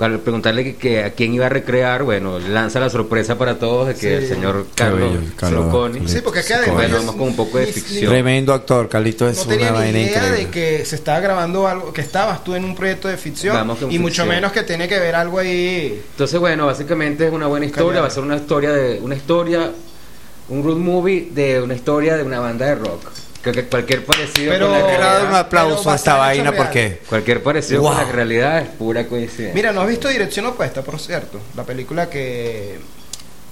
D: Al preguntarle que, que a quién iba a recrear, bueno, lanza la sorpresa para todos de que
C: Sí.
D: el señor Carlos. Seroconi.
C: Sí, porque además
D: Bueno, vamos con un poco de ficción.
I: Tremendo actor, Carlito es
C: no tenía
I: una
C: ni
I: vaina
C: idea
I: increíble.
C: de que se estaba grabando algo, que estabas tú en un proyecto de ficción
D: Vamos
C: y mucho menos que tiene que ver algo ahí.
D: Entonces, bueno, básicamente es una buena historia, va a ser una historia de una historia un road movie de una historia de una banda de rock. Creo que cualquier parecido
C: Pero-
D: con la
I: dar
D: realidad,
I: un aplauso a esta vaina porque
D: cualquier parecido
I: Wow.
D: con la realidad es pura coincidencia.
C: Mira, ¿no has visto Dirección Opuesta, por cierto? La película que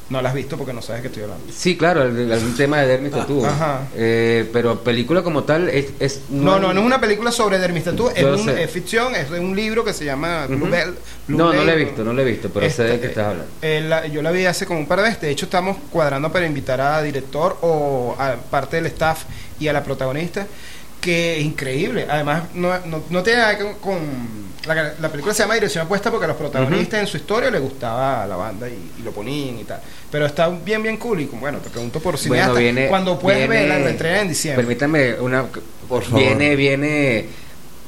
C: no la has visto porque no sabes que estoy hablando.
D: Sí, claro, el- algún tema de Dermis Tattoo.
C: ajá.
D: Eh, pero película como tal es... es-
C: No, no, no es una película sobre Dermis Tattoo, es, un- es ficción, es de un libro que se llama Blue. Bell. Blue
D: No, no la he visto, no la he visto, pero sé de qué estás hablando.
C: eh, la- yo la vi hace como un par de veces. De hecho, estamos cuadrando para invitar a director o a parte del staff y a la protagonista. Que es increíble. Además, no, no, no tiene nada que ver con. La, la película se llama Dirección Opuesta porque a los protagonistas en su historia les gustaba la banda y, y lo ponían y tal. Pero está bien, bien cool. Y como, bueno, te pregunto por cineasta.
D: Bueno, viene...
C: cuando puedes
D: viene-
C: verla, la entrega en diciembre.
D: Permítame una...
I: Por favor.
D: Viene, viene...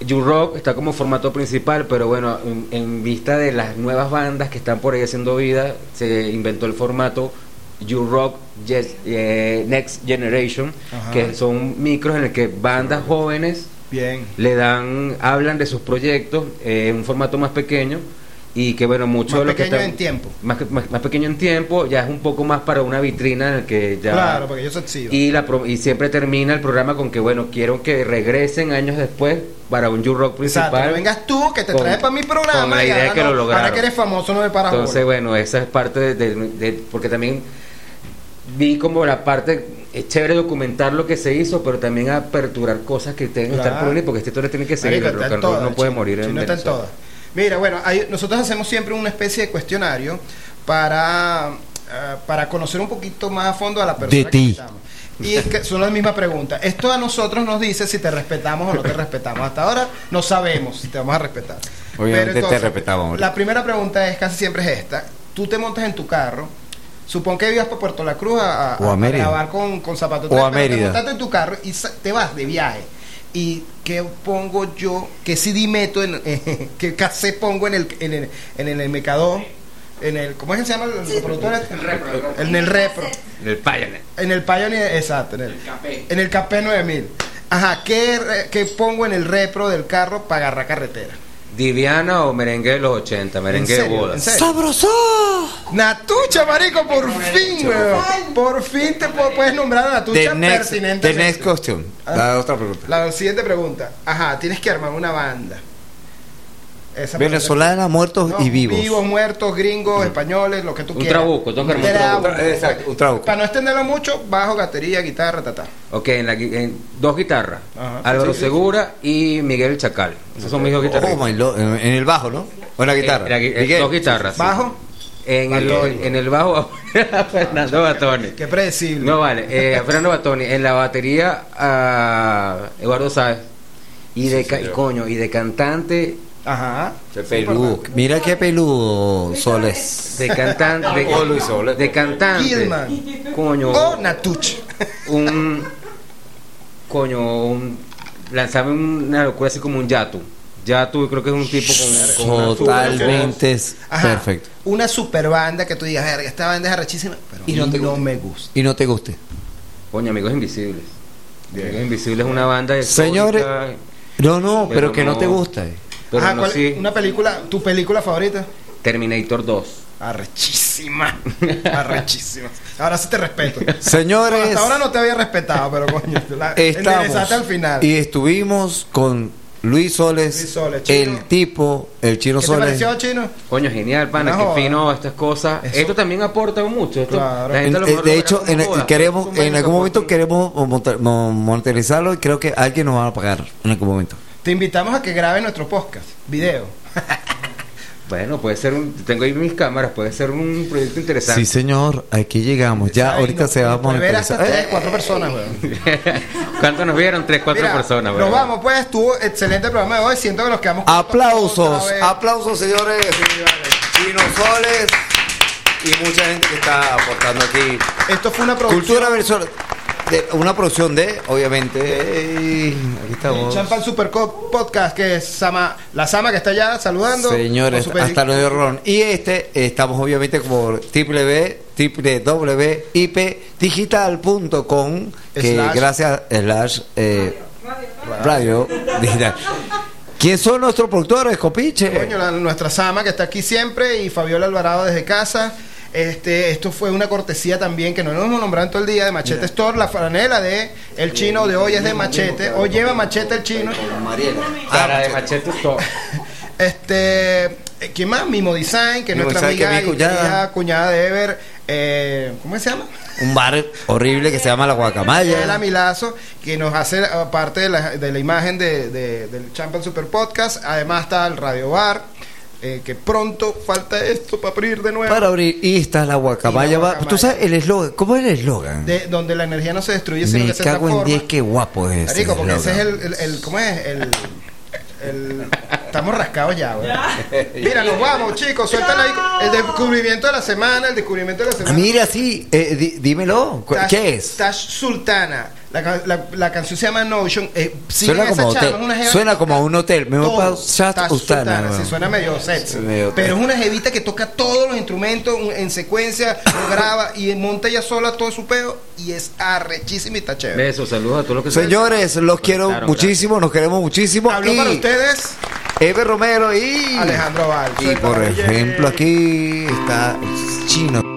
D: You-Rock está como formato principal, pero bueno, en, en vista de las nuevas bandas que están por ahí haciendo vida, se inventó el formato You-Rock Yes- eh, Next Generation,
C: Ajá.
D: que son micros en el que bandas jóvenes
C: Bien.
D: le dan, hablan de sus proyectos eh, en un formato más pequeño y que bueno, mucho
C: Más
D: de lo que
C: pequeño
D: está-
C: en tiempo.
D: más, que- más, más pequeño en tiempo, ya es un poco más para una vitrina en el que ya
C: Claro, porque se exhiben.
D: y la pro- y siempre termina el programa con que bueno, quiero que regresen años después para un You-Rock
C: Exacto,
D: principal.
C: no vengas tú que te
D: con-
C: traes para mi programa
D: con la
C: y
D: idea
C: ahora
D: que
C: no-
D: lo lograron.
C: Ahora que eres famoso no me paras
D: Entonces,
C: bola.
D: bueno, esa es parte de, de- de- porque también vi como la parte es chévere documentar lo que se hizo, pero también aperturar cosas que tengan que estar por venir, porque esta historia tiene que seguir,
C: Marico,
D: el rock
C: todas,
D: no puede morir en
C: chino está en todas. Mira, bueno, hay- nosotros hacemos siempre una especie de cuestionario para, ah, para conocer un poquito más a fondo a la persona
I: De
C: que
I: ti.
C: invitamos. Y es que son las mismas preguntas. Esto a nosotros nos dice si te respetamos o no te respetamos. Hasta ahora no sabemos si te vamos a respetar.
I: Obviamente
C: Pero
I: te respetamos.
C: La primera pregunta es casi siempre es esta. Tú te montas en tu carro, Supón que ibas para Puerto La Cruz a, a-
I: O a Mérida.
C: grabar con, con zapatos.
I: O a
C: te
I: Mérida.
C: montaste en tu carro y te vas de viaje. ¿Y qué pongo yo? ¿Qué CD meto? En, *laughs* ¿Qué cassette pongo en el, en el, en el MK2? En el, ¿Cómo es que se llama el reproductor? este? En el repro.
D: El Pioneer.
C: En el Pioneer, exacto. En el, en el KP 9000. Ajá, ¿qué, ¿qué pongo en el repro del carro para agarrar carretera?
D: Diviana o merengue de los 80, merengue
C: ¿En
D: de boda.
C: ¡Sabroso! Natucha, marico, por fin, weón. Por fin te pu- puedes nombrar a Natucha
I: The next,
C: pertinente.
I: the next question. La otra pregunta.
C: La siguiente pregunta. Ajá, tienes que armar una banda. Esa
I: Venezolana, muertos
C: No,
I: y vivos.
C: Vivos, muertos, gringos, españoles, lo que tú
D: Un
C: quieras.
D: trabuco, un
C: Trabuco.
D: trabuco.
I: Exacto, un trabuco.
C: Para no extenderlo mucho, bajo, batería, guitarra, ta, ta.
D: Ok, en, la en dos guitarras.
C: Ajá.
D: Álvaro
C: Sí, sí.
D: Segura y Miguel Chacal. Esos son mis dos guitarras.
I: Oh en, en el bajo, ¿no? O en la guitarra.
D: En la gui- en
I: Miguel.
D: dos guitarras. sí.
C: ¿Bajo?
D: En el,
C: Batoni.
D: en el bajo a *laughs* Fernando Batoni.
C: Qué predecible.
D: No vale, eh, a Fernando Batoni. En la batería a Eduardo Sáez. Y de coño, y de cantante.
C: Ajá.
I: Qué peludo. Mira qué peludo, Soles.
D: De cantante. De,
I: Oh, Luis Soles.
D: de cantante.
C: Gilman.
D: Coño.
C: O Natuch.
D: un coño un lanzarme una locura así como un Yatu Yatu creo que es un tipo con,
I: Totalmente es
C: Ajá.
I: perfecto.
C: Una super banda que tú digas, "Verga, esta banda es arrechísima, pero
I: Y no te
C: no me gusta.
I: Y no te guste.
D: coño amigos invisibles amigos invisibles es una banda de
I: Señores, No, no, pero,
D: Pero
I: que no,
D: no.
I: te gusta. eh.
D: Pero
C: Ajá,
D: no
C: ¿cuál-
D: sí
C: Una película, tu película favorita?
D: Terminator 2
C: Arrechísima. *laughs* Arrechísima. Ahora sí te respeto.
I: Señores,
C: Hasta ahora no te había respetado, pero coño, la,
I: estamos
C: al final.
I: y estuvimos con Luis Soles,
C: Luis Soles, Chino.
I: el tipo, el chino
C: ¿Qué te
I: Soles.
C: pareció, Chino?
D: coño genial pana
C: No
D: que fino estas cosas esto también aporta mucho esto,
C: Claro.
D: la gente a lo
I: En- eh, de hecho, en,
D: joda.
I: queremos, en algún
C: soporte.
I: momento queremos monta- mo- monetarizarlo y creo que alguien nos va a pagar en algún momento.
C: Te invitamos a que grabes nuestro podcast, video. *laughs*
D: bueno puede ser un tengo ahí mis cámaras puede ser un proyecto interesante
I: Sí, señor, aquí llegamos. Ya
C: Ay,
I: ahorita
C: no,
I: se va a
C: puede ver hasta tres, cuatro personas, weón. *laughs*
D: ¿cuántos nos vieron? tres cuatro
C: Mira,
D: personas
C: Nos
D: weón.
C: vamos, pues, estuvo excelente programa de hoy. Siento que nos quedamos con
I: Aplausos, aplausos, señores. Chino Soles y mucha gente que está aportando aquí.
C: Esto fue una producción.
I: Cultura venezolana. De- una producción de, obviamente. aquí estamos.
C: Champán Super Podcast, que es Sama, la Sama que está allá saludando.
I: Señores, hasta luego, Ron. Y este, estamos obviamente como www.ipdigital.com, que
C: Slash.
I: gracias slash eh, radio digital. ¿Quién son nuestros productores, copiche?
C: Coño, la- nuestra Sama que está aquí siempre y Fabiola Alvarado desde casa. Este, esto fue una cortesía también que no nos hemos nombrado en todo el día de Machete Store. La franela de El Chino de hoy es de Machete. Hoy lleva Machete el Chino.
D: Cara de machete todo. *laughs*
C: Este, ¿quién más? Mimo Design, que es nuestra amiga y
I: cuñada.
C: cuñada de Ever. Eh, ¿Cómo se llama?
I: Un bar horrible que se llama La Guacamaya.
C: Milazo, que nos hace eh, parte de la, de la imagen de, de- del Champion Super Podcast. Además está el Radio Bar, eh, que pronto falta esto para abrir de nuevo.
I: Para abrir, y está La Guacamaya.
C: La
I: va-
C: Guacamaya.
I: ¿Tú sabes el eslogan? ¿Cómo es el eslogan?
C: De, donde la energía no se destruye, sino
I: Me
C: que se
I: cago en
C: transforma.
I: 10, qué guapo es ese
C: Marico, porque ese es el, el, el- ¿cómo es? El, el- estamos rascados ya, güey. Mira, nos vamos, chicos, suéltala ahí. El descubrimiento de la semana, el descubrimiento de la
I: Ah,
C: semana.
I: Mira, sí, eh, di- dímelo. ¿cu-
C: Tash-
I: ¿Qué es?
C: Tash Sultana. La, la- la canción se llama Notion. Eh,
I: Suena como, hotel. suena como a un hotel. Me voy para Chat
C: Tash
I: Ustana,
C: sí, suena medio sexy.
I: Medio-
C: Pero es una jevita que toca todos los instrumentos en secuencia, lo *laughs* graba y monta ella sola todo su peo y es arrechísima y está chévere.
D: Besos, saludos a todos los que se-
I: Señores, los quiero muchísimo, nos queremos muchísimo.
C: Habló
I: y
C: para ustedes
I: Eve Romero y
C: Alejandro Val.
I: Y por ejemplo, aquí está el chino.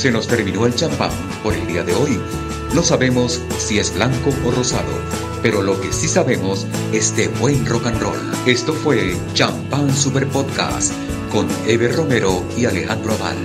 A: Se nos terminó el champán por el día de hoy. No sabemos si es blanco o rosado, pero lo que sí sabemos es de buen rock and roll. Esto fue Champán Super Podcast con Ever Romero y Alejandro Aval.